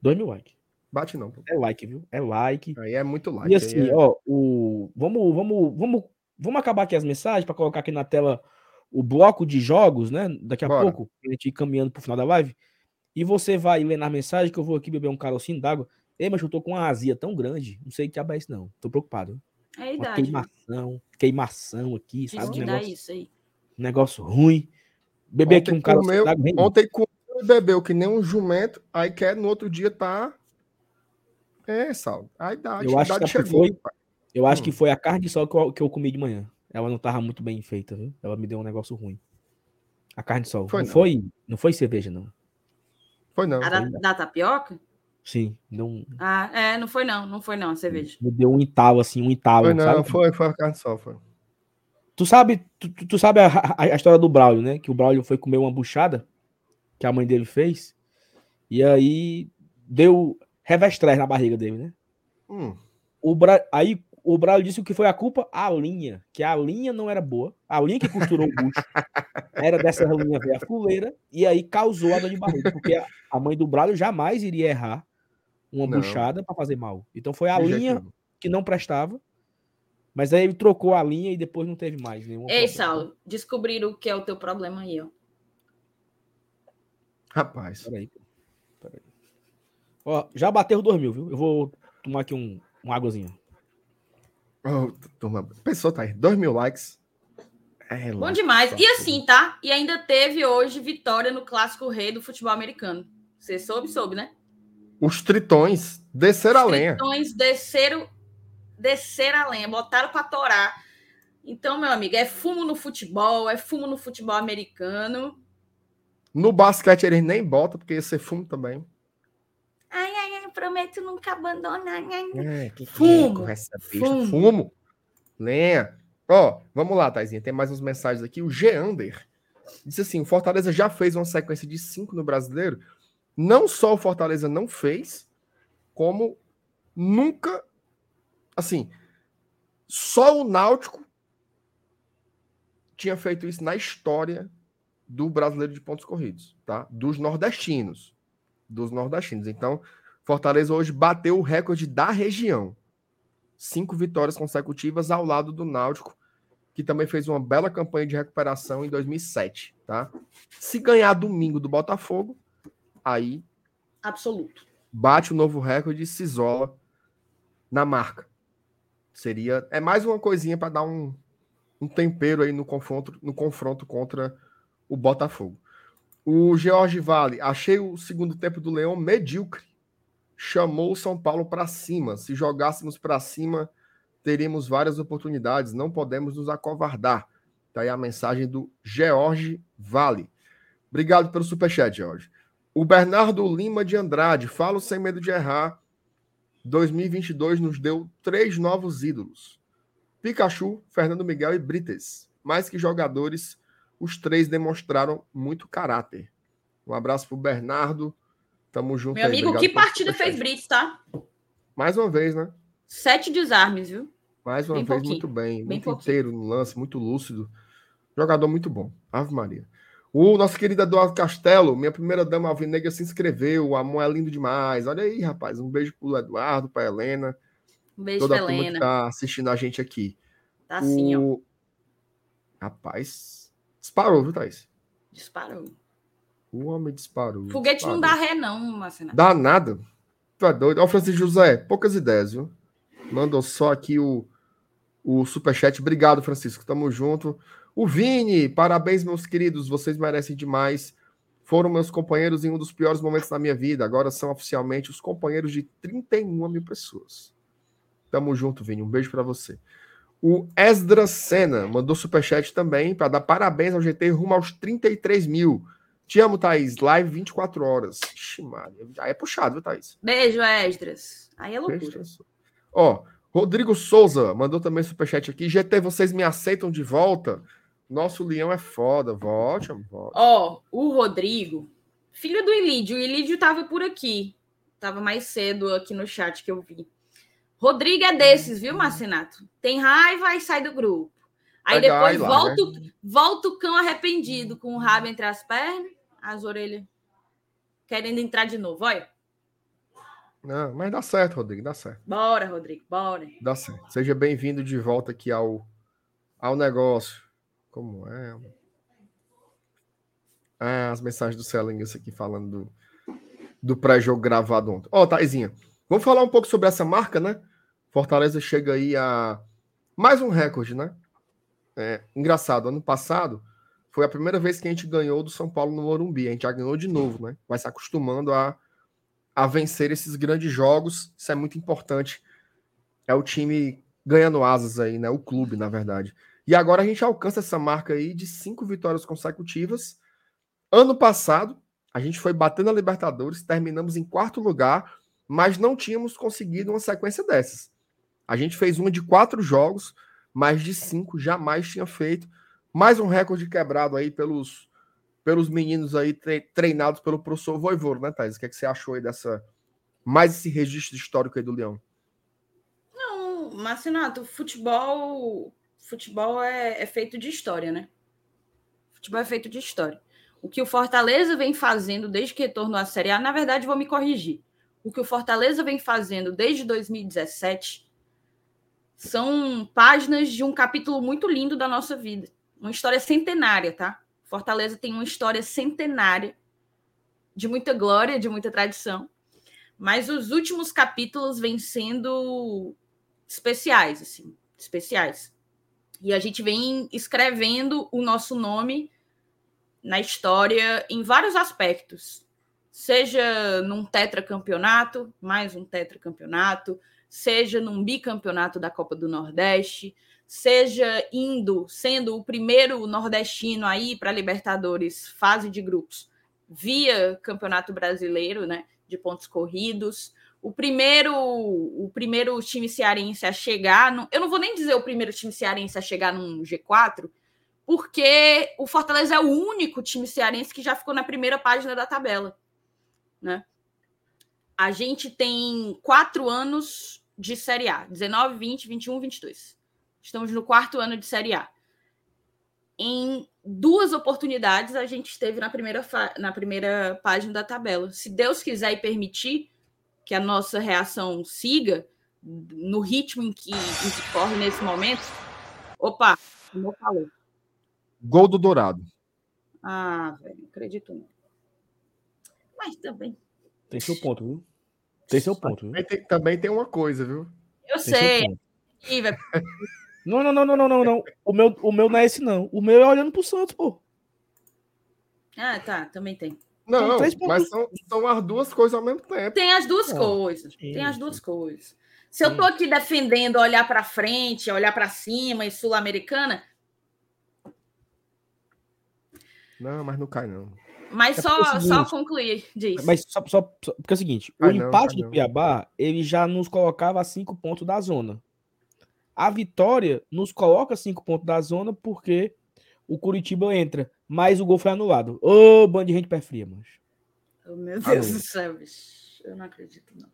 2 mil likes. Bate não. É like, viu? É like. Aí é muito like. E assim, é... ó, o... vamos, vamos, vamos, vamos acabar aqui as mensagens para colocar aqui na tela o bloco de jogos, né? Daqui a Bora. pouco, a gente ir caminhando pro final da live. E você vai ler na mensagem que eu vou aqui beber um carocinho d'água. Ei, mas eu tô com uma azia tão grande. Não sei o que é isso, não. Tô preocupado. É a idade. Uma queimação, queimação aqui, Diz sabe? Que negócio, isso aí. negócio ruim. Beber ontem aqui um carocinho d'água. Ontem comeu e bebeu que nem um jumento, aí quer no outro dia tá. É, Sal. A idade. Eu a acho idade que foi. Eu acho hum. que foi a carne de sol que eu, que eu comi de manhã. Ela não tava muito bem feita, viu? Ela me deu um negócio ruim. A carne de sol. Foi, não, não, foi, não foi cerveja, não. Foi não. A da, da, tapioca? Sim, deu um... Ah, é, não foi não, não foi não a cerveja. Me deu um entalo, assim, um entalo. Foi não, sabe? foi, foi a carne de sol, foi. Tu sabe, tu, tu sabe a, a, a, história do Braulio, né? Que o Braulio foi comer uma buchada que a mãe dele fez. E aí deu revestrez na barriga dele, né? Hum. O Bra... Aí o Braulio disse que foi a culpa a linha, que a linha não era boa, a linha que costurou o bucho era dessa linha ver a fuleira e aí causou a dor de barriga, porque a mãe do Braulio jamais iria errar uma não. buchada para fazer mal. Então foi a linha que não prestava, mas aí ele trocou a linha e depois não teve mais nenhum. Ei, problema. Saulo, descobriram o que é o teu problema aí, ó. Rapaz. Peraí. Ó, já bateu dois mil, viu? Eu vou tomar aqui um, um águazinho. Oh, turma, pessoa tá aí, 2 mil likes. É, Bom demais. E assim, tá? E ainda teve hoje vitória no clássico rei do futebol americano. Você soube, soube, né? Os tritões desceram a lenha. Os tritões desceram, desceram a lenha, botaram para torar. Então, meu amigo, é fumo no futebol, é fumo no futebol americano. No basquete eles nem botam, porque ia ser fumo também. Prometo nunca abandonar. É, que fumo, que fumo. fumo. Lenha. Ó, vamos lá, Taizinha. Tem mais uns mensagens aqui. O Geander disse assim: o Fortaleza já fez uma sequência de cinco no brasileiro. Não só o Fortaleza não fez, como nunca. Assim, só o Náutico tinha feito isso na história do brasileiro de pontos corridos, tá? Dos nordestinos. Dos nordestinos. Então, Fortaleza hoje bateu o recorde da região. Cinco vitórias consecutivas ao lado do Náutico, que também fez uma bela campanha de recuperação em 2007, tá? Se ganhar domingo do Botafogo, aí absoluto. Bate o novo recorde e se isola na marca. Seria é mais uma coisinha para dar um, um tempero aí no confronto no confronto contra o Botafogo. O George Vale, achei o segundo tempo do Leão medíocre. Chamou o São Paulo para cima. Se jogássemos para cima, teríamos várias oportunidades. Não podemos nos acovardar. Tá aí a mensagem do George Vale. Obrigado pelo superchat, George. O Bernardo Lima de Andrade, falo sem medo de errar. 2022 nos deu três novos ídolos: Pikachu, Fernando Miguel e Brites. Mais que jogadores, os três demonstraram muito caráter. Um abraço pro Bernardo. Tamo junto. Meu aí. amigo, que partida fez Brites, tá? Mais uma vez, né? Sete desarmes, viu? Mais uma bem vez, pouquinho. muito bem. bem muito pouquinho. inteiro no lance, muito lúcido. Jogador muito bom. Ave Maria. O nosso querido Eduardo Castelo, minha primeira dama alvinegra, se inscreveu. O amor é lindo demais. Olha aí, rapaz. Um beijo pro Eduardo, pra Helena. Um beijo Toda pra Helena. que tá assistindo a gente aqui. Tá assim, ó. Rapaz, disparou, viu, Thaís? Disparou. O homem disparou. Foguete disparou. não dá ré, não, Marcelo. Dá nada. Tu é doido. Ó, Francisco José, poucas ideias, viu? Mandou só aqui o, o superchat. Obrigado, Francisco. Tamo junto. O Vini, parabéns, meus queridos, vocês merecem demais. Foram meus companheiros em um dos piores momentos da minha vida. Agora são oficialmente os companheiros de 31 mil pessoas. Tamo junto, Vini. Um beijo para você. O Esdra Senna mandou superchat também para dar parabéns ao GT rumo aos 33 mil. Te amo, Thaís. Live 24 horas. Ixi, Maria. Aí é puxado, viu, Thaís? Beijo, Esdras. Aí é loucura. Ó, Rodrigo Souza mandou também superchat aqui. GT, vocês me aceitam de volta? Nosso leão é foda. Volte, volte. Ó, o Rodrigo, filho do Ilídio. O Ilídio tava por aqui. Tava mais cedo aqui no chat que eu vi. Rodrigo é desses, viu, Marcinato? Tem raiva e sai do grupo. Aí depois lá, volta, né? volta o cão arrependido, com o rabo entre as pernas, as orelhas querendo entrar de novo. Olha. Não, mas dá certo, Rodrigo, dá certo. Bora, Rodrigo, bora. Dá certo. Seja bem-vindo de volta aqui ao, ao negócio. Como é? Ah, as mensagens do Celinhos aqui falando do, do pré-jogo gravado ontem. Ó, oh, Taizinha, vamos falar um pouco sobre essa marca, né? Fortaleza chega aí a mais um recorde, né? É, engraçado, ano passado foi a primeira vez que a gente ganhou do São Paulo no Morumbi. A gente já ganhou de novo, né? Vai se acostumando a, a vencer esses grandes jogos. Isso é muito importante. É o time ganhando asas aí, né? O clube, na verdade. E agora a gente alcança essa marca aí de cinco vitórias consecutivas. Ano passado, a gente foi batendo a Libertadores, terminamos em quarto lugar, mas não tínhamos conseguido uma sequência dessas. A gente fez uma de quatro jogos, mais de cinco jamais tinha feito. Mais um recorde quebrado aí pelos, pelos meninos aí treinados pelo professor Voivor, né, Thais? O que, é que você achou aí dessa. Mais esse registro histórico aí do Leão? Não, Marcinato, futebol futebol é, é feito de história, né? Futebol é feito de história. O que o Fortaleza vem fazendo desde que retornou à Série A, na verdade, vou me corrigir. O que o Fortaleza vem fazendo desde 2017 são páginas de um capítulo muito lindo da nossa vida. Uma história centenária, tá? Fortaleza tem uma história centenária de muita glória, de muita tradição. Mas os últimos capítulos vêm sendo especiais, assim, especiais. E a gente vem escrevendo o nosso nome na história em vários aspectos. Seja num tetracampeonato, mais um tetracampeonato, seja num bicampeonato da Copa do Nordeste, seja indo, sendo o primeiro nordestino aí para Libertadores, fase de grupos, via Campeonato Brasileiro, né, de pontos corridos. O primeiro, o primeiro time cearense a chegar, no, eu não vou nem dizer o primeiro time cearense a chegar num G4, porque o Fortaleza é o único time cearense que já ficou na primeira página da tabela, né? A gente tem quatro anos de Série A: 19, 20, 21, 22. Estamos no quarto ano de Série A. Em duas oportunidades a gente esteve na primeira, na primeira página da tabela. Se Deus quiser e permitir que a nossa reação siga no ritmo em que, em que corre nesse momento. Opa, como falou. Gol do Dourado. Ah, velho, acredito não. Mas também. Tem seu ponto, viu? Tem seu ponto. Também tem, também tem uma coisa, viu? Eu tem sei. Não, não, não, não, não, não, O meu, o meu não é esse, não. O meu é olhando pro Santos, pô. Ah, tá. Também tem. Não, mas são, são, as duas coisas ao mesmo tempo. Tem as duas coisas. Tem as duas coisas. Se eu tô aqui defendendo olhar para frente, olhar para cima e sul-americana. Não, mas não cai, não. Mas é só, é seguinte, só concluir disso. Mas só, só, só, porque é o seguinte: o empate do Cuiabá ele já nos colocava a cinco pontos da zona. A vitória nos coloca cinco pontos da zona porque o Curitiba entra, mas o gol foi anulado. Ô, oh, bando de gente pé fria, mas. Oh, meu Deus do céu, bicho. Eu não acredito, não.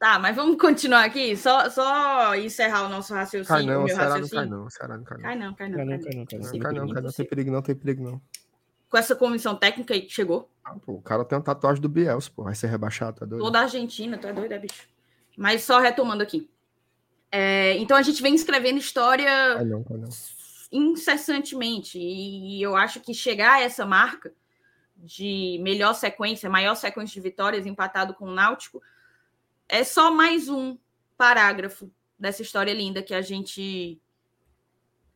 Tá, mas vamos continuar aqui, só, só encerrar o nosso raciocínio. Cai não, o meu raciocínio. Não cai não, Ceará não cai não. Cai não, cai não. Cai não, cai não, cai não. Cai não, cai não, tem perigo não, tem perigo não. Com essa comissão técnica aí que chegou. Ah, pô, o cara tem uma tatuagem do Bielsa, pô, vai ser rebaixado, tá doido? Toda a Argentina, tá doido, é bicho. Mas só retomando aqui. É, então a gente vem escrevendo história incessantemente. E eu acho que chegar a essa marca de melhor sequência, maior sequência de vitórias empatado com o Náutico, é só mais um parágrafo dessa história linda que a gente.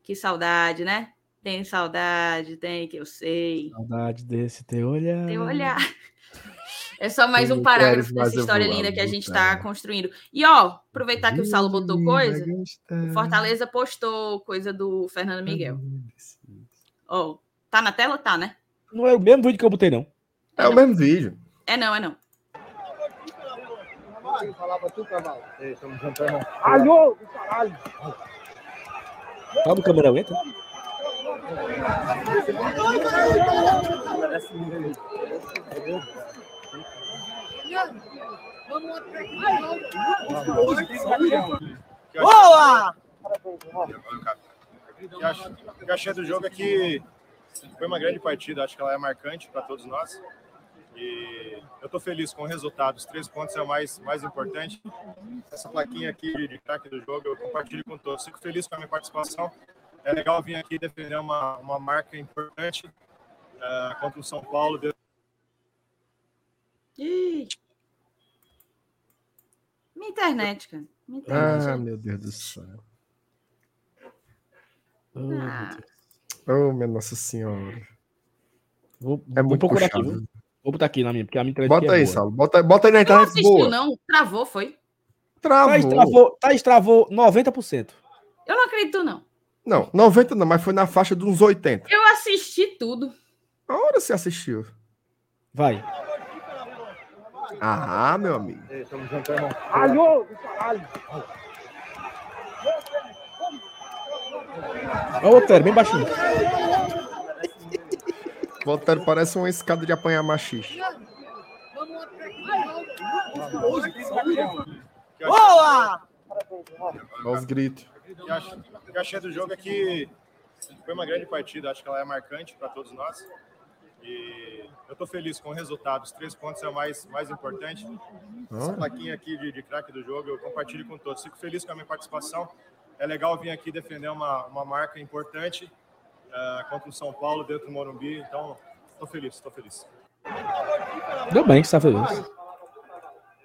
Que saudade, né? Tem saudade, tem que eu sei. Saudade desse teu olhar. Teu olhar. É só mais um parágrafo dessa história linda que a gente está construindo. E, ó, aproveitar que o Saulo botou coisa, o Fortaleza postou coisa do Fernando Miguel. Ó, oh, tá na tela? Tá, né? Não é o mesmo vídeo que eu botei, não. É, é o mesmo vídeo. É não, é não. Alô, caralho! Calma, câmera lenta. Boa! O que achei do jogo é que foi uma grande partida, acho que ela é marcante para todos nós. E eu estou feliz com o resultado. Os três pontos é o mais, mais importante. Essa plaquinha aqui de, de craque do jogo eu compartilho com todos. Fico feliz com a minha participação. É legal vir aqui defender uma, uma marca importante uh, contra o São Paulo. Ih. Minha internet, cara. Minha internet. Ah, meu Deus do céu. Oh, ah. oh minha Nossa Senhora. Vou, é muito procurar aqui, viu? Vou botar aqui na minha, porque a minha internet Bota é aí, Saulo. Bota, bota aí na internet não assistiu, boa. não. Travou, foi? Travou. Tá, estravou, tá, estravou 90%. Eu não acredito, não. Não, 90 não, mas foi na faixa de uns 80. Eu assisti tudo. A hora você assistiu? Vai. Ah, meu amigo. Alô, caralho. Olha o Otero, bem baixinho. O Otero parece uma escada de apanhar machista. Boa! Olha os gritos. O que eu achei do jogo é que foi uma grande partida, acho que ela é marcante para todos nós. E eu estou feliz com o resultado. Os três pontos é o mais, mais importante. Essa plaquinha aqui de, de craque do jogo eu compartilho com todos. Fico feliz com a minha participação. É legal vir aqui defender uma, uma marca importante uh, contra o São Paulo dentro do Morumbi. Então, estou feliz, estou feliz. Deu bem que está feliz.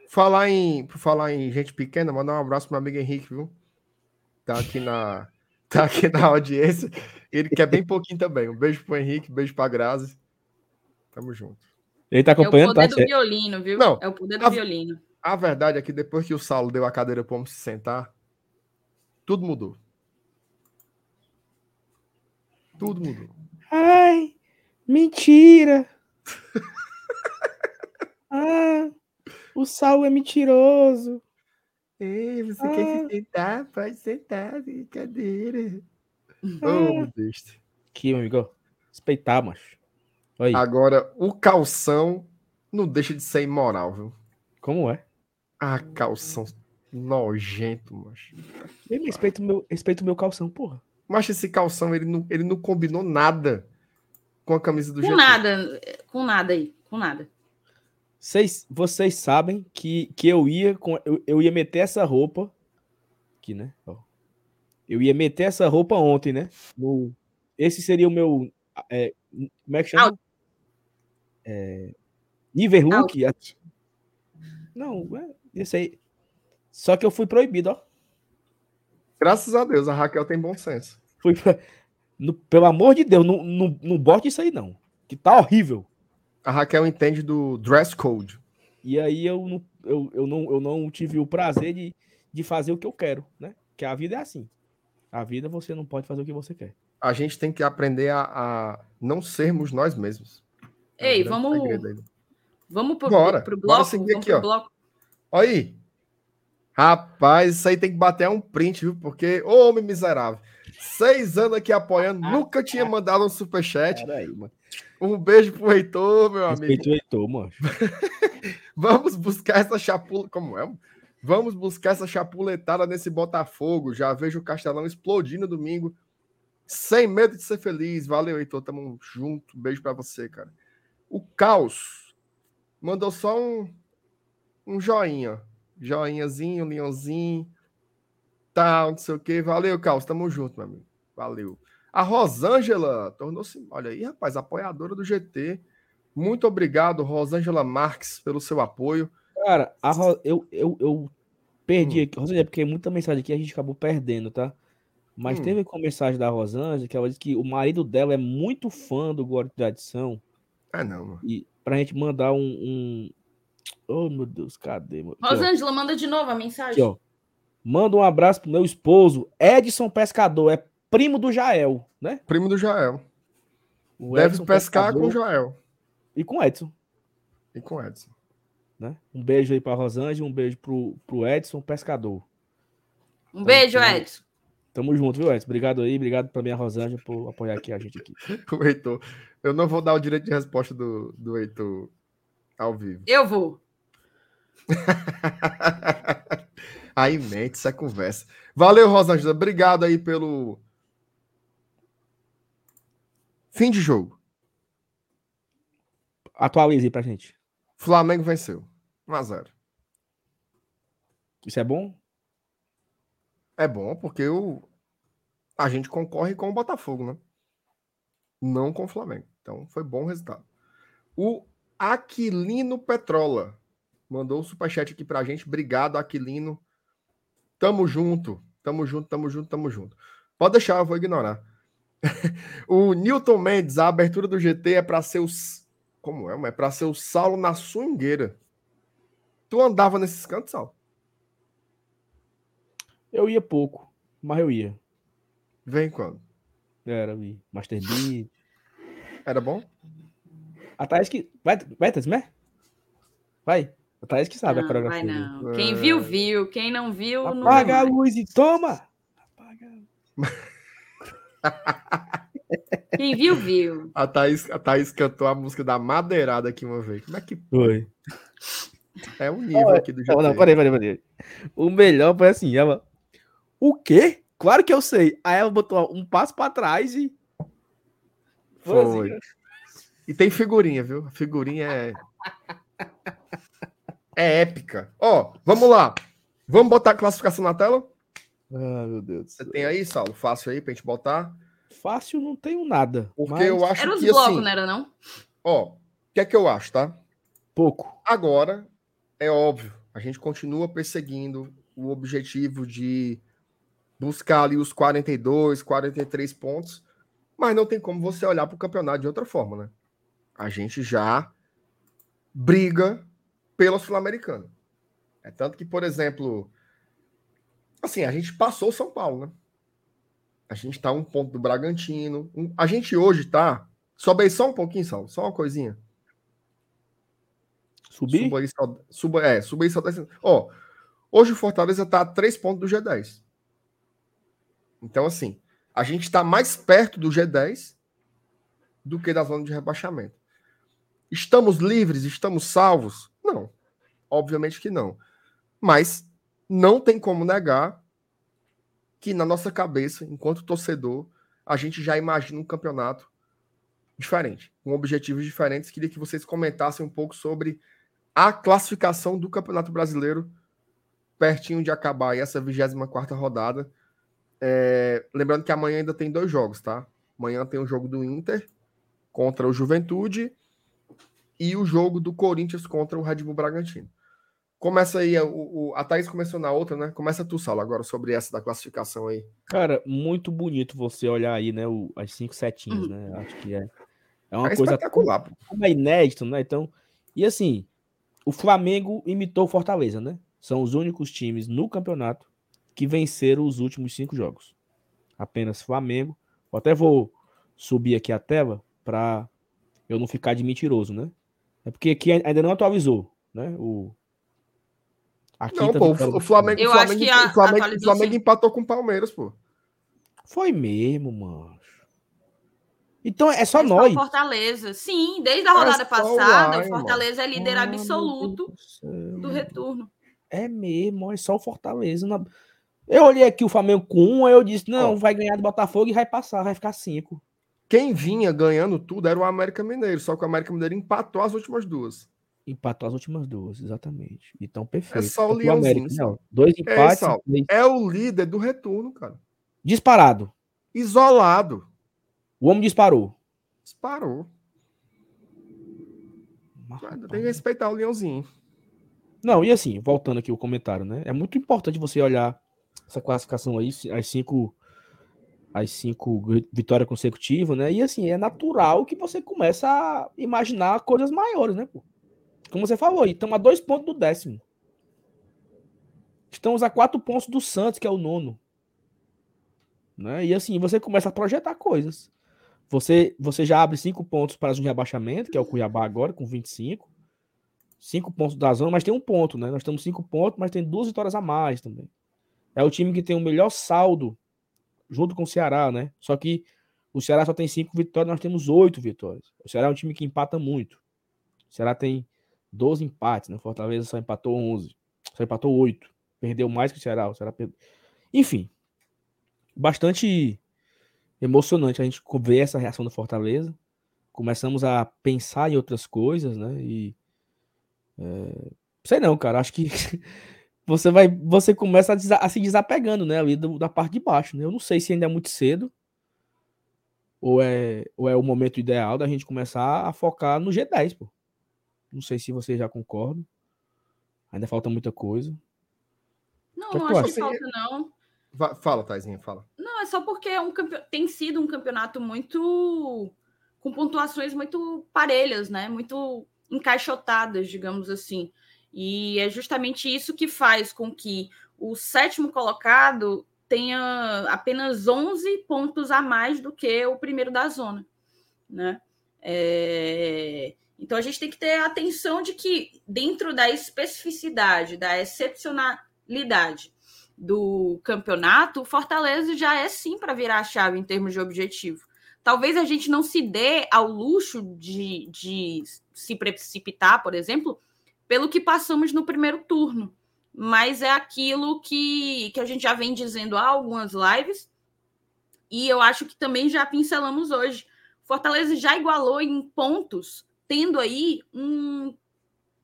Falar em, por falar em gente pequena, mandar um abraço para meu amigo Henrique, viu? Tá aqui na, tá aqui na audiência. Ele quer bem pouquinho também. Um beijo pro Henrique, um beijo pra Grazi. Tamo junto. Ele tá acompanhando, É o poder tá do violino, viu? Não, é o poder do a, violino. A verdade é que depois que o Saulo deu a cadeira para se sentar, tudo mudou. Tudo mudou. Ai, mentira. ah, o Saulo é mentiroso. Ei, você ah. quer se sentar? Pode sentar, brincadeira. Ah. Oh, besta. Aqui, meu amigo. Respeitar, macho. Aí. Agora, o calção não deixa de ser imoral, viu? Como é? Ah, calção nojento, macho. Eu respeito o meu, respeito meu calção, porra. Mas esse calção, ele não, ele não combinou nada com a camisa do Com GT. nada, com nada aí, com nada. Vocês, vocês sabem que, que eu ia com eu, eu ia meter essa roupa aqui, né? Ó. Eu ia meter essa roupa ontem, né? No, esse seria o meu é, como é que chama? É, Niverhook. Não, é, esse aí. Só que eu fui proibido, ó. Graças a Deus, a Raquel tem bom senso. Fui pra... no, pelo amor de Deus, não, não, não bote isso aí, não. Que tá horrível. A Raquel entende do dress code. E aí eu não, eu, eu não, eu não tive o prazer de, de fazer o que eu quero, né? Que a vida é assim. A vida você não pode fazer o que você quer. A gente tem que aprender a, a não sermos nós mesmos. É Ei, vamos. Vamos pro, bora, pro bloco. Bora seguir aqui, ó. Bloco. Olha aí. Rapaz, isso aí tem que bater um print, viu? Porque, ô homem miserável. Seis anos aqui apoiando, nunca tinha mandado um superchat. Aí, um beijo pro Heitor, meu amigo. Respeito o Heitor, mano. Vamos buscar essa chapula. Como é? Vamos buscar essa chapuletada nesse Botafogo. Já vejo o Castelão explodindo domingo. Sem medo de ser feliz. Valeu, Heitor. Tamo junto. Beijo para você, cara. O Caos mandou só um, um joinha joinhazinho, leãozinho, tal, não sei o que. Valeu, Carlos, tamo junto, meu amigo. Valeu. A Rosângela tornou-se, olha aí, rapaz, apoiadora do GT. Muito obrigado, Rosângela Marques, pelo seu apoio. Cara, a Ro... eu, eu, eu perdi hum. aqui, Rosângela, porque muita mensagem aqui a gente acabou perdendo, tá? Mas hum. teve uma mensagem da Rosângela que ela disse que o marido dela é muito fã do Guarda de Tradição. Ah, não, mano. E pra gente mandar um, um, Oh, meu Deus, cadê? Rosângela, manda de novo a mensagem. Aqui, Manda um abraço pro meu esposo, Edson Pescador, é primo do Jael, né? Primo do Jael. O Deve Edson pescar Pescador, com o Jael. E com Edson. E com Edson. Né? Um beijo aí pra Rosângela, um beijo pro, pro Edson Pescador. Um beijo, então, Edson. Tamo junto, viu, Edson? Obrigado aí, obrigado pra minha Rosângela por apoiar aqui a gente aqui. o Heitor. Eu não vou dar o direito de resposta do, do Heitor ao vivo. Eu vou. aí mente essa conversa. Valeu, Rosângela. Obrigado aí pelo fim de jogo. Atualize pra gente. Flamengo venceu. 1 a 0. Isso é bom? É bom porque o... a gente concorre com o Botafogo, né? Não com o Flamengo. Então foi bom o resultado. O Aquilino Petrola mandou o um superchat aqui pra gente. Obrigado, Aquilino. Tamo junto, tamo junto, tamo junto, tamo junto. Pode deixar, eu vou ignorar. o Newton Mendes, a abertura do GT é para ser os. Como é? É para ser o Saulo na swingueira. Tu andava nesses cantos, Saulo? Eu ia pouco, mas eu ia. Vem quando? Era, ia. Master Beat. Era bom? A Thaís que. Vai, vai, Thaís, né? Vai. A Thaís que sabe não, a coreografia. Vai não. Quem viu, viu. Quem não viu, Apaga não. Apaga a luz e toma! Apaga Quem viu, viu. A Thaís, a Thaís cantou a música da Madeirada aqui uma vez. Como é que foi? É o nível aqui do jogo. Não, peraí, peraí, peraí. O melhor foi assim, ela. O quê? Claro que eu sei. Aí ela botou um passo para trás e. Foi. E tem figurinha, viu? A figurinha é é épica. Ó, vamos lá. Vamos botar a classificação na tela? Ah, meu Deus. Você tem aí, Saulo? Fácil aí pra gente botar? Fácil não tenho nada. Porque mas... eu acho era que. Era os blocos, assim, não era, não? Ó, o que é que eu acho, tá? Pouco. Agora, é óbvio, a gente continua perseguindo o objetivo de buscar ali os 42, 43 pontos, mas não tem como você olhar para o campeonato de outra forma, né? A gente já briga pela Sul-Americana. É tanto que, por exemplo, assim, a gente passou o São Paulo, né? A gente está um ponto do Bragantino. A gente hoje está. Sobe aí só um pouquinho, Sal. Só uma coisinha. Subir? Suba aí só. Suba, é, suba aí só. Ó, hoje o Fortaleza está a 3 pontos do G10. Então, assim, a gente está mais perto do G10 do que da zona de rebaixamento. Estamos livres? Estamos salvos? Não. Obviamente que não. Mas não tem como negar que na nossa cabeça, enquanto torcedor, a gente já imagina um campeonato diferente, com objetivos diferentes. Queria que vocês comentassem um pouco sobre a classificação do Campeonato Brasileiro pertinho de acabar essa 24 rodada. É, lembrando que amanhã ainda tem dois jogos, tá? Amanhã tem o jogo do Inter contra o Juventude e o jogo do Corinthians contra o Red Bull Bragantino. Começa aí, o, o, a Thaís começou na outra, né? Começa tu, Sala, agora sobre essa da classificação aí. Cara, muito bonito você olhar aí, né? O, as cinco setinhas, uhum. né? Acho que é, é uma é coisa espetacular. É inédito, né? Então, e assim, o Flamengo imitou o Fortaleza, né? São os únicos times no campeonato que venceram os últimos cinco jogos. Apenas Flamengo. Eu até vou subir aqui a tela para eu não ficar de mentiroso, né? É porque aqui ainda não atualizou, né? O não, pô, o Flamengo, eu Flamengo, acho que a, Flamengo, Flamengo empatou com o Palmeiras, pô. Foi mesmo, mano. Então é só nós. Fortaleza. Sim, desde a é rodada é passada, o Fortaleza é líder absoluto do retorno. É mesmo, é só o Fortaleza. Eu olhei aqui o Flamengo com um, aí eu disse: não, Ó, vai ganhar do Botafogo e vai passar, vai ficar cinco. Quem vinha ganhando tudo era o América Mineiro, só que o América Mineiro empatou as últimas duas. Empatou as últimas duas, exatamente. Então, perfeito. É só o Leãozinho. Não, dois é, empates. É, é o líder do retorno, cara. Disparado. Isolado. O homem disparou. Disparou. tem que respeitar o Leãozinho. Não, e assim, voltando aqui o comentário, né? É muito importante você olhar essa classificação aí, as cinco, as cinco vitórias consecutivas, né? E assim, é natural que você começa a imaginar coisas maiores, né, pô? Como você falou, estamos a dois pontos do décimo. Estamos a quatro pontos do Santos, que é o nono. Né? E assim, você começa a projetar coisas. Você, você já abre cinco pontos para o rebaixamento, que é o Cuiabá agora, com 25 cinco pontos da zona, mas tem um ponto, né? Nós temos cinco pontos, mas tem duas vitórias a mais também. É o time que tem o melhor saldo junto com o Ceará, né? Só que o Ceará só tem cinco vitórias, nós temos oito vitórias. O Ceará é um time que empata muito. O Ceará tem 12 empates, né? Fortaleza só empatou 11. Só empatou 8. Perdeu mais que o Ceará. O Ceará perdeu. Enfim, bastante emocionante a gente ver essa reação do Fortaleza. Começamos a pensar em outras coisas, né? E é, sei não, cara. Acho que você vai, você começa a, a se desapegando, né, ali do, da parte de baixo. Né? Eu não sei se ainda é muito cedo ou é, ou é o momento ideal da gente começar a focar no G10, pô. Não sei se você já concorda. Ainda falta muita coisa. Não, que não acho que falta, não. Fala, Taizinha, fala. Não, é só porque é um campe... tem sido um campeonato muito. com pontuações muito parelhas, né? Muito encaixotadas, digamos assim. E é justamente isso que faz com que o sétimo colocado tenha apenas 11 pontos a mais do que o primeiro da zona, né? É... Então a gente tem que ter atenção de que dentro da especificidade, da excepcionalidade do campeonato, o Fortaleza já é sim para virar a chave em termos de objetivo. Talvez a gente não se dê ao luxo de, de se precipitar, por exemplo, pelo que passamos no primeiro turno. Mas é aquilo que, que a gente já vem dizendo há algumas lives, e eu acho que também já pincelamos hoje. Fortaleza já igualou em pontos, tendo aí um,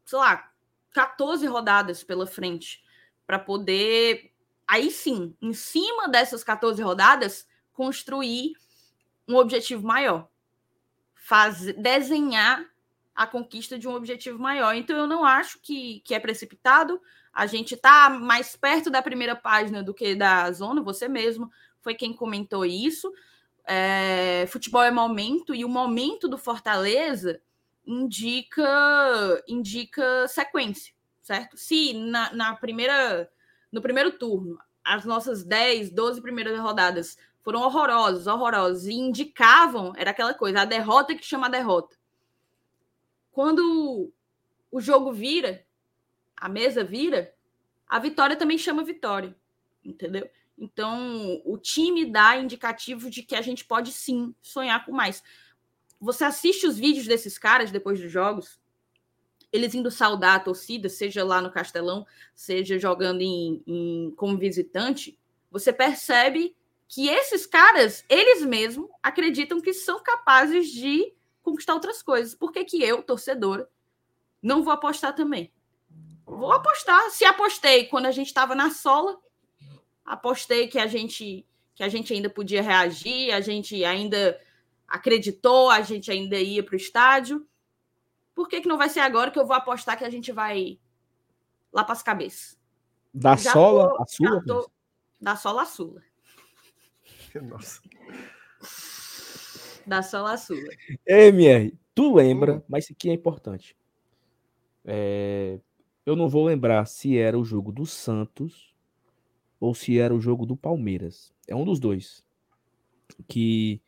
sei lá, 14 rodadas pela frente, para poder, aí sim, em cima dessas 14 rodadas, construir um objetivo maior. Fazer, desenhar a conquista de um objetivo maior. Então, eu não acho que, que é precipitado. A gente está mais perto da primeira página do que da zona, você mesmo foi quem comentou isso. É, futebol é momento, e o momento do Fortaleza indica indica sequência, certo? Se na, na primeira no primeiro turno as nossas 10, 12 primeiras rodadas foram horrorosos, horrorosos. E indicavam, era aquela coisa, a derrota que chama a derrota. Quando o jogo vira, a mesa vira, a vitória também chama vitória, entendeu? Então, o time dá indicativo de que a gente pode sim sonhar com mais. Você assiste os vídeos desses caras depois dos jogos, eles indo saudar a torcida, seja lá no Castelão, seja jogando em, em como visitante, você percebe que esses caras, eles mesmos, acreditam que são capazes de conquistar outras coisas. Por que, que eu, torcedora, não vou apostar também? Vou apostar. Se apostei quando a gente estava na sola, apostei que a gente que a gente ainda podia reagir, a gente ainda acreditou, a gente ainda ia para o estádio. Por que, que não vai ser agora que eu vou apostar que a gente vai lá para as cabeças? Da já sola tô, a sula? Tô, da sola a sula. Nossa. Da sola a sula. MR, tu lembra, hum. mas isso aqui é importante. É, eu não vou lembrar se era o jogo do Santos ou se era o jogo do Palmeiras. É um dos dois. Que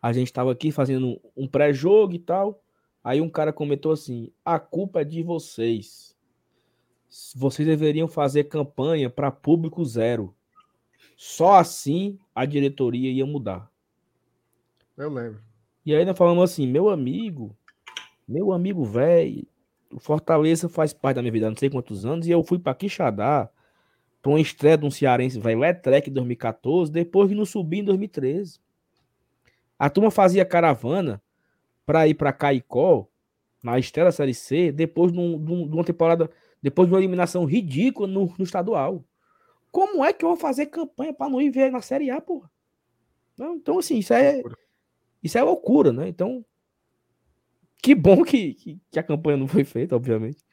a gente estava aqui fazendo um pré-jogo e tal. Aí um cara comentou assim: a culpa é de vocês. Vocês deveriam fazer campanha para público zero. Só assim a diretoria ia mudar. Eu lembro. E aí nós falamos assim: meu amigo, meu amigo velho, o Fortaleza faz parte da minha vida há não sei quantos anos e eu fui para Quixadá para uma estreia de um cearense, vai Letrec em 2014, depois de não subir em 2013. A turma fazia caravana para ir para Caicó, na estreia da Série C, depois de, um, de, uma temporada, depois de uma eliminação ridícula no, no estadual. Como é que eu vou fazer campanha para não ir ver na Série A, porra? Não, então, assim, isso é, isso é loucura, né? Então, que bom que, que, que, a campanha não foi feita, obviamente.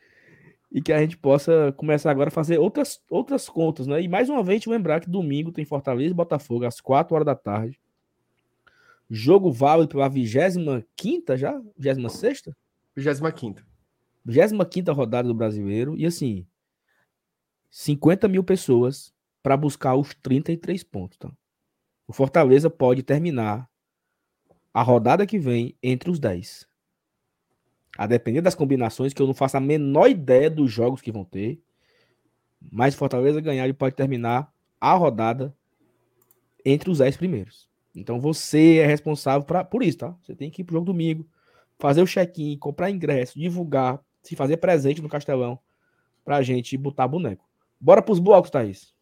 E que a gente possa começar agora a fazer outras, outras contas, né? E mais uma vez, lembrar que domingo tem Fortaleza e Botafogo, às 4 horas da tarde. Jogo válido pela 25 já? 26? 25. 25 rodada do brasileiro. E assim, 50 mil pessoas para buscar os 33 pontos. Tá? O Fortaleza pode terminar a rodada que vem entre os 10. A depender das combinações, que eu não faço a menor ideia dos jogos que vão ter. Mas Fortaleza ganhar, ele pode terminar a rodada entre os 10 primeiros. Então você é responsável pra, por isso, tá? Você tem que ir pro jogo domingo, fazer o check-in, comprar ingresso, divulgar, se fazer presente no Castelão pra gente botar boneco. Bora pros blocos, Thaís.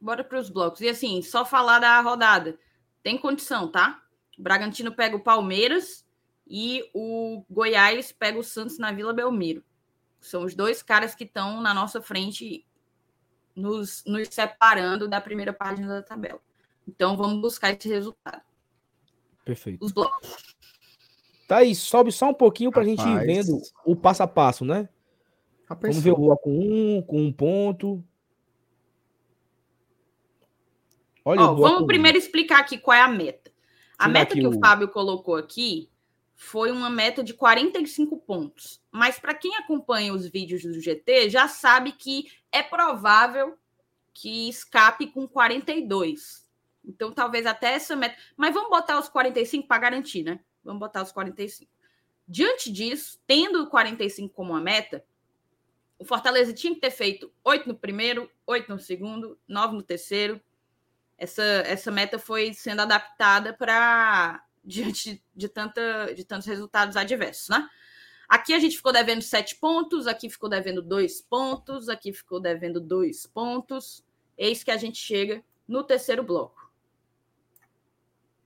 Bora pros blocos. E assim, só falar da rodada. Tem condição, tá? O Bragantino pega o Palmeiras e o Goiás pega o Santos na Vila Belmiro. São os dois caras que estão na nossa frente, nos, nos separando da primeira página da tabela. Então vamos buscar esse resultado. Perfeito. Os blocos. Tá aí, sobe só um pouquinho para a gente ir vendo o passo a passo, né? Vamos ver o bloco 1 um, com um ponto. Olha Ó, vamos primeiro explicar aqui qual é a meta. A meta que o... o Fábio colocou aqui foi uma meta de 45 pontos. Mas para quem acompanha os vídeos do GT, já sabe que é provável que escape com 42. Então, talvez até essa meta. Mas vamos botar os 45 para garantir, né? Vamos botar os 45. Diante disso, tendo o 45 como uma meta, o Fortaleza tinha que ter feito 8 no primeiro, 8 no segundo, 9 no terceiro. Essa, essa meta foi sendo adaptada para diante de, tanta, de tantos resultados adversos, né? Aqui a gente ficou devendo sete pontos, aqui ficou devendo dois pontos, aqui ficou devendo dois pontos. Eis que a gente chega no terceiro bloco.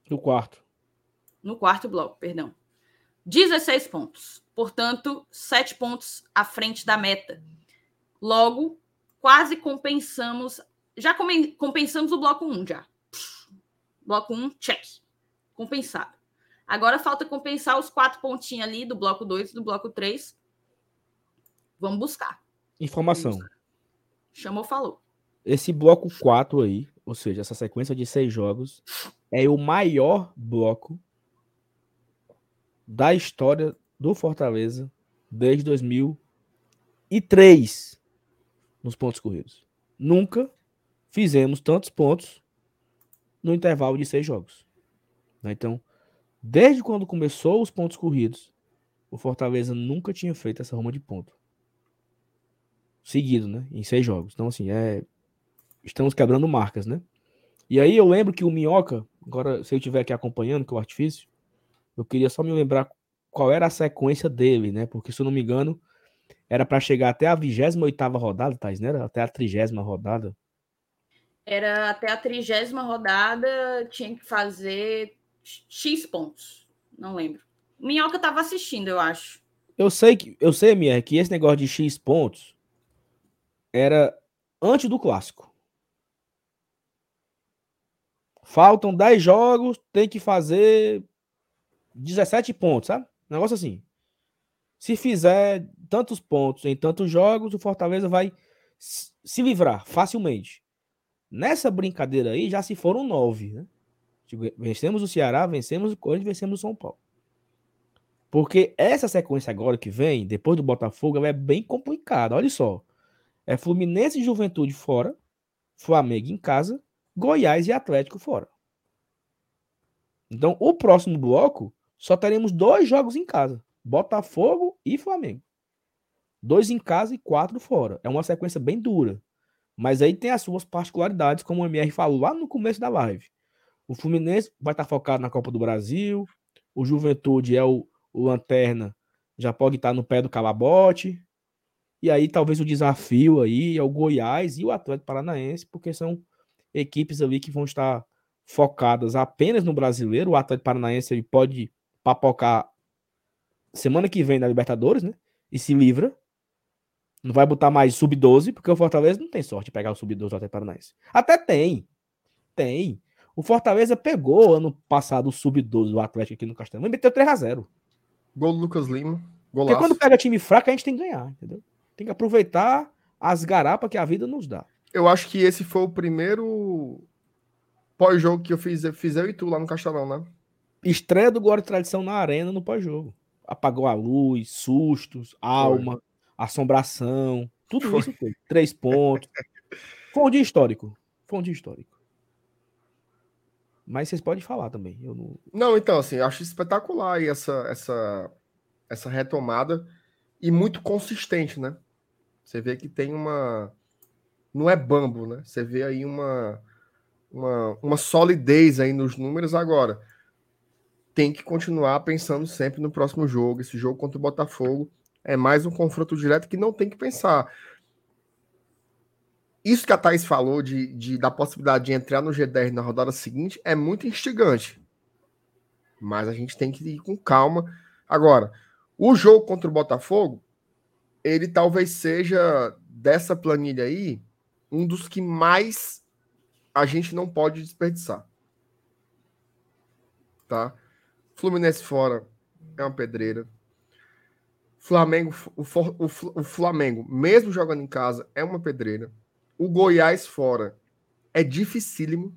No quarto. No quarto bloco, perdão. 16 pontos. Portanto, sete pontos à frente da meta. Logo, quase compensamos. Já compensamos o bloco 1 já. Bloco 1, check compensado. Agora falta compensar os quatro pontinhos ali do bloco 2 e do bloco 3. Vamos buscar. Informação. Vamos buscar. Chamou, falou. Esse bloco 4 aí, ou seja, essa sequência de seis jogos, é o maior bloco da história do Fortaleza desde 2003 nos pontos corridos. Nunca fizemos tantos pontos no intervalo de seis jogos. Né? Então, desde quando começou os pontos corridos, o Fortaleza nunca tinha feito essa roma de ponto. Seguido, né? Em seis jogos. Então, assim, é. Estamos quebrando marcas, né? E aí eu lembro que o Minhoca, agora, se eu estiver aqui acompanhando, que é o artifício, eu queria só me lembrar qual era a sequência dele, né? Porque, se eu não me engano, era para chegar até a 28 rodada, Thais, né? Até a 30 rodada. Era até a trigésima rodada, tinha que fazer X pontos. Não lembro. Minhoca estava assistindo, eu acho. Eu sei que eu sei, Mier, que esse negócio de X pontos era antes do clássico. Faltam 10 jogos, tem que fazer 17 pontos, sabe? Negócio assim. Se fizer tantos pontos em tantos jogos, o Fortaleza vai se livrar facilmente. Nessa brincadeira aí já se foram nove, né? Tipo, vencemos o Ceará, vencemos o Corinthians, vencemos o São Paulo. Porque essa sequência agora que vem, depois do Botafogo, é bem complicada. Olha só. É Fluminense e Juventude fora, Flamengo em casa, Goiás e Atlético fora. Então, o próximo bloco só teremos dois jogos em casa: Botafogo e Flamengo. Dois em casa e quatro fora. É uma sequência bem dura. Mas aí tem as suas particularidades, como o MR falou lá no começo da live. O Fluminense vai estar focado na Copa do Brasil, o Juventude é o, o Lanterna, já pode estar no pé do calabote. E aí talvez o desafio aí é o Goiás e o Atlético Paranaense, porque são equipes ali que vão estar focadas apenas no brasileiro. O Atlético Paranaense ele pode papocar semana que vem na Libertadores, né? E se livra. Não vai botar mais sub-12, porque o Fortaleza não tem sorte de pegar o sub-12 do Atlético Paranaense. Até tem. Tem. O Fortaleza pegou ano passado o sub-12 do Atlético aqui no Castelão e meteu 3x0. Gol do Lucas Lima. Golaço. Porque quando pega time fraco, a gente tem que ganhar, entendeu? Tem que aproveitar as garapas que a vida nos dá. Eu acho que esse foi o primeiro pós-jogo que eu fiz, fiz eu e tu lá no Castelão, né? Estreia do Glória e Tradição na arena no pós-jogo. Apagou a luz, sustos, alma. Assombração, tudo foi. isso foi. Três pontos. Foi um dia histórico. Foi um dia histórico. Mas vocês podem falar também. Eu não... não, então, assim, acho espetacular aí essa, essa, essa retomada e muito consistente, né? Você vê que tem uma. Não é bambo, né? Você vê aí uma, uma, uma solidez aí nos números agora. Tem que continuar pensando sempre no próximo jogo. Esse jogo contra o Botafogo é mais um confronto direto que não tem que pensar. Isso que a Thaís falou de, de, da possibilidade de entrar no G10 na rodada seguinte é muito instigante. Mas a gente tem que ir com calma. Agora, o jogo contra o Botafogo, ele talvez seja dessa planilha aí um dos que mais a gente não pode desperdiçar. Tá? Fluminense fora é uma pedreira. Flamengo, o, o, o, Flamengo, mesmo jogando em casa, é uma pedreira. O Goiás fora é dificílimo.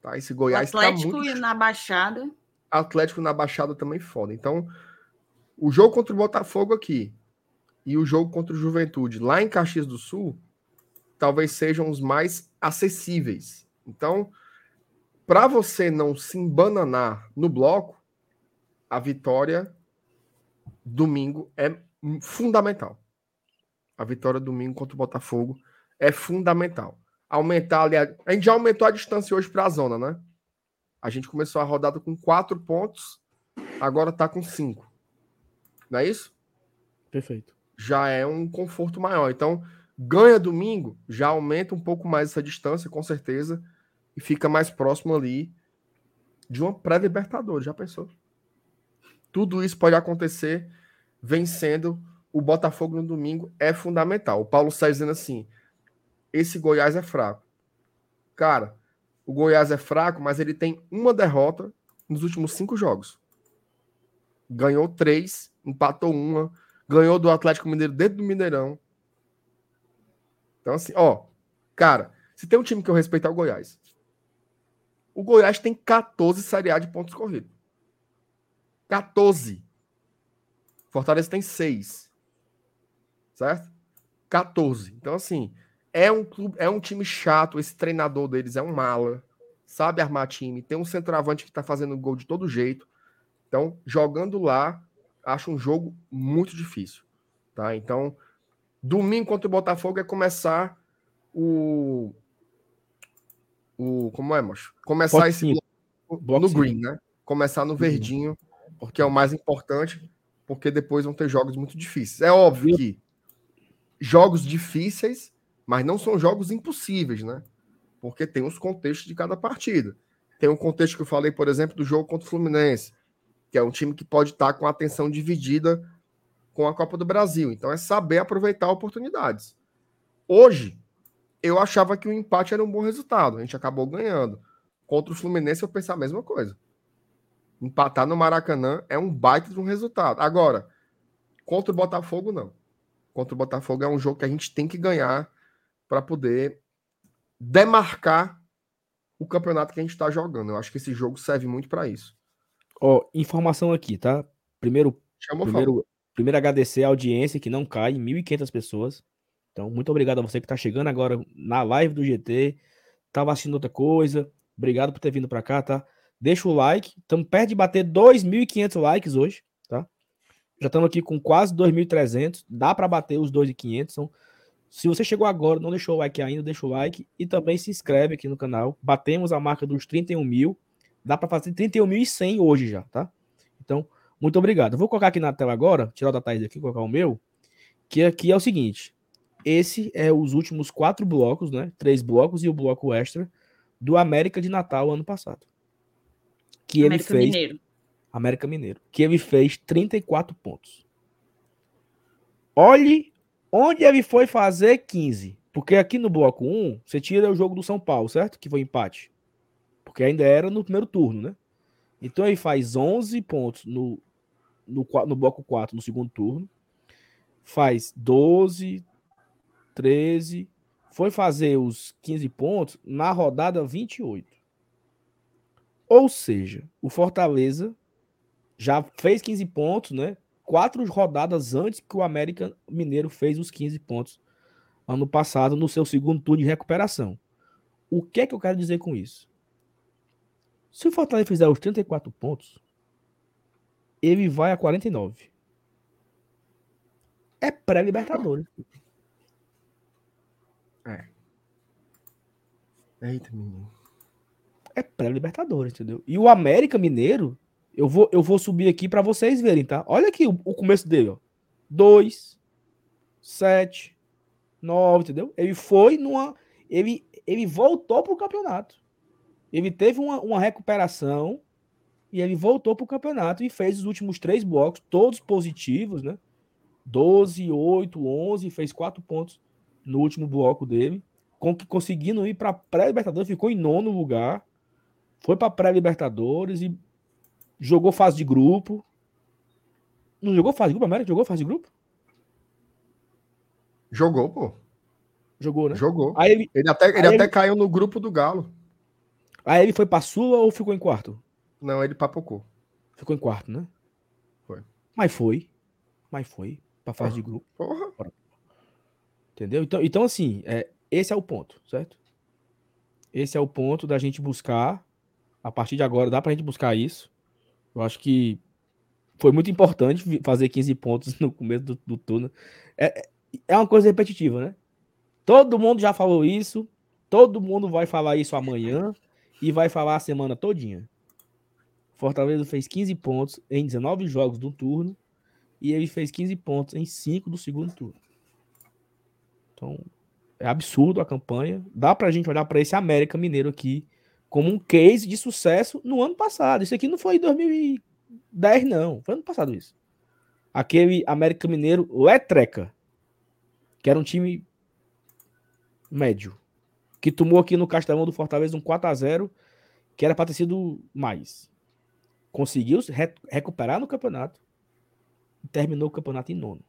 Tá? Esse Goiás o Atlético tá muito... na Baixada. Atlético na Baixada também foda. Então, o jogo contra o Botafogo aqui e o jogo contra o Juventude lá em Caxias do Sul talvez sejam os mais acessíveis. Então, para você não se embananar no bloco, a vitória domingo é fundamental. A vitória domingo contra o Botafogo é fundamental. Aumentar ali. A, a gente já aumentou a distância hoje para a zona, né? A gente começou a rodada com quatro pontos, agora está com cinco. Não é isso? Perfeito. Já é um conforto maior. Então, ganha domingo, já aumenta um pouco mais essa distância, com certeza, e fica mais próximo ali de uma pré-libertadores. Já pensou? Tudo isso pode acontecer vencendo o Botafogo no domingo é fundamental. O Paulo sai dizendo assim: esse Goiás é fraco. Cara, o Goiás é fraco, mas ele tem uma derrota nos últimos cinco jogos. Ganhou três, empatou uma, ganhou do Atlético Mineiro dentro do Mineirão. Então, assim, ó, cara, se tem um time que eu respeito é o Goiás. O Goiás tem 14 Série A de pontos corridos. 14. Fortaleza tem 6. Certo? 14. Então, assim, é um clube, é um time chato. Esse treinador deles é um mala. sabe armar time, tem um centroavante que está fazendo gol de todo jeito. Então, jogando lá, acho um jogo muito difícil. Tá? Então, domingo contra o Botafogo é começar o. o como é, moço? Começar esse bloco no green, né? Começar no uhum. Porque é o mais importante, porque depois vão ter jogos muito difíceis. É óbvio que jogos difíceis, mas não são jogos impossíveis, né? porque tem os contextos de cada partida. Tem um contexto que eu falei, por exemplo, do jogo contra o Fluminense, que é um time que pode estar com a atenção dividida com a Copa do Brasil. Então é saber aproveitar oportunidades. Hoje, eu achava que o empate era um bom resultado. A gente acabou ganhando. Contra o Fluminense, eu pensei a mesma coisa. Empatar no Maracanã é um baita de um resultado. Agora, contra o Botafogo, não. Contra o Botafogo é um jogo que a gente tem que ganhar para poder demarcar o campeonato que a gente está jogando. Eu acho que esse jogo serve muito para isso. Ó, informação aqui, tá? Primeiro, primeiro, primeiro agradecer a audiência que não cai, 1.500 pessoas. Então, muito obrigado a você que está chegando agora na live do GT, estava assistindo outra coisa. Obrigado por ter vindo para cá, tá? Deixa o like. Estamos perto de bater 2.500 likes hoje, tá? Já estamos aqui com quase 2.300. Dá para bater os 2.500. São se você chegou agora, não deixou o like ainda, deixa o like e também se inscreve aqui no canal. Batemos a marca dos 31 mil. Dá para fazer 31.100 hoje já, tá? Então, muito obrigado. Vou colocar aqui na tela agora, tirar o da Thaís aqui, colocar o meu. Que aqui é o seguinte: esse é os últimos quatro blocos, né? Três blocos e o bloco extra do América de Natal ano passado. Que América ele fez. Mineiro. América Mineiro. Que ele fez 34 pontos. Olhe Onde ele foi fazer 15? Porque aqui no bloco 1, você tira o jogo do São Paulo, certo? Que foi empate. Porque ainda era no primeiro turno, né? Então ele faz 11 pontos no, no, no bloco 4, no segundo turno. Faz 12, 13. Foi fazer os 15 pontos na rodada 28. Ou seja, o Fortaleza já fez 15 pontos, né? quatro rodadas antes que o América Mineiro fez os 15 pontos ano passado no seu segundo turno de recuperação. O que é que eu quero dizer com isso? Se o Fortaleza fizer os 34 pontos, ele vai a 49. É pré-Libertadores. É. Eita, menino. É pré-Libertadores, entendeu? E o América Mineiro eu vou, eu vou subir aqui para vocês verem, tá? Olha aqui o, o começo dele, ó. 2, 7, 9, entendeu? Ele foi numa. Ele, ele voltou pro campeonato. Ele teve uma, uma recuperação e ele voltou pro campeonato e fez os últimos três blocos, todos positivos, né? 12, 8, 11, fez quatro pontos no último bloco dele, com que conseguindo ir para pré-libertadores, ficou em nono lugar, foi para pré-libertadores e Jogou fase de grupo. Não jogou fase de grupo, América? Jogou fase de grupo? Jogou, pô. Jogou, né? Jogou. Aí ele, ele até, ele até ele... caiu no grupo do Galo. Aí ele foi pra Sula ou ficou em quarto? Não, ele papocou. Ficou em quarto, né? Foi. Mas foi. Mas foi. Pra fase de grupo. Porra. Entendeu? Então, então assim, é, esse é o ponto, certo? Esse é o ponto da gente buscar. A partir de agora, dá pra gente buscar isso. Eu acho que foi muito importante fazer 15 pontos no começo do, do turno. É, é uma coisa repetitiva, né? Todo mundo já falou isso, todo mundo vai falar isso amanhã e vai falar a semana todinha. Fortaleza fez 15 pontos em 19 jogos do turno e ele fez 15 pontos em 5 do segundo turno. Então, é absurdo a campanha. Dá pra gente olhar para esse América Mineiro aqui como um case de sucesso no ano passado. Isso aqui não foi em 2010, não. Foi ano passado isso. Aquele América Mineiro Letreca, que era um time médio, que tomou aqui no Castelão do Fortaleza um 4 a 0 que era para ter sido mais. Conseguiu re recuperar no campeonato e terminou o campeonato em nono.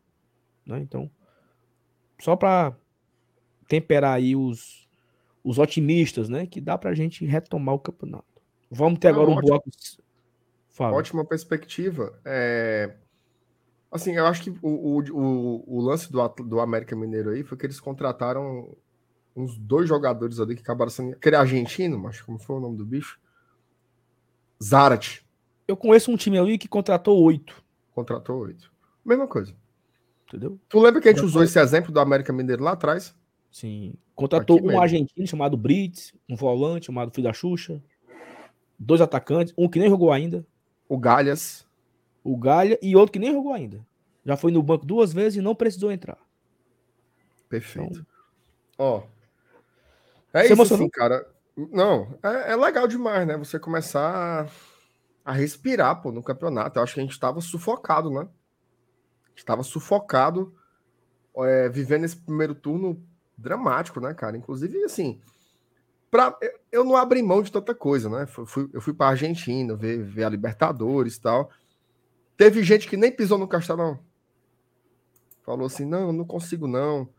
Né? Então, só para temperar aí os, os otimistas, né? Que dá para a gente retomar o campeonato. Vamos ter agora Não, um ótimo, bloco. Fala. Ótima perspectiva. É... Assim, eu acho que o, o, o, o lance do, do América Mineiro aí foi que eles contrataram uns dois jogadores ali que acabaram sendo. Aquele argentino, mas como foi o nome do bicho? Zarat. Eu conheço um time ali que contratou oito. Contratou oito. Mesma coisa. Entendeu? Tu lembra que a gente usou esse exemplo do América Mineiro lá atrás? Sim. Contratou Aqui um mesmo. argentino chamado Brits, um volante chamado Filho da Xuxa, dois atacantes, um que nem jogou ainda. O Galhas. O Galha e outro que nem jogou ainda. Já foi no banco duas vezes e não precisou entrar. Perfeito. Então, Ó. É isso, assim, cara. Não, é, é, legal demais, né? Você começar a, a respirar, pô, no campeonato. Eu acho que a gente estava sufocado, né? Estava sufocado, é, vivendo esse primeiro turno dramático, né, cara? Inclusive, assim, pra, eu não abri mão de tanta coisa, né? Fui, eu fui para Argentina ver, ver a Libertadores e tal. Teve gente que nem pisou no Castelão. Falou assim: não, não consigo não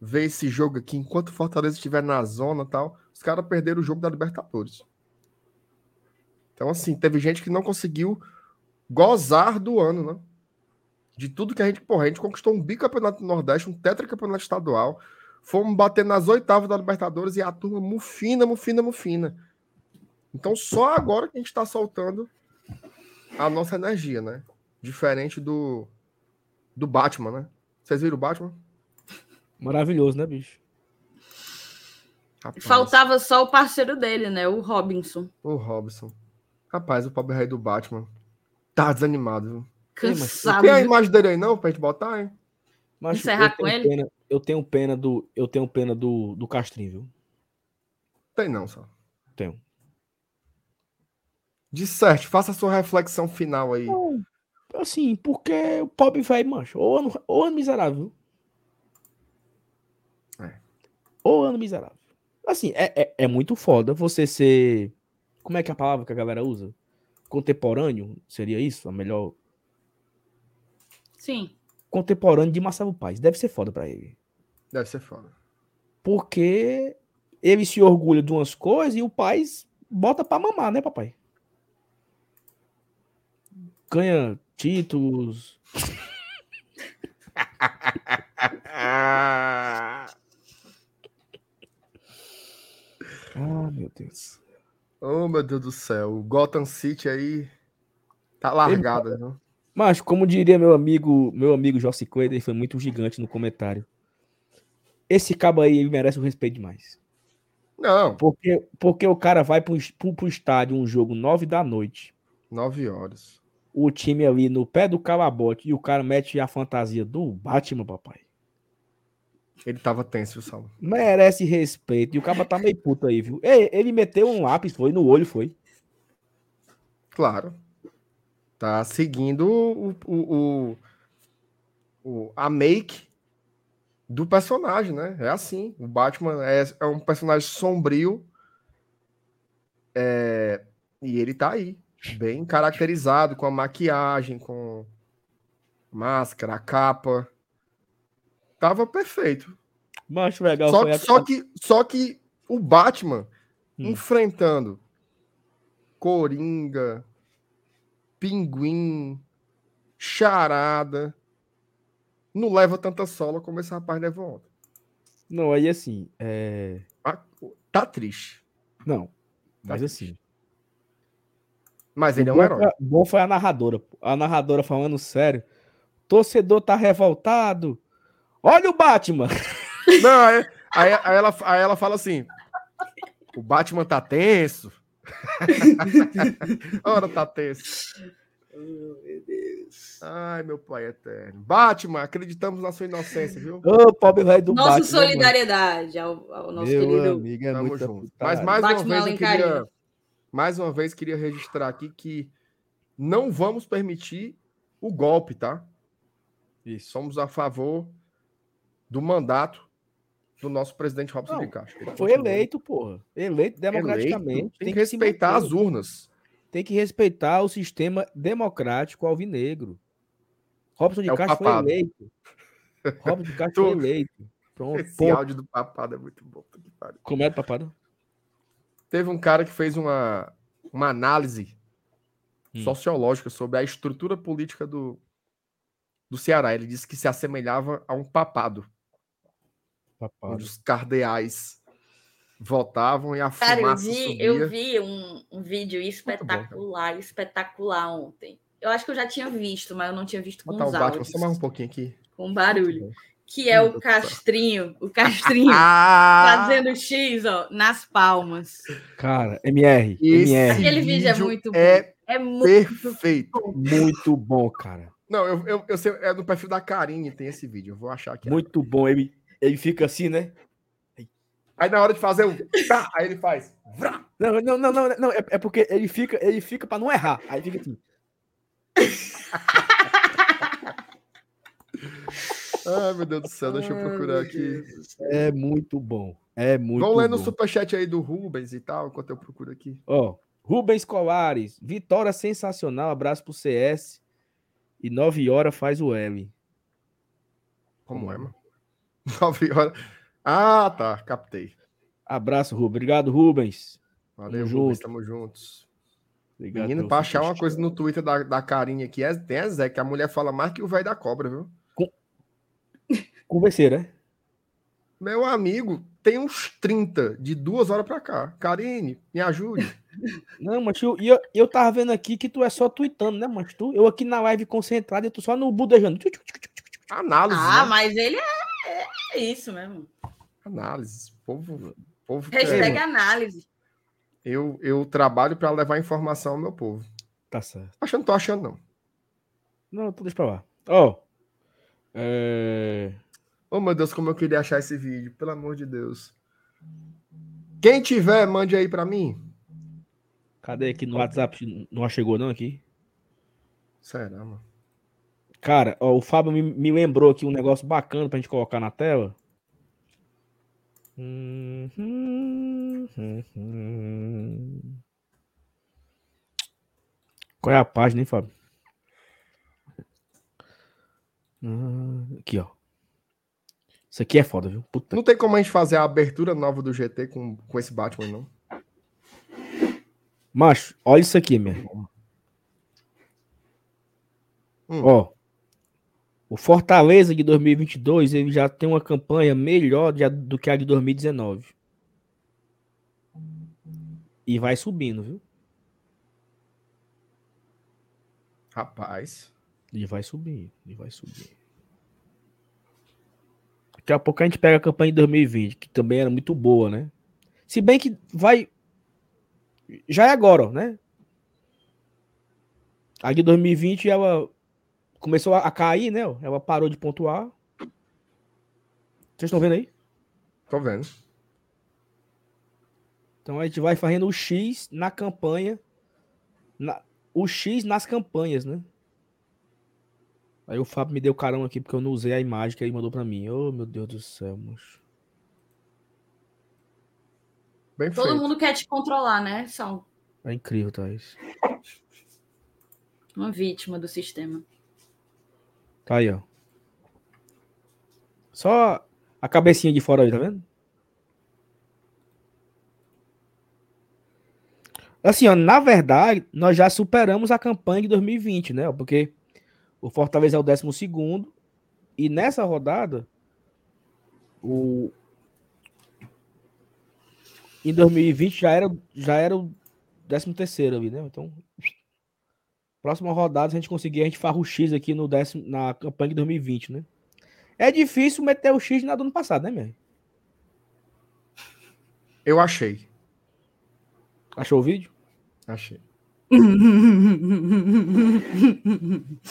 ver esse jogo aqui enquanto Fortaleza estiver na zona tal. Os caras perderam o jogo da Libertadores. Então, assim, teve gente que não conseguiu gozar do ano, né? De tudo que a gente, porra, a gente conquistou um bicampeonato do Nordeste, um tetracampeonato estadual, fomos bater nas oitavas da Libertadores e a turma mufina, mufina, mufina. Então, só agora que a gente está soltando a nossa energia, né? Diferente do, do Batman, né? Vocês viram o Batman? Maravilhoso, né, bicho? Rapaz. Faltava só o parceiro dele, né? O Robinson. O Robinson. Rapaz, o pobre rei do Batman. Tá desanimado, viu? Cansado. Tem a imagem dele aí, não, pra gente botar, hein? Mas Encerrar com ele? Eu tenho pena do. Eu tenho pena do, do Castrinho, viu? Tem não, só. Tenho. De certo, faça a sua reflexão final aí. Não, assim, porque o pobre velho, mancho, ou ano, ou ano miserável. Ou ano miserável. Assim, é, é, é, muito foda você ser. Como é que é a palavra que a galera usa? Contemporâneo? Seria isso? A melhor. Sim. Contemporâneo de Marcelo Paz. Deve ser foda pra ele. Deve ser foda. Porque ele se orgulha de umas coisas e o pai bota pra mamar, né, papai? Ganha títulos. Ah, meu Deus. Oh, meu Deus do céu. O Gotham City aí tá largado, Ele... viu? Mas, como diria meu amigo, meu amigo Jossi Coelho, ele foi muito gigante no comentário. Esse cabo aí ele merece um respeito demais. Não. Porque, porque o cara vai pro, pro, pro estádio um jogo nove da noite. Nove horas. O time ali no pé do calabote e o cara mete a fantasia do Batman, papai. Ele tava tenso, Saulo. Merece respeito. E o cara tá meio puto aí, viu? Ele, ele meteu um lápis, foi no olho, foi. Claro. Tá seguindo o, o, o, o, a make do personagem, né? É assim. O Batman é, é um personagem sombrio. É, e ele tá aí. Bem caracterizado, com a maquiagem, com máscara, a capa. Tava perfeito. Macho legal. Só, a... só, que, só que o Batman hum. enfrentando Coringa, Pinguim, Charada, não leva tanta sola como esse rapaz levou ontem. Não, aí assim. É... Tá triste. Não, tá mas triste. assim. Mas ele é um herói. bom foi a narradora. A narradora falando sério. Torcedor tá revoltado. Olha o Batman! Não, aí, aí, aí, ela, aí ela fala assim: o Batman tá tenso. Ora, tá tenso. Ai, meu pai eterno. Batman, acreditamos na sua inocência, viu? Ô, pobre velho do Nossa Batman. solidariedade ao, ao, nosso meu querido. Amigo, é Tamo junto. Mas mais Batman uma vez eu queria, mais uma vez queria registrar aqui que não vamos permitir o golpe, tá? Isso. Somos a favor do mandato do nosso presidente Robson não, de Castro. Foi eleito, porra. Eleito democraticamente. Eleito, tem, tem, que, respeitar as urnas. Tem que respeitar o sistema democrático alvinegro. Robson de é Castro foi eleito. Robson de Castro foi eleito. Pronto. Esse ponto. áudio do papado é muito bom. Como é, papado? Teve um cara que fez uma, uma análise hum. sociológica sobre a estrutura política do, do Ceará. Ele disse que se assemelhava a um papado. onde os cardeais votavam e a Cara, fumaça eu vi, subia. eu vi um, um vídeo espetacular, bom, espetacular ontem. Eu acho que eu já tinha visto, mas eu não tinha visto com os o Batman áudios. só mais um pouquinho aqui. Com barulho. Que é o Castrinho, o Castrinho fazendo X, ó, nas palmas. Cara, MR, Esse MR. Aquele vídeo é muito bom. É, É muito perfeito. Muito bom, cara. Não, eu, eu, eu sei, é do perfil da Karine, tem esse vídeo. Eu vou achar aqui. Muito bom. Ele, ele fica assim, né? Aí na hora de fazer o. Tá, aí ele faz. vrá. Não, não, não, não, não. É, é porque ele fica, ele fica pra não errar. Aí fica assim. Ai, meu Deus do céu, deixa eu procurar aqui. É muito bom. É muito Vamos ler no superchat aí do Rubens e tal, enquanto eu procuro aqui. Ó, Rubens Colares, vitória sensacional, abraço pro CS. E 9 horas faz o L. Como é, mano? Nove horas. Ah, tá, captei. Abraço, Rubens. Obrigado, Rubens. Valeu, Tamo Rubens, junto. tamo juntos. Obrigado Menino, pra achar uma coisa no Twitter da, da Carinha aqui, é, tem a Zé, que a mulher fala mais que o velho da cobra, viu? Converseiro, né? Meu amigo, tem uns 30 de duas horas pra cá. Karine, me ajude. Não, mas eu, eu, eu tava vendo aqui que tu é só tweetando, né, mas tu? Eu aqui na live concentrado e tu só no budejando. Análise. Ah, né? mas ele é, é isso mesmo. Análise. Povo, povo Hashtag quer- análise. eu, eu trabalho pra levar informação ao meu povo. Tá certo. Acho que eu não tô achando, não. Não, tu deixa pra lá. Ó. É... Oh, meu Deus, como eu queria achar esse vídeo, pelo amor de Deus. Quem tiver, mande aí pra mim. Cadê aqui no WhatsApp? Não chegou não aqui? Será, mano? Cara, ó, o Fábio me, me lembrou aqui um negócio bacana pra gente colocar na tela. Qual é a página, hein, Fábio? Ah, Aqui, ó. Isso aqui é foda, viu? Puta. Não tem como a gente fazer a abertura nova do GT com, com esse Batman, não. Macho, olha isso aqui, meu. Hum. Ó. O Fortaleza de 2022, ele já tem uma campanha melhor do que a de 2019. E vai subindo, viu? Rapaz. E vai subir, e vai subir. Daqui a pouco a gente pega a campanha de 2020, que também era muito boa, né? Se bem que vai. Já é agora, né? A de 2020 ela começou a a cair, né? Ela parou de pontuar. Vocês estão vendo aí? Tô vendo. Então a gente vai fazendo o X na campanha. na- o X nas campanhas, né? Aí o Fábio me deu carão aqui porque eu não usei a imagem que ele mandou pra mim. Oh, meu Deus do céu, moço. Bem Todo feito. mundo quer te controlar, né? São É incrível, Thaís. uma vítima do sistema. Tá aí, ó. Só a cabecinha de fora aí, tá vendo? Assim, ó, na verdade, nós já superamos a campanha de 2020, né? Porque o Fortaleza é o 12 segundo e nessa rodada o em 2020 já era já era o 13 terceiro ali, né? Então, próxima rodada se a gente conseguir, a gente farra o X aqui no décimo, na campanha de 2020, né? É difícil meter o X na do ano passado, né, meu? Eu achei. Achou o vídeo? Achei. Oh,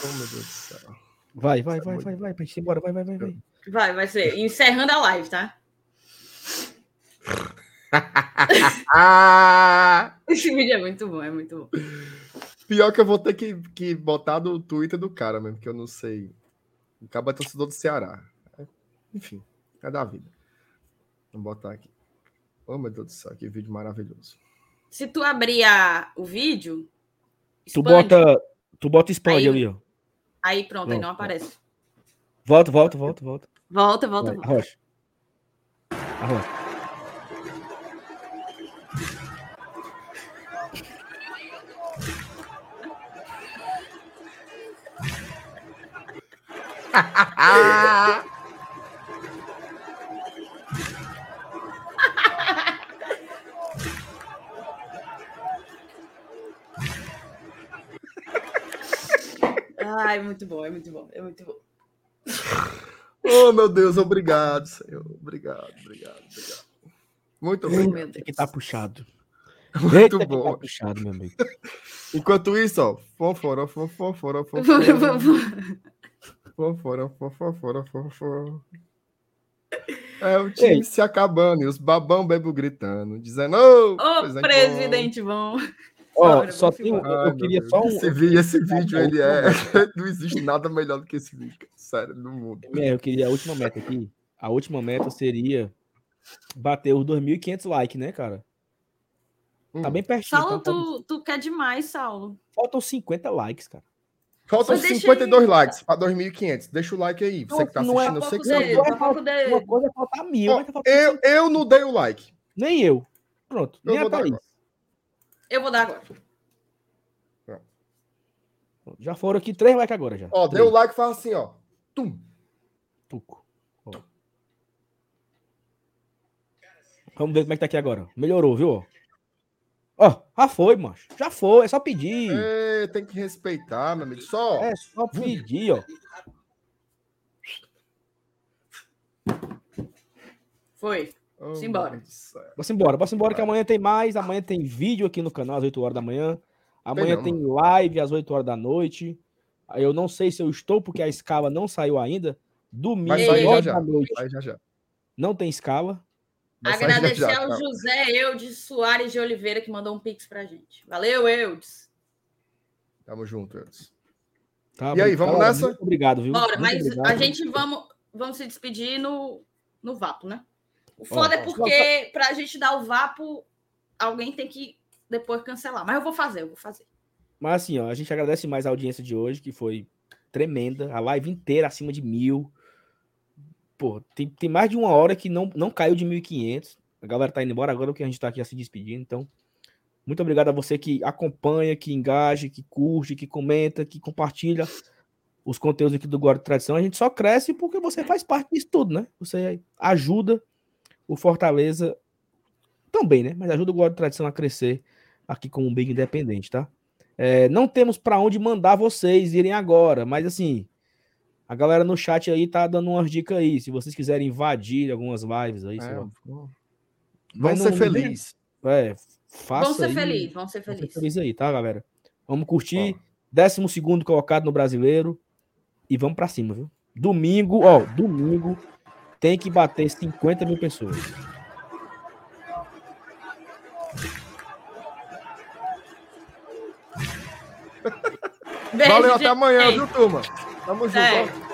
meu Deus do céu. Vai, vai, é vai, vai, vai, pra gente ir embora, vai, vai, vai, vai. Vai, vai ser. Encerrando a live, tá? Esse vídeo é muito bom, é muito bom. Pior que eu vou ter que, que botar do Twitter do cara mesmo, que eu não sei. O cara é torcedor do Ceará. Enfim, é da vida. Vou botar aqui. Oh, meu Deus do céu, que vídeo maravilhoso. Se tu abrir a- o vídeo, Tu expande, bota, tu bota expande Aí- ali, ó. aí pronto, aí não Pronto. aparece. Volta, volta, volta, volta. Volta, volta, Vai, volta. Arrocha. Arrocha. Ai, muito bom, é muito bom, é muito bom. Oh, meu Deus, obrigado, Senhor. Obrigado, obrigado, obrigado. Muito bom. Eita que tá puxado. Muito Eita tá bom. Tá puxado, meu amigo. Enquanto isso, ó, fofora, fofora, fofora, fofora. Fonfora, fonfora, fonfora. É o time Ei. se acabando e os babão bebo gritando, dizendo: Ô, oh, presidente bom. Ó, oh, só tem, eu, eu queria só um. Esse vídeo, esse vídeo ele é. Não existe nada melhor do que esse vídeo, sério, no mundo. É, eu queria a última meta aqui. A última meta seria bater os 2.500 likes, né, cara? Tá hum. Tá bem pertinho. Saulo, tá? tu, tu quer demais, Saulo. Faltam 50 likes, cara. Faltam 52 aí, likes para 2.500. Deixa o like aí. Você que tá assistindo, eu sei que você Uma coisa é faltar mil. Ó, eu, eu não dei o like. Nem eu. Pronto. Eu nem vou dar agora. Eu vou dar agora. Já foram aqui três likes agora já. Ó, três. deu o like e faz assim, ó. Tum. Tuco. Ó. Vamos ver como é que tá aqui agora. Melhorou, viu? Ó, oh, já foi, macho. Já foi, é só pedir. É, tem que respeitar, meu amigo. Só. É só pedir, ó. Foi. Oh, Simbora. Vamos embora, vamos embora que amanhã tem mais. Amanhã tem vídeo aqui no canal às 8 horas da manhã. Amanhã tem, tem live às 8 horas da noite. Eu não sei se eu estou, porque a escala não saiu ainda. Domingo, às da noite. Já, já. Não tem escala. Agradecer já, já, ao José Eudes Soares de Oliveira, que mandou um pix pra gente. Valeu, Eudes. Tamo junto, Eudes. Tá, e aí, vamos nessa? Muito obrigado, viu? Bora, mas obrigado. a gente vamos, vamos se despedir no, no Vapo, né? O foda ó, é porque ó, pra gente dar o Vapo, alguém tem que depois cancelar. Mas eu vou fazer, eu vou fazer. Mas assim, ó, a gente agradece mais a audiência de hoje, que foi tremenda. A live inteira acima de mil pô, tem, tem mais de uma hora que não, não caiu de 1.500. A galera tá indo embora agora que a gente tá aqui a se despedindo. Então, muito obrigado a você que acompanha, que engaja, que curte, que comenta, que compartilha os conteúdos aqui do Guarda Tradição. A gente só cresce porque você faz parte disso tudo, né? Você ajuda o Fortaleza também, né? Mas ajuda o Guarda Tradição a crescer aqui como um Big Independente, tá? É, não temos para onde mandar vocês irem agora, mas assim, a galera no chat aí tá dando umas dicas aí. Se vocês quiserem invadir algumas lives aí, é, Vamos ser felizes. É, faça vamos ser felizes, vamos ser felizes. Feliz aí, tá, galera? Vamos curtir. Décimo segundo colocado no brasileiro. E vamos para cima, viu? Domingo, ó, domingo tem que bater 50 mil pessoas. Beijo, Valeu, até amanhã, viu, turma? Tamo junto. É.